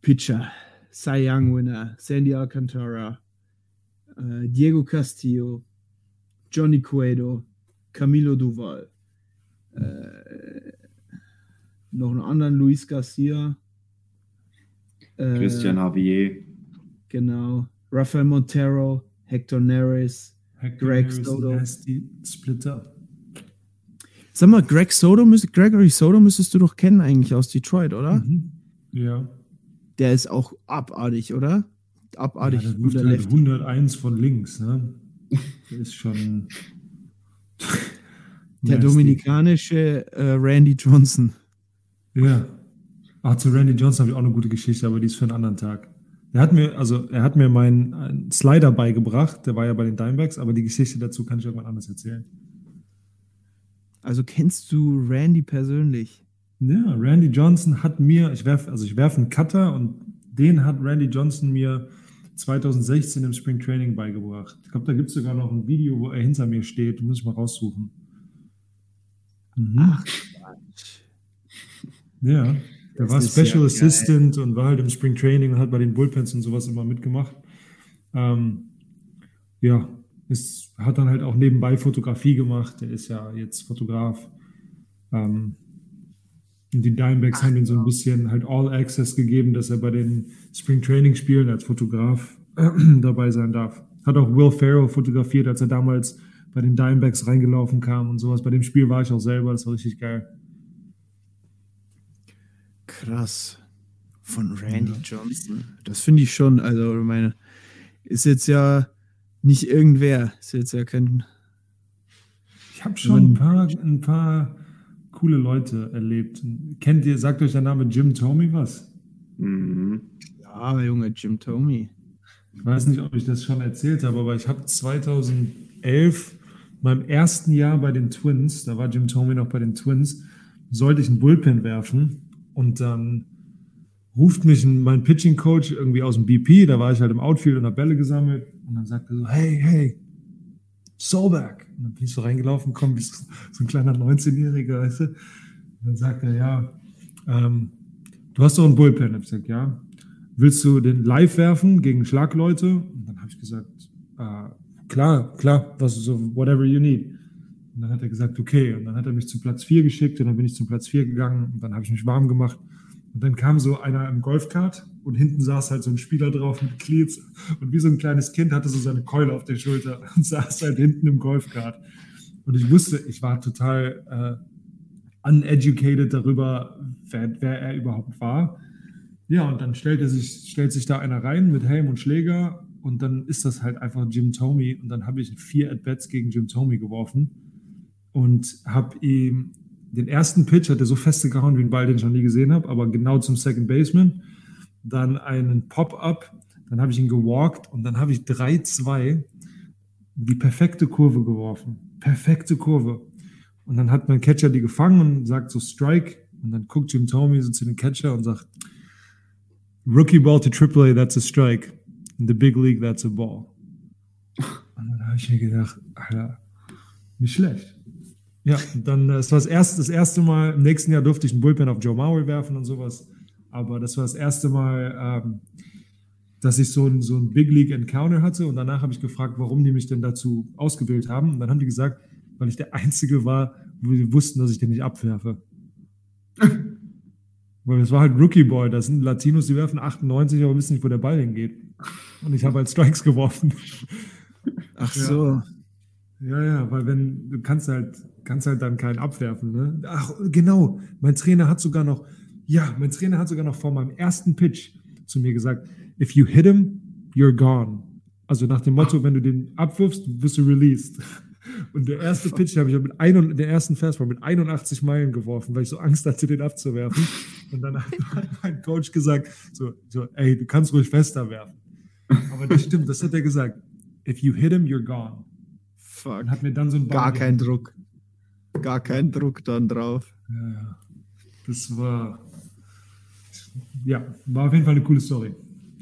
Speaker 1: Pitcher, Cy Young Winner, Sandy Alcantara, äh, Diego Castillo, Johnny Cueto, Camilo Duval, äh, noch einen anderen Luis Garcia, äh,
Speaker 3: Christian Javier.
Speaker 1: genau, Rafael Montero, Hector Neres, Greg Soto.
Speaker 2: Splitter.
Speaker 1: Sag mal, Greg Soto, müsst, Gregory Soto müsstest du doch kennen eigentlich aus Detroit, oder?
Speaker 2: Mhm. Ja.
Speaker 1: Der ist auch abartig, oder?
Speaker 2: ja
Speaker 1: Abartig
Speaker 2: der wirft
Speaker 1: guter
Speaker 2: halt
Speaker 1: Lefty.
Speaker 2: 101 von links, ne? Der ist schon.
Speaker 1: Der
Speaker 2: nasty.
Speaker 1: dominikanische äh, Randy Johnson.
Speaker 2: Ja. Ach, zu Randy Johnson habe ich auch eine gute Geschichte, aber die ist für einen anderen Tag. Er hat mir, also er hat mir meinen einen Slider beigebracht, der war ja bei den Dimebacks, aber die Geschichte dazu kann ich irgendwann anders erzählen.
Speaker 1: Also kennst du Randy persönlich?
Speaker 2: Ja, Randy Johnson hat mir, ich werfe, also ich werfe einen Cutter und den hat Randy Johnson mir 2016 im Spring Training beigebracht. Ich glaube, da gibt es sogar noch ein Video, wo er hinter mir steht. Muss ich mal raussuchen. Mhm.
Speaker 1: Ach,
Speaker 2: Ja, der war Special Assistant und war halt im Spring Training und hat bei den Bullpens und sowas immer mitgemacht. Ähm, ja, ist, hat dann halt auch nebenbei Fotografie gemacht. Der ist ja jetzt Fotograf. Ähm, und die Dimebacks haben ihm so ein bisschen halt All Access gegeben, dass er bei den Spring Training Spielen als Fotograf dabei sein darf. Hat auch Will Farrell fotografiert, als er damals bei den Dimebacks reingelaufen kam und sowas. Bei dem Spiel war ich auch selber, das war richtig geil.
Speaker 1: krass. Von Randy Johnson. Das finde ich schon. Also, ich meine, ist jetzt ja nicht irgendwer. Ist jetzt ja kein.
Speaker 2: Ich habe schon ein paar, ein paar coole Leute erlebt. Kennt ihr, sagt euch der Name Jim Tomey was?
Speaker 3: Mhm.
Speaker 1: Ja, Junge, Jim Tomey.
Speaker 2: Ich weiß nicht, ob ich das schon erzählt habe, aber ich habe 2011, meinem ersten Jahr bei den Twins, da war Jim Tomey noch bei den Twins, sollte ich einen Bullpen werfen und dann ruft mich ein- mein Pitching Coach irgendwie aus dem BP, da war ich halt im Outfield und habe Bälle gesammelt und dann sagt er so, hey, hey, Solberg. Und dann bin ich so reingelaufen, komm, wie so so ein kleiner 19-Jähriger, weißt du. Und dann sagt er, ja, ähm, du hast doch einen Bullpen. Hab ich gesagt, ja. Willst du den live werfen gegen Schlagleute? Und dann habe ich gesagt, klar, klar, was so, whatever you need. Und dann hat er gesagt, okay. Und dann hat er mich zum Platz 4 geschickt und dann bin ich zum Platz 4 gegangen und dann habe ich mich warm gemacht. Und dann kam so einer im Golfkart und hinten saß halt so ein Spieler drauf mit Cleats und wie so ein kleines Kind hatte so seine Keule auf der Schulter und saß halt hinten im Golfkart. Und ich wusste, ich war total äh, uneducated darüber, wer, wer er überhaupt war. Ja, und dann stellt, sich, stellt sich da einer rein mit Helm und Schläger und dann ist das halt einfach Jim Tomey und dann habe ich vier At-Bats gegen Jim Tomey geworfen und habe ihm den ersten Pitch, hat er so feste gehauen wie ein Ball, den ich noch nie gesehen habe, aber genau zum Second Baseman. Dann einen Pop-Up, dann habe ich ihn gewalkt und dann habe ich 3-2 die perfekte Kurve geworfen. Perfekte Kurve. Und dann hat mein Catcher die gefangen und sagt so Strike. Und dann guckt Jim Tomey so zu dem Catcher und sagt, Rookie Ball to AAA, that's a strike. In the Big League, that's a ball. Und dann habe ich mir gedacht, Alter, nicht schlecht. Ja, dann, äh, es war das erste, das erste Mal, im nächsten Jahr durfte ich einen Bullpen auf Joe Mauer werfen und sowas. Aber das war das erste Mal, ähm, dass ich so ein, so ein Big League Encounter hatte. Und danach habe ich gefragt, warum die mich denn dazu ausgewählt haben. Und dann haben die gesagt, weil ich der Einzige war, wo sie wussten, dass ich den nicht abwerfe. Weil es war halt Rookie Boy. Das sind Latinos, die werfen 98, aber wissen nicht, wo der Ball hingeht. Und ich habe halt Strikes geworfen.
Speaker 1: Ach so.
Speaker 2: Ja, ja, weil wenn du kannst halt, kannst halt dann keinen abwerfen. Ne? Ach, genau. Mein Trainer hat sogar noch, ja, mein Trainer hat sogar noch vor meinem ersten Pitch zu mir gesagt, if you hit him, you're gone. Also nach dem Motto, wenn du den abwirfst, wirst du released. Und der erste Pitch habe ich mit ein, der ersten Fastball mit 81 Meilen geworfen, weil ich so Angst hatte, den abzuwerfen. Und dann hat mein Coach gesagt, so, so, ey, du kannst ruhig fester werfen. Aber das stimmt, das hat er gesagt. If you hit him, you're gone.
Speaker 1: Fuck.
Speaker 2: Und hat mir dann so ein
Speaker 1: Gar kein Druck. Gar kein Druck dann drauf.
Speaker 2: Ja, ja. Das war, ja, war auf jeden Fall eine coole Story.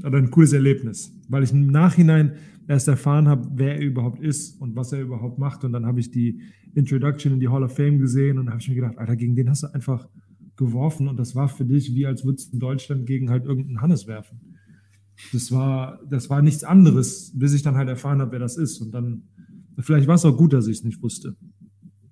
Speaker 2: Oder ein cooles Erlebnis, weil ich im Nachhinein erst erfahren habe, wer er überhaupt ist und was er überhaupt macht. Und dann habe ich die Introduction in die Hall of Fame gesehen und habe ich mir gedacht, Alter, gegen den hast du einfach geworfen und das war für dich wie als würdest du in Deutschland gegen halt irgendeinen Hannes werfen. Das war, das war nichts anderes, bis ich dann halt erfahren habe, wer das ist. Und dann, vielleicht war es auch gut, dass ich es nicht wusste.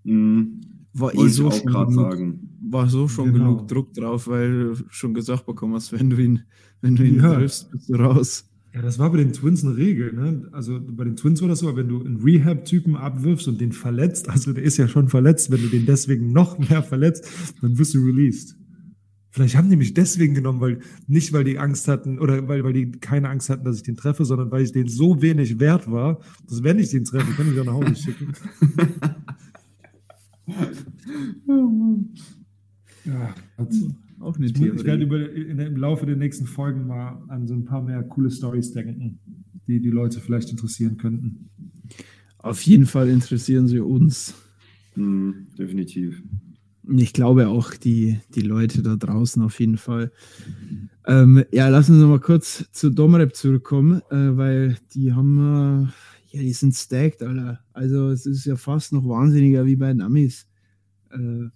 Speaker 3: Mhm.
Speaker 1: War eh
Speaker 3: Wollte
Speaker 1: so
Speaker 3: auch
Speaker 1: schon
Speaker 3: gerade
Speaker 1: genug,
Speaker 3: sagen.
Speaker 1: war so schon
Speaker 2: Genau.
Speaker 1: genug Druck drauf, weil du schon gesagt bekommen hast, wenn du ihn, wenn du ihn
Speaker 2: Ja.
Speaker 1: triffst, bist du raus.
Speaker 2: Ja, das war bei den Twins eine Regel. Ne? Also bei den Twins war das so, wenn du einen Rehab-Typen abwirfst und den verletzt, also der ist ja schon verletzt, wenn du den deswegen noch mehr verletzt, dann wirst du released. Vielleicht haben die mich deswegen genommen, weil nicht, weil die Angst hatten oder weil, weil die keine Angst hatten, dass ich den treffe, sondern weil ich den so wenig wert war, dass wenn ich den treffe, kann ich ihn nach Hause schicken. ja, hat,
Speaker 1: Auch eine
Speaker 2: ich, mu- ich werde
Speaker 1: Theorie.
Speaker 2: über, in, im Laufe der nächsten Folgen mal an so ein paar mehr coole Stories denken, die die Leute vielleicht interessieren könnten.
Speaker 1: Auf jeden Fall interessieren sie uns.
Speaker 3: Mhm, definitiv.
Speaker 1: Und Ich glaube auch die, die Leute da draußen auf jeden Fall. Ähm, ja, lassen Sie mal kurz zu Domrep zurückkommen, äh, weil die haben, äh, ja, die sind stacked, Alter. Also es ist ja fast noch wahnsinniger wie bei den Amis. Äh,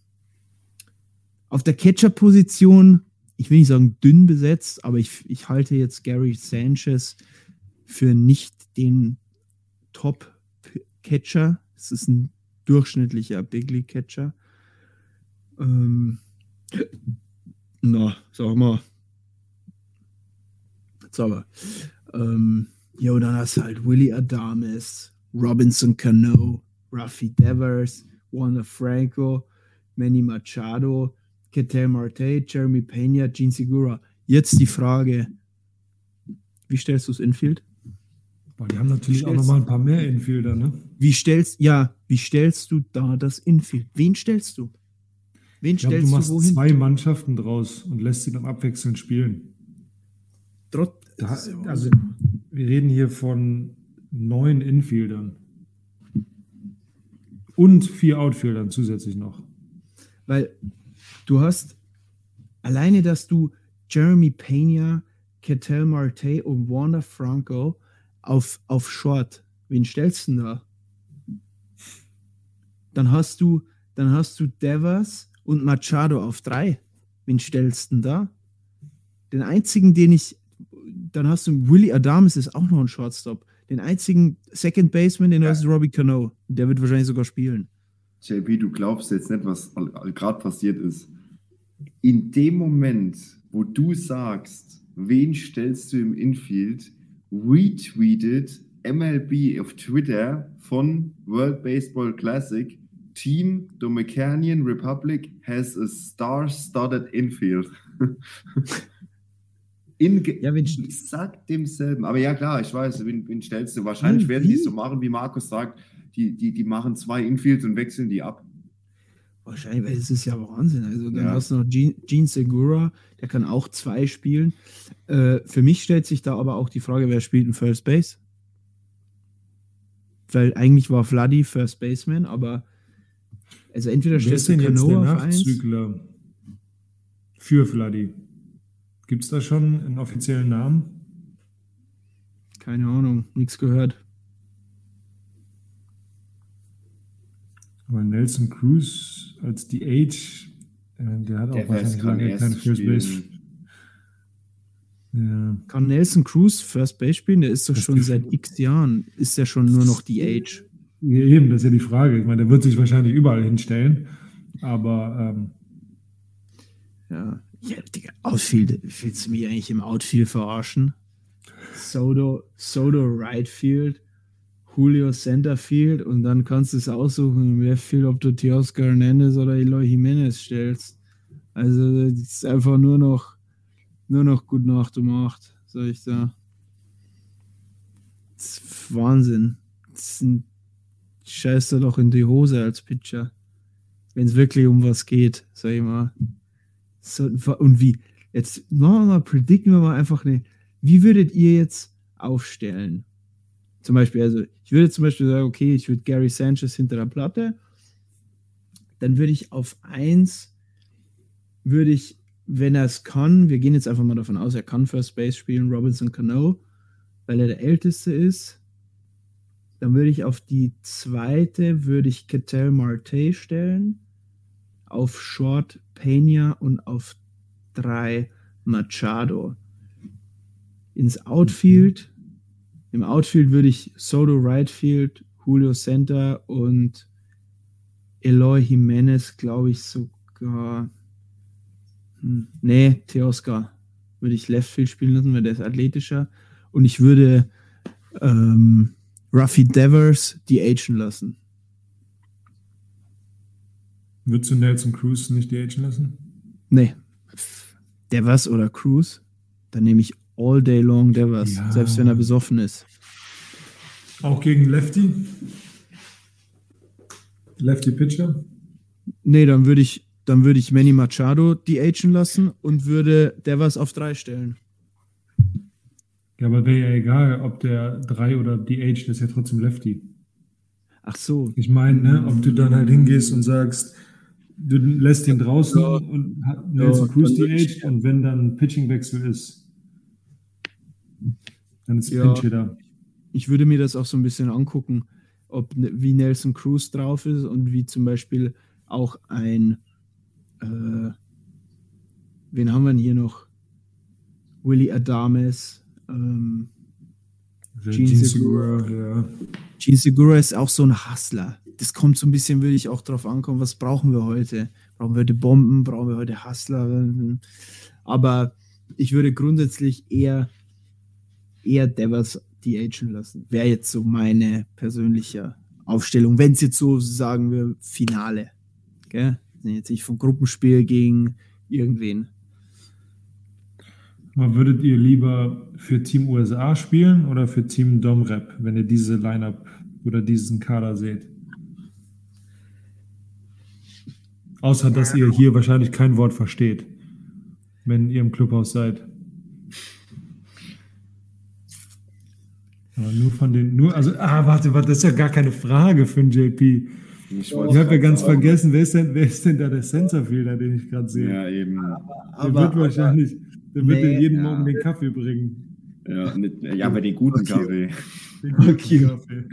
Speaker 1: auf der Catcher-Position, ich will nicht sagen dünn besetzt, aber ich, ich halte jetzt Gary Sanchez für nicht den Top-Catcher. Es ist ein durchschnittlicher Big League-Catcher. Ähm, na, sag mal. Aber. Ähm, jo, dann hast du halt Willie Adames, Robinson Cano, Rafi Devers, Warner Franco, Manny Machado, Ketel Marte, Jeremy Pena, Gene Segura. Jetzt die Frage: Wie stellst du das Infield?
Speaker 2: Boah, die haben natürlich auch
Speaker 1: Stellst-
Speaker 2: noch mal ein paar mehr Infielder, ne?
Speaker 1: Wie stellst, ja, wie stellst du da das Infield? Wen stellst du? Wen
Speaker 2: Ich glaube, du
Speaker 1: stellst du,
Speaker 2: machst zwei Mannschaften draus und lässt sie dann abwechselnd spielen.
Speaker 1: Trot-
Speaker 2: Da, also, wir reden hier von neun Infieldern. Und vier Outfieldern zusätzlich noch.
Speaker 1: Weil du hast alleine, dass du Jeremy Pena, Ketel Marte und Wanda Franco auf, auf Short, wen stellst du denn da? Dann hast du, dann hast du Devers und Machado auf drei. Wen stellst du denn da? Den einzigen, den ich, dann hast du Willie Adames ist auch noch ein Shortstop. Den einzigen Second Baseman, den hast du Robbie Cano. Der wird wahrscheinlich sogar spielen.
Speaker 3: JP, du glaubst jetzt nicht, was gerade passiert ist. In dem Moment, wo du sagst, wen stellst du im Infield, retweetet MLB auf Twitter von World Baseball Classic, Team Dominican Republic has a star-studded infield. In
Speaker 1: Ja, wenn-
Speaker 3: exakt demselben. Aber ja, klar, ich weiß, wen, wen stellst du? Wahrscheinlich
Speaker 1: Hm,
Speaker 3: werden die es so machen, wie Markus sagt. Die, die, die machen zwei Infields und wechseln die ab.
Speaker 1: Wahrscheinlich, weil es ist ja Wahnsinn. Also dann
Speaker 3: Ja.
Speaker 1: hast du noch Gene, Gene Segura, der kann auch zwei spielen. Äh, für mich stellt sich da aber auch die Frage, wer spielt in First Base? Weil eigentlich war Vladi First Baseman, aber also entweder stellst du
Speaker 2: denn jetzt der
Speaker 1: Cano auf eins.
Speaker 2: Für Vladi? Gibt es da schon einen offiziellen Namen?
Speaker 1: Keine Ahnung, nichts gehört.
Speaker 2: Weil Nelson Cruz als DH, äh, der hat auch
Speaker 3: Der
Speaker 2: wahrscheinlich
Speaker 3: kann
Speaker 2: lange kein First Base.
Speaker 3: spielen.
Speaker 2: Ja.
Speaker 1: Kann Nelson Cruz First Base spielen? Der ist doch
Speaker 2: Das
Speaker 1: schon seit x Jahren, ist ja schon nur noch die Age.
Speaker 2: Ja, eben, das ist ja die Frage. Ich meine, der wird sich wahrscheinlich überall hinstellen. Aber ähm,
Speaker 1: Ja, ja Digga, Outfield, willst du mich eigentlich im Outfield verarschen? Soto, Soto Right Field, Julio Center Field und dann kannst du es aussuchen im Left Field, ob du Teoscar Hernandez oder Eloy Jimenez stellst. Also das ist einfach nur noch nur noch gut Nacht um acht, sag ich da. Das ist Wahnsinn. Das ist ein Scheiß doch in die Hose als Pitcher. Wenn es wirklich um was geht, sag ich mal. So, und wie? Jetzt machen wir mal, predikten wir mal einfach eine. Wie würdet ihr jetzt aufstellen? Zum Beispiel, also ich würde zum Beispiel sagen, okay, ich würde Gary Sanchez hinter der Platte. Dann würde ich auf eins, würde ich, wenn er es kann, wir gehen jetzt einfach mal davon aus, er kann First Base spielen, Robinson Cano, weil er der Älteste ist. Dann würde ich auf die zweite, würde ich Ketel Marte stellen auf Short Pena und auf drei Machado. Ins Outfield. Im Outfield würde ich Soto Right Field, Julio Center und Eloy Jimenez, glaube ich, sogar. Hm, nee, Teoscar würde ich Left Field spielen lassen, weil der ist athletischer. Und ich würde ähm, Ruffy Devers die Agen lassen.
Speaker 2: würdest du Nelson Cruz nicht DHen lassen?
Speaker 1: Nee. Devers oder Cruz, dann nehme ich all day long Devers,
Speaker 2: Ja.
Speaker 1: selbst wenn er besoffen ist.
Speaker 2: Auch gegen Lefty? Lefty Pitcher?
Speaker 1: Nee, dann würde ich, dann würde ich Manny Machado die Agen lassen und würde Devers auf drei stellen.
Speaker 2: Ja, aber wäre ja egal, ob der 3 oder DH, das ist ja trotzdem Lefty.
Speaker 1: Ach so.
Speaker 2: Ich meine, ne, ob du dann halt hingehst und sagst, du lässt ihn draußen
Speaker 1: Ja.
Speaker 2: und Nelson
Speaker 1: Ja,
Speaker 2: Cruz
Speaker 1: ich-
Speaker 2: DH und wenn dann ein Pitchingwechsel ist, dann ist
Speaker 1: Ja.
Speaker 2: Hitter.
Speaker 1: Ich würde mir das auch so ein bisschen angucken, ob ne- wie Nelson Cruz drauf ist und wie zum Beispiel auch ein äh, wen haben wir denn hier noch? Willie Adames, ähm, Gene
Speaker 2: Gene
Speaker 1: Segura.
Speaker 2: Segura, ja.
Speaker 1: Gene Segura ist auch so ein Hustler. Das kommt so ein bisschen, würde ich auch drauf ankommen, was brauchen wir heute? Brauchen wir heute Bomben? Brauchen wir heute Hustler? Aber ich würde grundsätzlich eher, eher Devers die Agen lassen. Wäre jetzt so meine persönliche Aufstellung. Wenn es jetzt so, sagen wir, Finale. Gell? Jetzt nicht vom Gruppenspiel gegen irgendwen.
Speaker 2: Aber würdet ihr lieber für Team USA spielen oder für Team Domrep, wenn ihr diese Lineup oder diesen Kader seht? Außer, dass ihr hier wahrscheinlich kein Wort versteht, wenn ihr im Clubhaus seid. Aber nur von den, nur, also, ah, warte, warte, das ist ja gar keine Frage für einen JP.
Speaker 3: Ich
Speaker 2: Ich habe ja ganz
Speaker 3: sagen.
Speaker 2: vergessen, wer ist denn, wer ist denn da der Sensorfielder, den ich gerade sehe?
Speaker 3: Ja, eben.
Speaker 2: der wird wahrscheinlich, der wird
Speaker 1: Nee,
Speaker 2: dir jeden
Speaker 3: ja.
Speaker 2: Morgen den Kaffee bringen.
Speaker 3: Ja, nicht, ja aber den guten
Speaker 1: Okay.
Speaker 3: Kaffee.
Speaker 2: Den guten
Speaker 1: Okay.
Speaker 2: Kaffee.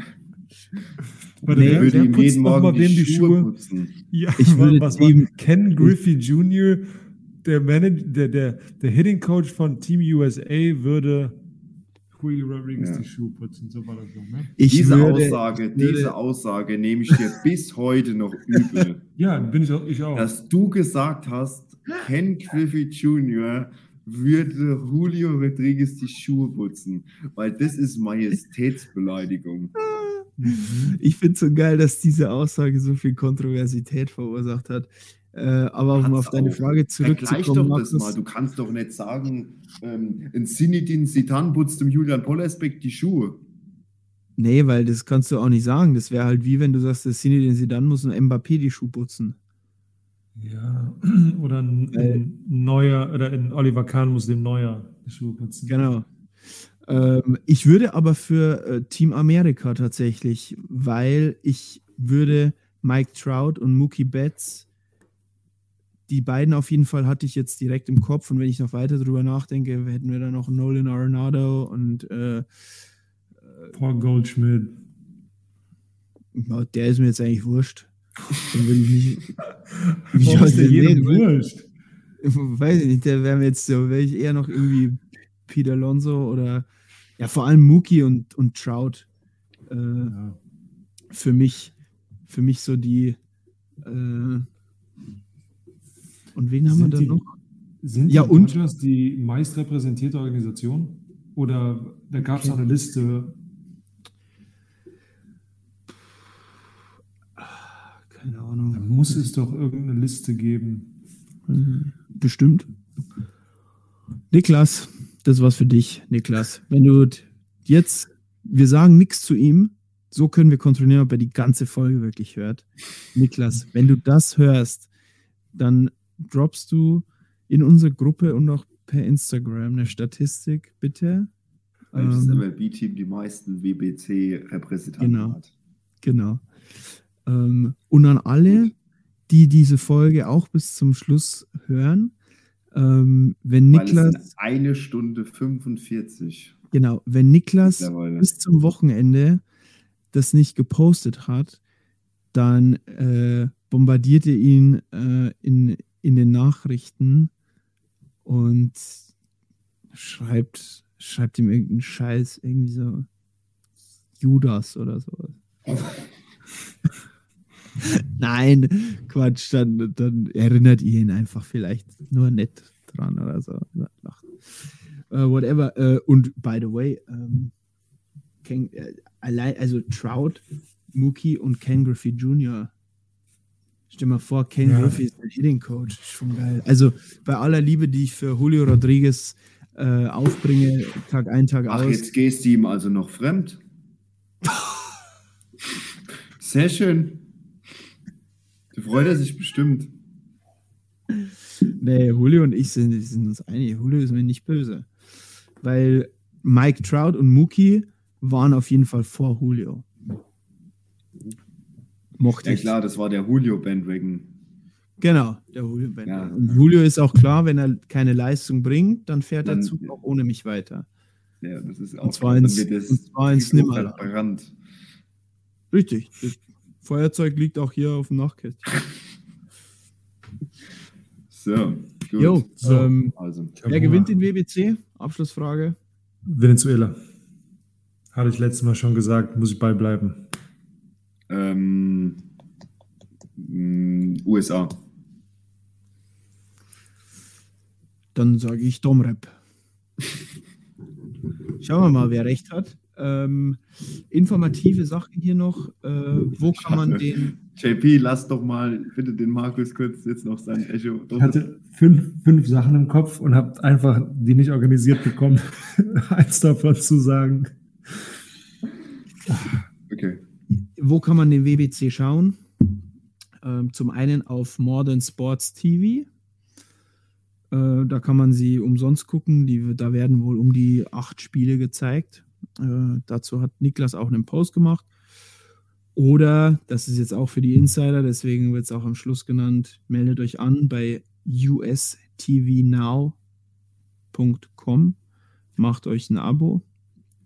Speaker 2: Warte,
Speaker 1: Nee,
Speaker 2: wer,
Speaker 3: würde ihm jeden Morgen die,
Speaker 2: die
Speaker 3: Schuhe,
Speaker 2: Schuhe?
Speaker 3: putzen.
Speaker 2: Ja,
Speaker 1: Ich würde
Speaker 2: was
Speaker 1: ihm-
Speaker 2: Ken Griffey Jr., der, Manager, der, der, der Hitting Coach von Team USA, würde Julio Rodriguez
Speaker 3: Ja.
Speaker 2: die Schuhe putzen. So war das so, ne?
Speaker 1: Ich
Speaker 3: diese
Speaker 1: würde,
Speaker 3: Aussage,
Speaker 1: würde-
Speaker 3: diese Aussage nehme ich dir bis heute noch übel.
Speaker 2: Ja, bin ich auch. Ich auch.
Speaker 3: dass du gesagt hast, Ken Griffey Jr. würde Julio Rodriguez die Schuhe putzen, weil das ist Majestätsbeleidigung.
Speaker 1: Ich finde es so geil, dass diese Aussage so viel Kontroversität verursacht hat. Äh, aber um auf deine
Speaker 3: auch.
Speaker 1: Frage
Speaker 3: Vergleich
Speaker 1: zurückzukommen,
Speaker 3: doch das mal. Du kannst doch nicht sagen, ähm, ein Sinidin Sitan putzt dem Julian Pollersbeck die Schuhe.
Speaker 1: nee, weil das kannst du auch nicht sagen. Das wäre halt wie wenn du sagst, den sie dann muss ein Mbappé die Schuhe putzen.
Speaker 2: Ja, oder ein, ein neuer, oder ein Oliver Kahn muss dem Neuer die Schuhe putzen.
Speaker 1: Genau. Ähm, ich würde aber für äh, Team Amerika tatsächlich, weil ich würde Mike Trout und Mookie Betts, die beiden auf jeden Fall hatte ich jetzt direkt im Kopf und wenn ich noch weiter drüber nachdenke, hätten wir dann noch Nolan Arenado und äh,
Speaker 2: Paul Goldschmidt.
Speaker 1: der ist mir jetzt eigentlich wurscht. Den will ich nicht. Wie
Speaker 2: Warum ist der jedem wurscht?
Speaker 1: Weiß ich nicht, der wäre mir jetzt so, wäre ich eher noch irgendwie Peter Alonso oder ja, vor allem Mookie und, und Trout. Äh,
Speaker 2: Ja.
Speaker 1: für mich, für mich so die. Äh, und wen haben wir
Speaker 2: Sind
Speaker 1: da
Speaker 2: die-
Speaker 1: noch?
Speaker 2: Sind
Speaker 1: Ja,
Speaker 2: die
Speaker 1: und-
Speaker 2: Dodgers die meist repräsentierte Organisation? Oder da gab es auch eine Liste,
Speaker 1: Keine
Speaker 2: da
Speaker 1: Ahnung.
Speaker 2: muss es doch irgendeine Liste geben.
Speaker 1: Bestimmt. Niklas, das war's für dich, Niklas. Wenn du jetzt, wir sagen nichts zu ihm, so können wir kontrollieren, ob er die ganze Folge wirklich hört. Niklas, wenn du das hörst, dann droppst du in unsere Gruppe und auch per Instagram eine Statistik, bitte.
Speaker 3: Welches
Speaker 1: Ähm,
Speaker 3: MLB-Team die meisten WBC-Repräsentanten
Speaker 1: Genau.
Speaker 3: hat.
Speaker 1: Genau. Ähm, und an alle, die diese Folge auch bis zum Schluss hören, ähm, wenn
Speaker 3: Weil
Speaker 1: Niklas,
Speaker 3: eine Stunde 45
Speaker 1: genau, wenn Niklas bis zum Wochenende das nicht gepostet hat, dann äh, bombardiert ihr ihn äh, in, in den Nachrichten und schreibt, schreibt ihm irgendeinen Scheiß, irgendwie so Judas oder sowas. Nein, Quatsch, dann, dann erinnert ihr ihn einfach vielleicht nur nett dran oder so. Äh, whatever. Äh, und by the way, ähm, Ken, äh, allein, also Trout, Mookie und Ken Griffey Jr. Stell mal vor, Ken
Speaker 2: Ja.
Speaker 1: Griffey ist der Hitting Coach. Schon geil. Also bei aller Liebe, die ich für Julio Rodriguez äh, aufbringe, Tag ein, Tag
Speaker 3: Ach,
Speaker 1: aus.
Speaker 3: jetzt gehst du ihm also noch fremd. Sehr schön. Da freut er sich bestimmt.
Speaker 1: Nee, Julio und ich sind, sind uns einig. Julio ist mir nicht böse. Weil Mike Trout und Mookie waren auf jeden Fall vor Julio. Mochte
Speaker 3: Ja
Speaker 1: ich.
Speaker 3: klar, das war der Julio-Bandwagon.
Speaker 1: Genau, der Julio Bender.
Speaker 3: Ja.
Speaker 1: Und Julio ist auch klar, wenn er keine Leistung bringt, dann fährt
Speaker 3: Dann-
Speaker 1: der Zug auch ohne mich weiter.
Speaker 3: Ja, das ist auch
Speaker 1: Und zwar ins- und zwar ins
Speaker 3: verbrannt.
Speaker 1: Richtig. Das Feuerzeug liegt auch hier auf dem Nachtkästchen.
Speaker 3: So, gut.
Speaker 1: Jo,
Speaker 2: So.
Speaker 1: ähm,
Speaker 3: Also,
Speaker 1: wer gewinnt den WBC? Abschlussfrage.
Speaker 2: Venezuela. Hatte ich letztes Mal schon gesagt, muss ich beibleiben.
Speaker 3: Ähm, mh, USA.
Speaker 1: Dann sage ich Domrep. Schauen wir mal, wer recht hat. Ähm, informative Sache hier noch. Äh, wo kann man den.
Speaker 3: JP, lass doch mal bitte den Markus kurz jetzt noch sein Echo.
Speaker 2: Ich hatte fünf, fünf Sachen im Kopf und habe einfach die nicht organisiert bekommen, eins davon zu sagen.
Speaker 1: Wo kann man den WBC schauen? Ähm, zum einen auf Modern Sports TV. Äh, da kann man sie umsonst gucken. Die, da werden wohl um die acht Spiele gezeigt. Äh, dazu hat Niklas auch einen Post gemacht. Oder, das ist jetzt auch für die Insider, deswegen wird es auch am Schluss genannt, meldet euch an bei ustvnow.com, macht euch ein Abo.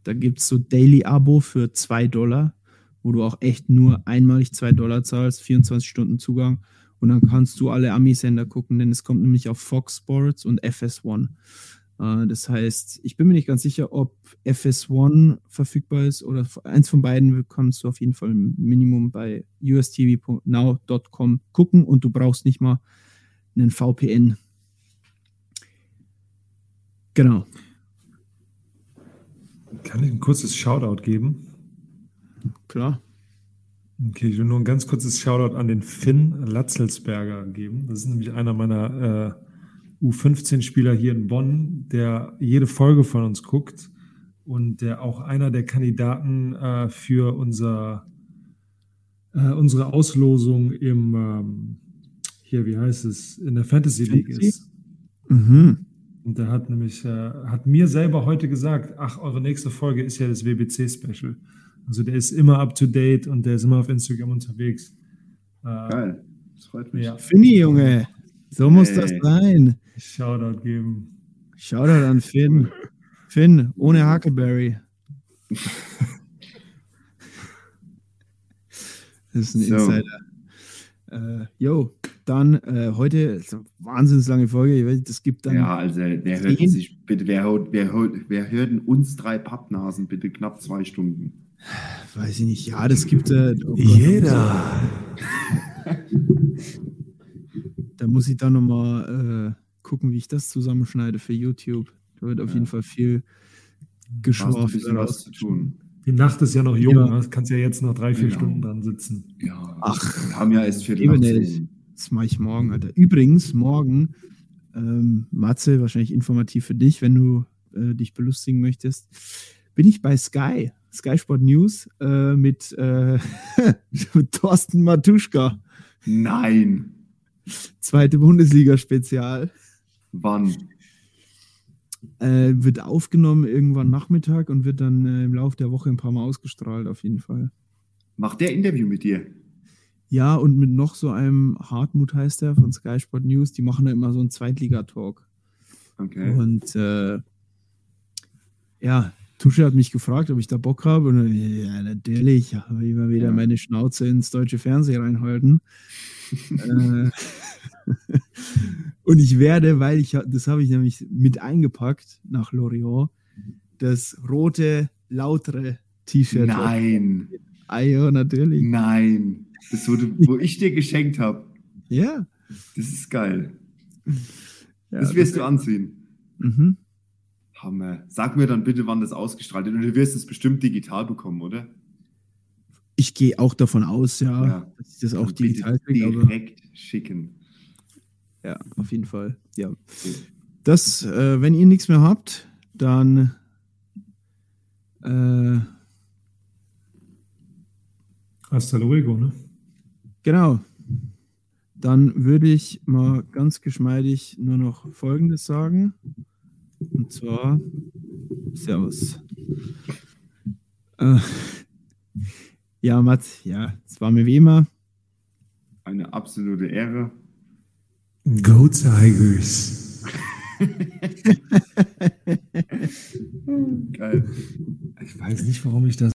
Speaker 1: Da gibt es so Daily-Abo für 2 Dollar, wo du auch echt nur einmalig 2 Dollar zahlst, 24 Stunden Zugang. Und dann kannst du alle Ami-Sender gucken, denn es kommt nämlich auf Fox Sports und FS1. Äh, Das heißt, ich bin mir nicht ganz sicher, ob FS1 verfügbar ist oder eins von beiden kannst du auf jeden Fall im Minimum bei ustv.now.com gucken und du brauchst nicht mal einen VPN. Genau.
Speaker 2: Kann ich ein kurzes Shoutout geben?
Speaker 1: Klar.
Speaker 2: Okay, ich will nur ein ganz kurzes Shoutout an den Finn Latzelsberger geben. Das ist nämlich einer meiner äh, U15-Spieler hier in Bonn, der jede Folge von uns guckt und der auch einer der Kandidaten äh, für unser, äh, unsere Auslosung im, ähm, hier, wie heißt es, in der Fantasy League
Speaker 1: Fantasy?
Speaker 2: ist.
Speaker 1: Mhm.
Speaker 2: Und der hat nämlich, äh, hat mir selber heute gesagt, ach, eure nächste Folge ist ja das WBC-Special. Also der ist immer up to date und der ist immer auf Instagram unterwegs. Äh,
Speaker 3: Geil. Das freut mich.
Speaker 2: Ja,
Speaker 1: Finny, Junge. So muss
Speaker 3: Hey.
Speaker 1: das sein.
Speaker 2: Shoutout geben.
Speaker 1: Shoutout an Finn. Finn, ohne Huckleberry. Das ist ein
Speaker 3: So.
Speaker 1: Insider. Äh, jo, dann äh, heute ist eine wahnsinnig lange Folge. Ich weiß, das gibt dann
Speaker 3: Ja, also wer hört sich bitte, wer hört, wer hört, wer hört denn uns drei Pappnasen bitte knapp zwei Stunden?
Speaker 1: Weiß ich nicht, ja, das gibt äh, oh
Speaker 2: Jeder.
Speaker 1: Da muss ich dann nochmal äh, gucken, wie ich das zusammenschneide für YouTube. Da wird auf
Speaker 3: Ja.
Speaker 1: jeden Fall viel geschworfen.
Speaker 3: bisschen was zu tun.
Speaker 2: Die Nacht ist ja noch jung,
Speaker 1: Ja.
Speaker 2: ne? kannst ja jetzt noch drei, vier
Speaker 3: Genau.
Speaker 2: Stunden dran sitzen.
Speaker 3: Ja.
Speaker 1: Ach,
Speaker 3: wir haben ja erst Viertel
Speaker 1: eben
Speaker 3: nach
Speaker 1: nicht.
Speaker 3: zehn.
Speaker 1: Das mache ich morgen, Alter. Übrigens, morgen, ähm, Matze, wahrscheinlich informativ für dich, wenn du äh, dich belustigen möchtest, bin ich bei Sky, Sky Sport News, äh, mit, äh, mit Thorsten Matuschka.
Speaker 3: Nein.
Speaker 1: Zweite Bundesliga-Spezial.
Speaker 3: Wann?
Speaker 1: Äh, wird aufgenommen irgendwann Nachmittag und wird dann äh, im Laufe der Woche ein paar Mal ausgestrahlt, auf jeden Fall.
Speaker 3: Macht der Interview mit dir?
Speaker 1: Ja, und mit noch so einem Hartmut heißt der von Sky Sport News, die machen da immer so einen Zweitliga-Talk.
Speaker 3: Okay.
Speaker 1: Und äh, ja, Tusche hat mich gefragt, ob ich da Bock habe. Und dann, ja, natürlich, habe ich mal wieder
Speaker 3: Ja.
Speaker 1: meine Schnauze ins deutsche Fernsehen reinhalten. äh, und ich werde, weil ich, das habe ich nämlich mit eingepackt nach Lorient, das rote, lautere T-Shirt.
Speaker 3: Nein.
Speaker 1: Ah, ja, natürlich.
Speaker 3: Nein. Das wurde, wo ich dir geschenkt habe.
Speaker 1: Ja.
Speaker 3: Das ist geil.
Speaker 1: ja
Speaker 3: Das wirst du anziehen.
Speaker 1: Mhm.
Speaker 3: Hammer. Sag mir dann bitte, wann das ausgestrahlt wird. Und du wirst es bestimmt digital bekommen, oder?
Speaker 1: Ich gehe auch davon aus, ja,
Speaker 3: Ja.
Speaker 1: dass ich das auch
Speaker 3: Dann bitte
Speaker 1: digital kriege, aber
Speaker 3: direkt schicken.
Speaker 1: ja, auf jeden Fall. Ja. Das, äh, wenn ihr nichts mehr habt, dann äh,
Speaker 2: Hasta luego, ne?
Speaker 1: genau. Dann würde ich mal ganz geschmeidig nur noch Folgendes sagen. Und zwar Servus. Äh, ja, Mats, ja, es war mir wie immer.
Speaker 3: Eine absolute Ehre.
Speaker 2: Go Tigers.
Speaker 3: Geil.
Speaker 2: Ich weiß nicht, warum ich das